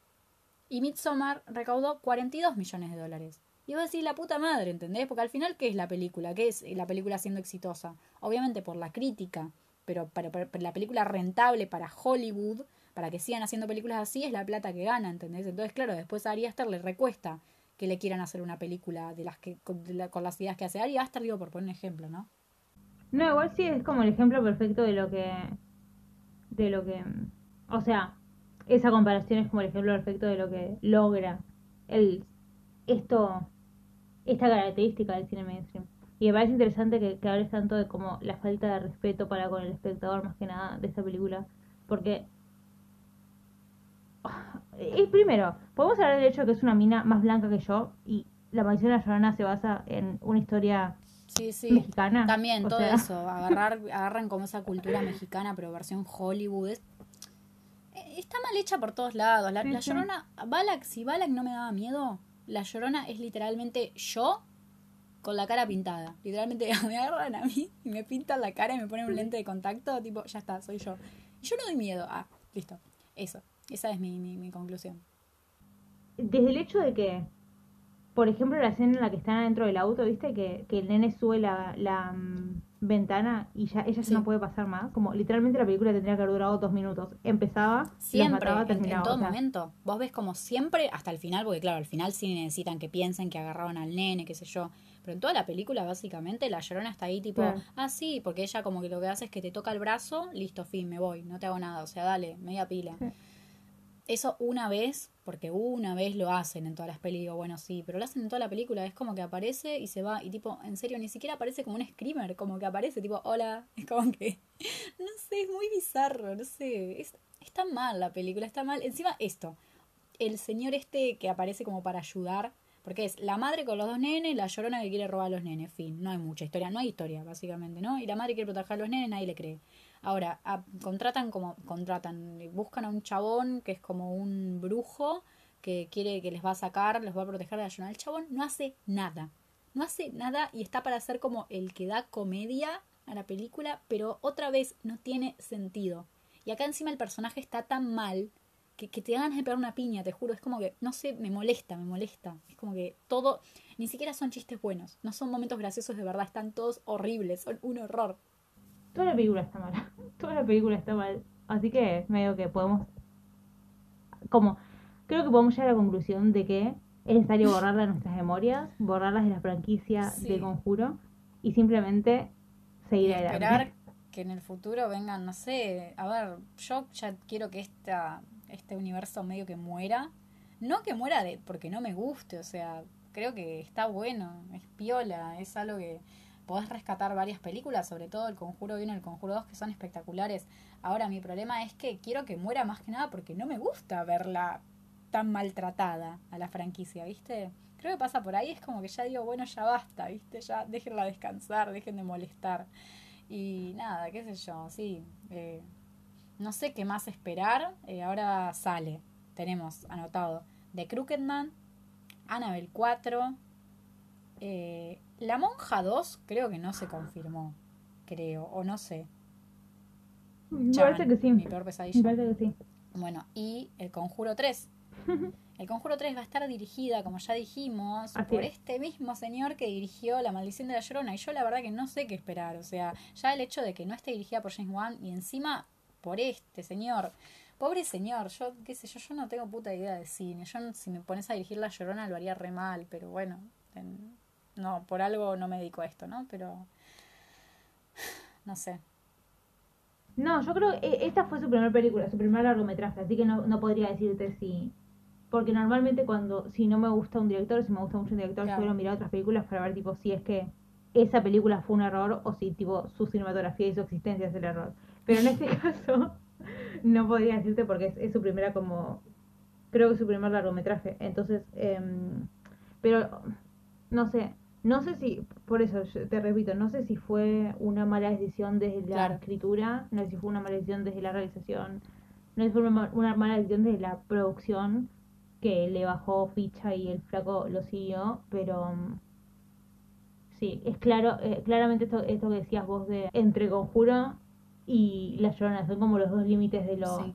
Y Midsommar recaudó 42 millones de dólares. Y vos decís la puta madre, ¿entendés? Porque al final, ¿qué es la película? ¿Qué es la película siendo exitosa? Obviamente por la crítica, pero para, la película rentable para Hollywood, para que sigan haciendo películas así, es la plata que gana, ¿entendés? Entonces, claro, después a Ari le recuesta que le quieran hacer una película de las que con, la- con las ideas que hace Ari Aster, digo, por poner un ejemplo, ¿no? No, igual sí es como el ejemplo perfecto de lo que. De lo que. O sea, esa comparación es como el ejemplo perfecto de lo que logra el esto esta característica del cine mainstream. Y me parece interesante que, que hables tanto de como la falta de respeto para con el espectador más que nada de esta película. Porque y primero, podemos hablar del hecho de que es una mina más blanca que yo y la maldición de la llorona se basa en una historia Sí, sí. mexicana. También O todo sea, eso, agarrar, agarran como esa cultura mexicana, pero versión Hollywood. Es- eh, está mal hecha por todos lados. La, Sí, la llorona, Balak, si Balak no me daba miedo, la llorona es literalmente yo con la cara pintada. Literalmente me agarran a mí y me pintan la cara y me ponen un lente de contacto, tipo, ya está, soy yo. Y yo no doy miedo. Ah, listo. Eso. Esa es mi, mi, mi conclusión. Desde el hecho de que, por ejemplo, la escena en la que están adentro del auto, ¿viste? Que, que el nene sube la, la mm, ventana y ya ella ya Sí. no puede pasar más. Como literalmente la película tendría que haber durado dos minutos. Empezaba, Siempre, mataba, en, en todo o sea, momento. Vos ves como siempre hasta el final, porque claro, al final sí necesitan que piensen que agarraron al nene, qué sé yo. Pero en toda la película, básicamente, la llorona está ahí tipo, Claro. ah, sí, porque ella como que lo que hace es que te toca el brazo, listo, fin, me voy, no te hago nada, o sea, dale, media pila. Sí. Eso una vez, porque una vez lo hacen en todas las películas, bueno, sí, pero lo hacen en toda la película, es como que aparece y se va, y tipo, en serio, ni siquiera aparece como un screamer, como que aparece tipo, hola, es como que, no sé, es muy bizarro, no sé, es, está mal la película, está mal. Encima esto, el señor este que aparece como para ayudar, porque es la madre con los dos nenes, la llorona que quiere robar a los nenes, fin, no hay mucha historia, no hay historia básicamente, ¿no? Y la madre quiere proteger a los nenes, nadie le cree. Ahora, contratan como, contratan, buscan a un chabón que es como un brujo que quiere que les va a sacar, les va a proteger de llorona. El chabón no hace nada, no hace nada y está para hacer como el que da comedia a la película, pero otra vez no tiene sentido. Y acá encima el personaje está tan mal que, te ganas de pegar una piña, te juro. Es como que, no sé, me molesta, me molesta. Es como que todo, ni siquiera son chistes buenos, no son momentos graciosos de verdad, están todos horribles, son un horror. Toda la película está mala. Toda la película está mal. Así que medio que podemos. Como. Creo que podemos llegar a la conclusión de que es necesario borrarlas de nuestras memorias, borrarlas de la franquicia Sí. de Conjuro y simplemente seguir Y adelante. esperar que en el futuro vengan, no sé, a ver, yo ya quiero que esta, este universo medio que muera. No que muera de, porque no me guste, o sea, creo que está bueno, es piola, es algo que podés rescatar varias películas, sobre todo el Conjuro 1 y el Conjuro 2, que son espectaculares. Ahora, mi problema es que quiero que muera más que nada porque no me gusta verla tan maltratada a la franquicia, ¿viste? Creo que pasa por ahí, es como que ya digo, bueno, ya basta, ¿viste? Ya déjenla descansar, dejen de molestar. Y nada, qué sé yo, sí. eh, no sé qué más esperar. eh, ahora sale. Tenemos anotado The Crooked Man, Annabelle 4. eh, la Monja 2 creo que no se confirmó. Creo, o no sé. Me parece que sí. Mi peor Me pesadilla. parece que sí. Bueno, y El Conjuro 3. El Conjuro 3 va a estar dirigida, como ya dijimos, Así por es. este mismo señor que dirigió La Maldición de la Llorona. Y yo la verdad que no sé qué esperar. O sea, ya el hecho de que no esté dirigida por James Wan y encima por este señor. Pobre señor, yo qué sé yo, yo no tengo puta idea de cine. Yo si me pones a dirigir La Llorona lo haría re mal, pero bueno, en- no, por algo no me dedico a esto, ¿no? Pero no sé. No, yo creo que esta fue su primera película, su primer largometraje, así que no, no podría decirte si... Porque normalmente cuando, si no me gusta un director, si me gusta mucho un director, Claro. suelo mirar otras películas para ver tipo si es que esa película fue un error o si tipo su cinematografía y su existencia es el error. Pero en este caso no podría decirte porque es, es su primera como... Creo que es su primer largometraje. Entonces, em, pero no sé, no sé si, por eso yo te repito, no sé si fue una mala decisión desde la Claro. escritura, no sé si fue una mala decisión desde la realización, no sé si fue una, ma- una mala decisión desde la producción que le bajó ficha y el flaco lo siguió, pero mm, sí, es claro, eh, claramente esto, esto que decías vos de entre Conjuro y La Llorona, son como los dos límites de lo, Sí.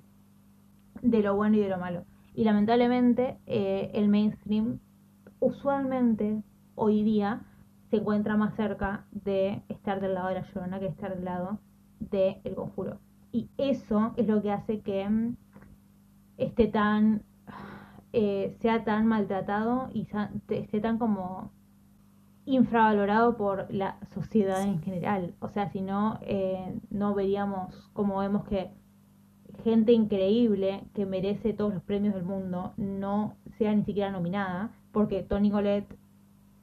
de lo bueno y de lo malo. Y lamentablemente eh, el mainstream usualmente hoy día se encuentra más cerca de estar del lado de la llorona que de estar del lado de el conjuro. Y eso es lo que hace que mm, esté tan eh, sea tan maltratado y esté tan como infravalorado por la sociedad en general. O sea, si no, eh, no veríamos como vemos que gente increíble que merece todos los premios del mundo no sea ni siquiera nominada, porque Tony Collette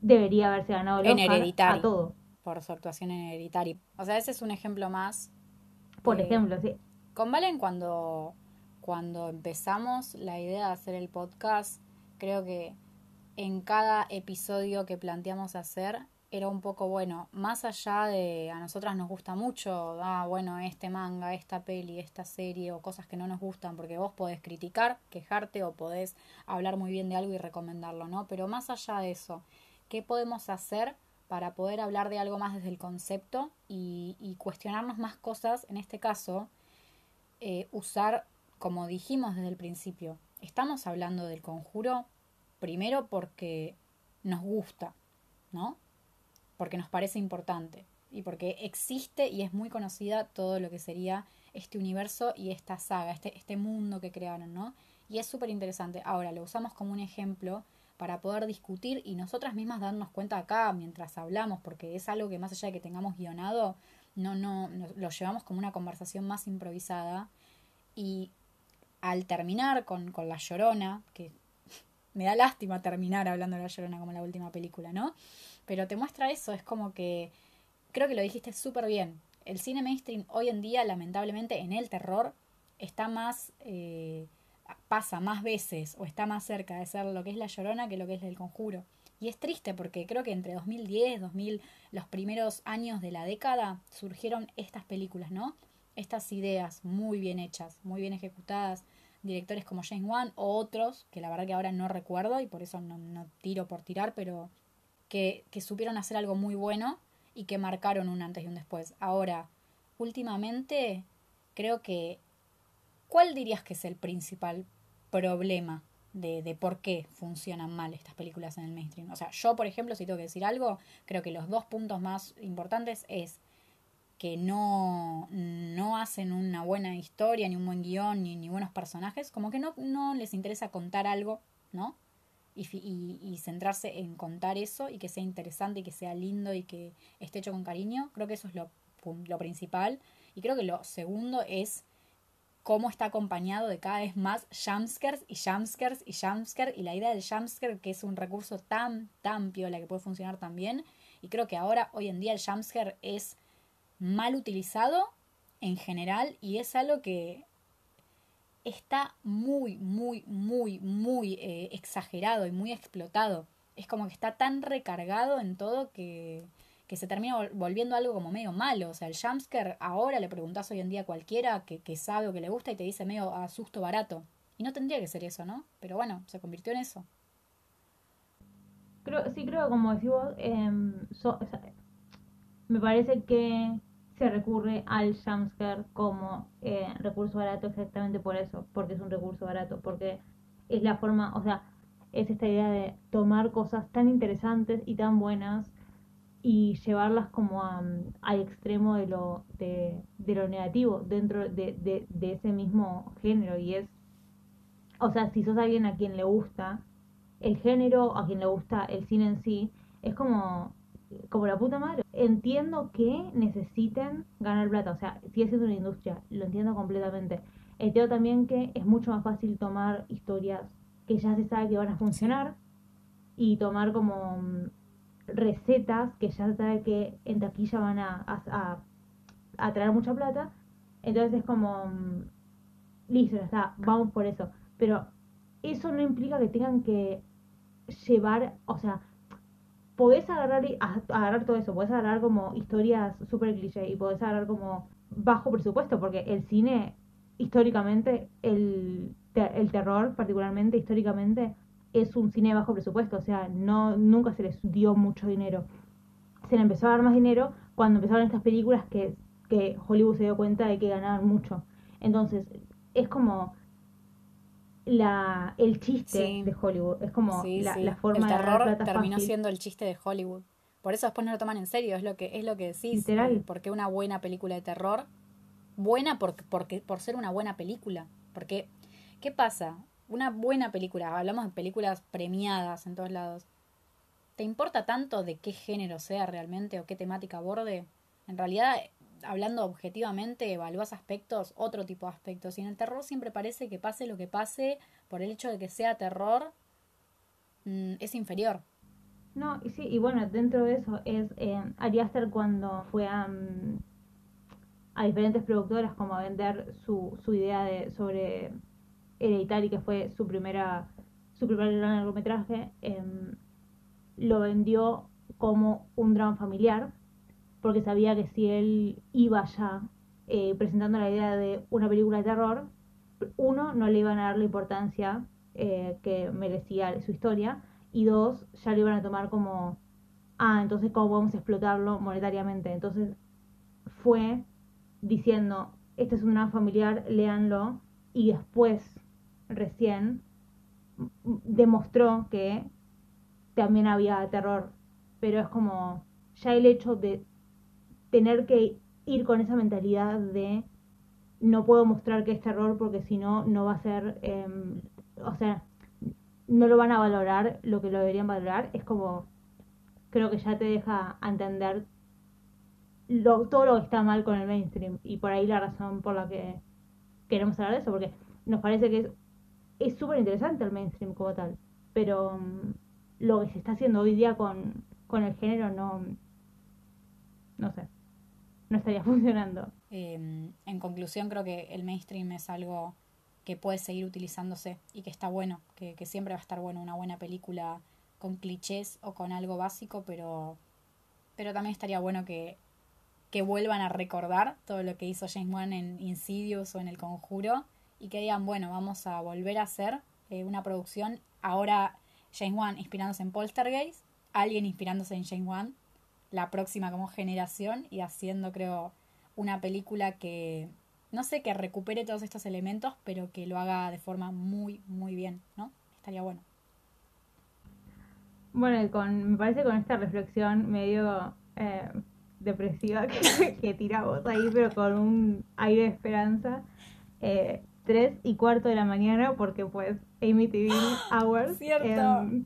debería haberse ganado el En Oscar Hereditary. a todo. por su actuación en Hereditary. O sea, ese es un ejemplo más. Por Eh, ejemplo, sí. Con Valen, cuando, cuando empezamos la idea de hacer el podcast, creo que en cada episodio que planteamos hacer era un poco bueno, más allá de a nosotras nos gusta mucho, ah, bueno, este manga, esta peli, esta serie o cosas que no nos gustan, porque vos podés criticar, quejarte o podés hablar muy bien de algo y recomendarlo, ¿no? Pero más allá de eso, ¿qué podemos hacer para poder hablar de algo más desde el concepto y, cuestionarnos más cosas? En este caso, eh, usar, como dijimos desde el principio, estamos hablando del conjuro primero porque nos gusta, ¿no? Porque nos parece importante y porque existe y es muy conocida todo lo que sería este universo y esta saga, este, este mundo que crearon, ¿no? Y es súper interesante. Ahora, lo usamos como un ejemplo para poder discutir y nosotras mismas darnos cuenta acá mientras hablamos, porque es algo que más allá de que tengamos guionado, no, no, lo llevamos como una conversación más improvisada y al terminar con, con La Llorona, que me da lástima terminar hablando de La Llorona como la última película, ¿no? Pero te muestra eso, es como que creo que lo dijiste súper bien. El cine mainstream hoy en día, lamentablemente, en el terror, está más, eh, pasa más veces o está más cerca de ser lo que es La Llorona que lo que es El Conjuro. Y es triste porque creo que entre 2010, 2000, los primeros años de la década, surgieron estas películas, ¿no? Estas ideas muy bien hechas, muy bien ejecutadas, directores como James Wan o otros, que la verdad que ahora no recuerdo y por eso no, no tiro por tirar, pero que, que supieron hacer algo muy bueno y que marcaron un antes y un después. Ahora, últimamente, creo que... ¿Cuál dirías que es el principal problema de, de por qué funcionan mal estas películas en el mainstream? O sea, yo, por ejemplo, si tengo que decir algo, creo que los dos puntos más importantes es que no, no hacen una buena historia, ni un buen guion, ni, ni buenos personajes, como que no, no les interesa contar algo, ¿no? Y, y, centrarse en contar eso y que sea interesante y que sea lindo y que esté hecho con cariño, creo que eso es lo, lo principal. Y creo que lo segundo es cómo está acompañado de cada vez más jumpscares y jumpscares y jumpscares y la idea del jumpscare que es un recurso tan, tan piola que puede funcionar tan bien. Y creo que ahora, hoy en día, el jumpscare es mal utilizado en general y es algo que está muy, muy, muy, muy eh, exagerado y muy explotado. Es como que está tan recargado en todo que, que se termina vol- volviendo algo como medio malo. O sea, el jumpscare ahora le preguntás hoy en día a cualquiera que, que sabe o que le gusta y te dice medio a susto barato. Y no tendría que ser eso, ¿no? Pero bueno, se convirtió en eso. Creo, sí creo, como decís vos, em, so- me parece que se recurre al jumpscare como eh, recurso barato exactamente por eso, porque es un recurso barato, porque es la forma, o sea, es esta idea de tomar cosas tan interesantes y tan buenas y llevarlas como a, mm, al extremo de lo, de, de lo negativo dentro de, de, de ese mismo género y es, o sea, si sos alguien a quien le gusta el género, a quien le gusta el cine en sí, es como, como la puta madre. Entiendo que necesiten ganar plata, o sea, sigue siendo una industria, lo entiendo completamente. Entiendo también que es mucho más fácil tomar historias que ya se sabe que van a funcionar y tomar como mm, recetas que ya sabe que en taquilla van a, a, traer mucha plata. Entonces es como, mm, listo, ya está, vamos por eso. Pero eso no implica que tengan que llevar, o sea, podés agarrar, a- agarrar todo eso, podés agarrar como historias súper cliché y podés agarrar como bajo presupuesto, porque el cine, históricamente, el, el terror particularmente, históricamente, es un cine de bajo presupuesto, o sea, no nunca se les dio mucho dinero. Se le empezó a dar más dinero cuando empezaron estas películas que, que Hollywood se dio cuenta de que ganaban mucho. Entonces, es como la el chiste Sí. de Hollywood, es como Sí, la, sí. la forma el de terror plata terminó fácil. siendo el chiste de Hollywood. Por eso después no lo toman en serio, es lo que, es lo que decís. Literal. Porque una buena película de terror, buena por, porque, por ser una buena película. Porque, ¿qué pasa? Una buena película, hablamos de películas premiadas en todos lados. ¿Te importa tanto de qué género sea realmente o qué temática aborde? En realidad hablando objetivamente, evalúas aspectos, otro tipo de aspectos. Y en el terror siempre parece que pase lo que pase, por el hecho de que sea terror, mm, es inferior. No, y sí, y bueno, dentro de eso es eh, Ari cuando fue a, mm, a diferentes productoras como a vender su, su idea de sobre Hereditary, que fue su primera su primer largometraje, em, lo vendió como un drama familiar, porque sabía que si él iba ya eh, presentando la idea de una película de terror, uno, no le iban a dar la importancia eh, que merecía su historia, y dos, ya lo iban a tomar como, ah, entonces cómo podemos explotarlo monetariamente. Entonces fue diciendo, este es un drama familiar, léanlo, y después, recién, demostró que también había terror, pero es como ya el hecho de tener que ir con esa mentalidad de no puedo mostrar que es terror porque si no, no va a ser, em, o sea, no lo van a valorar lo que lo deberían valorar, es como, creo que ya te deja entender lo, todo lo que está mal con el mainstream. Y por ahí la razón por la que queremos hablar de eso, porque nos parece que es es súper interesante el mainstream como tal, pero mm, lo que se está haciendo hoy día con, con el género no, no sé, no estaría funcionando. Em, en conclusión, creo que el mainstream es algo que puede seguir utilizándose y que está bueno, que, que siempre va a estar bueno una buena película con clichés o con algo básico, pero, pero también estaría bueno que, que vuelvan a recordar todo lo que hizo James Wan en Insidious o en El Conjuro y que digan, bueno, vamos a volver a hacer eh, una producción, ahora James Wan inspirándose en Poltergeist, alguien inspirándose en James Wan, la próxima como generación y haciendo, creo, una película que, no sé, que recupere todos estos elementos, pero que lo haga de forma muy, muy bien, ¿no? Estaría bueno. Bueno, con, me parece con esta reflexión medio eh, depresiva que, que tiramos ahí, pero con un aire de esperanza, eh, 3 y cuarto de la mañana porque pues Amy TV Hours. Cierto. em,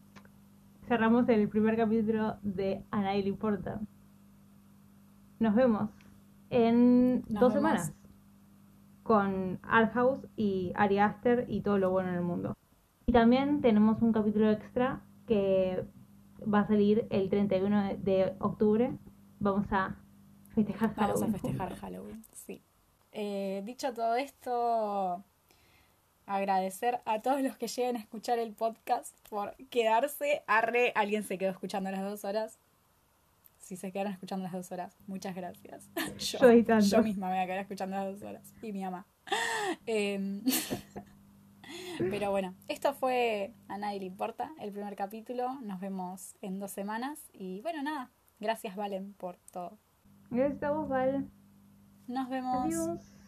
cerramos el primer capítulo de A nadie le importa. Nos vemos en Nos dos vemos. semanas con Art House y Ari Aster y todo lo bueno en el mundo. Y también tenemos un capítulo extra que va a salir el 31 de- octubre. Vamos a festejar Vamos a Halloween. festejar Halloween, sí. Eh, dicho todo esto, agradecer a todos los que lleguen a escuchar el podcast por quedarse. Arre, alguien se quedó escuchando las dos horas. Si se quedaron escuchando las dos horas, muchas gracias. Yo, Yo misma me voy a quedar escuchando las dos horas. Y mi mamá. Em, pero bueno, esto fue A Nadie Le Importa, el primer capítulo. Nos vemos en dos semanas. Y bueno, nada. Gracias, Valen, por todo. Gracias a vos, Val. Nos vemos. Adiós.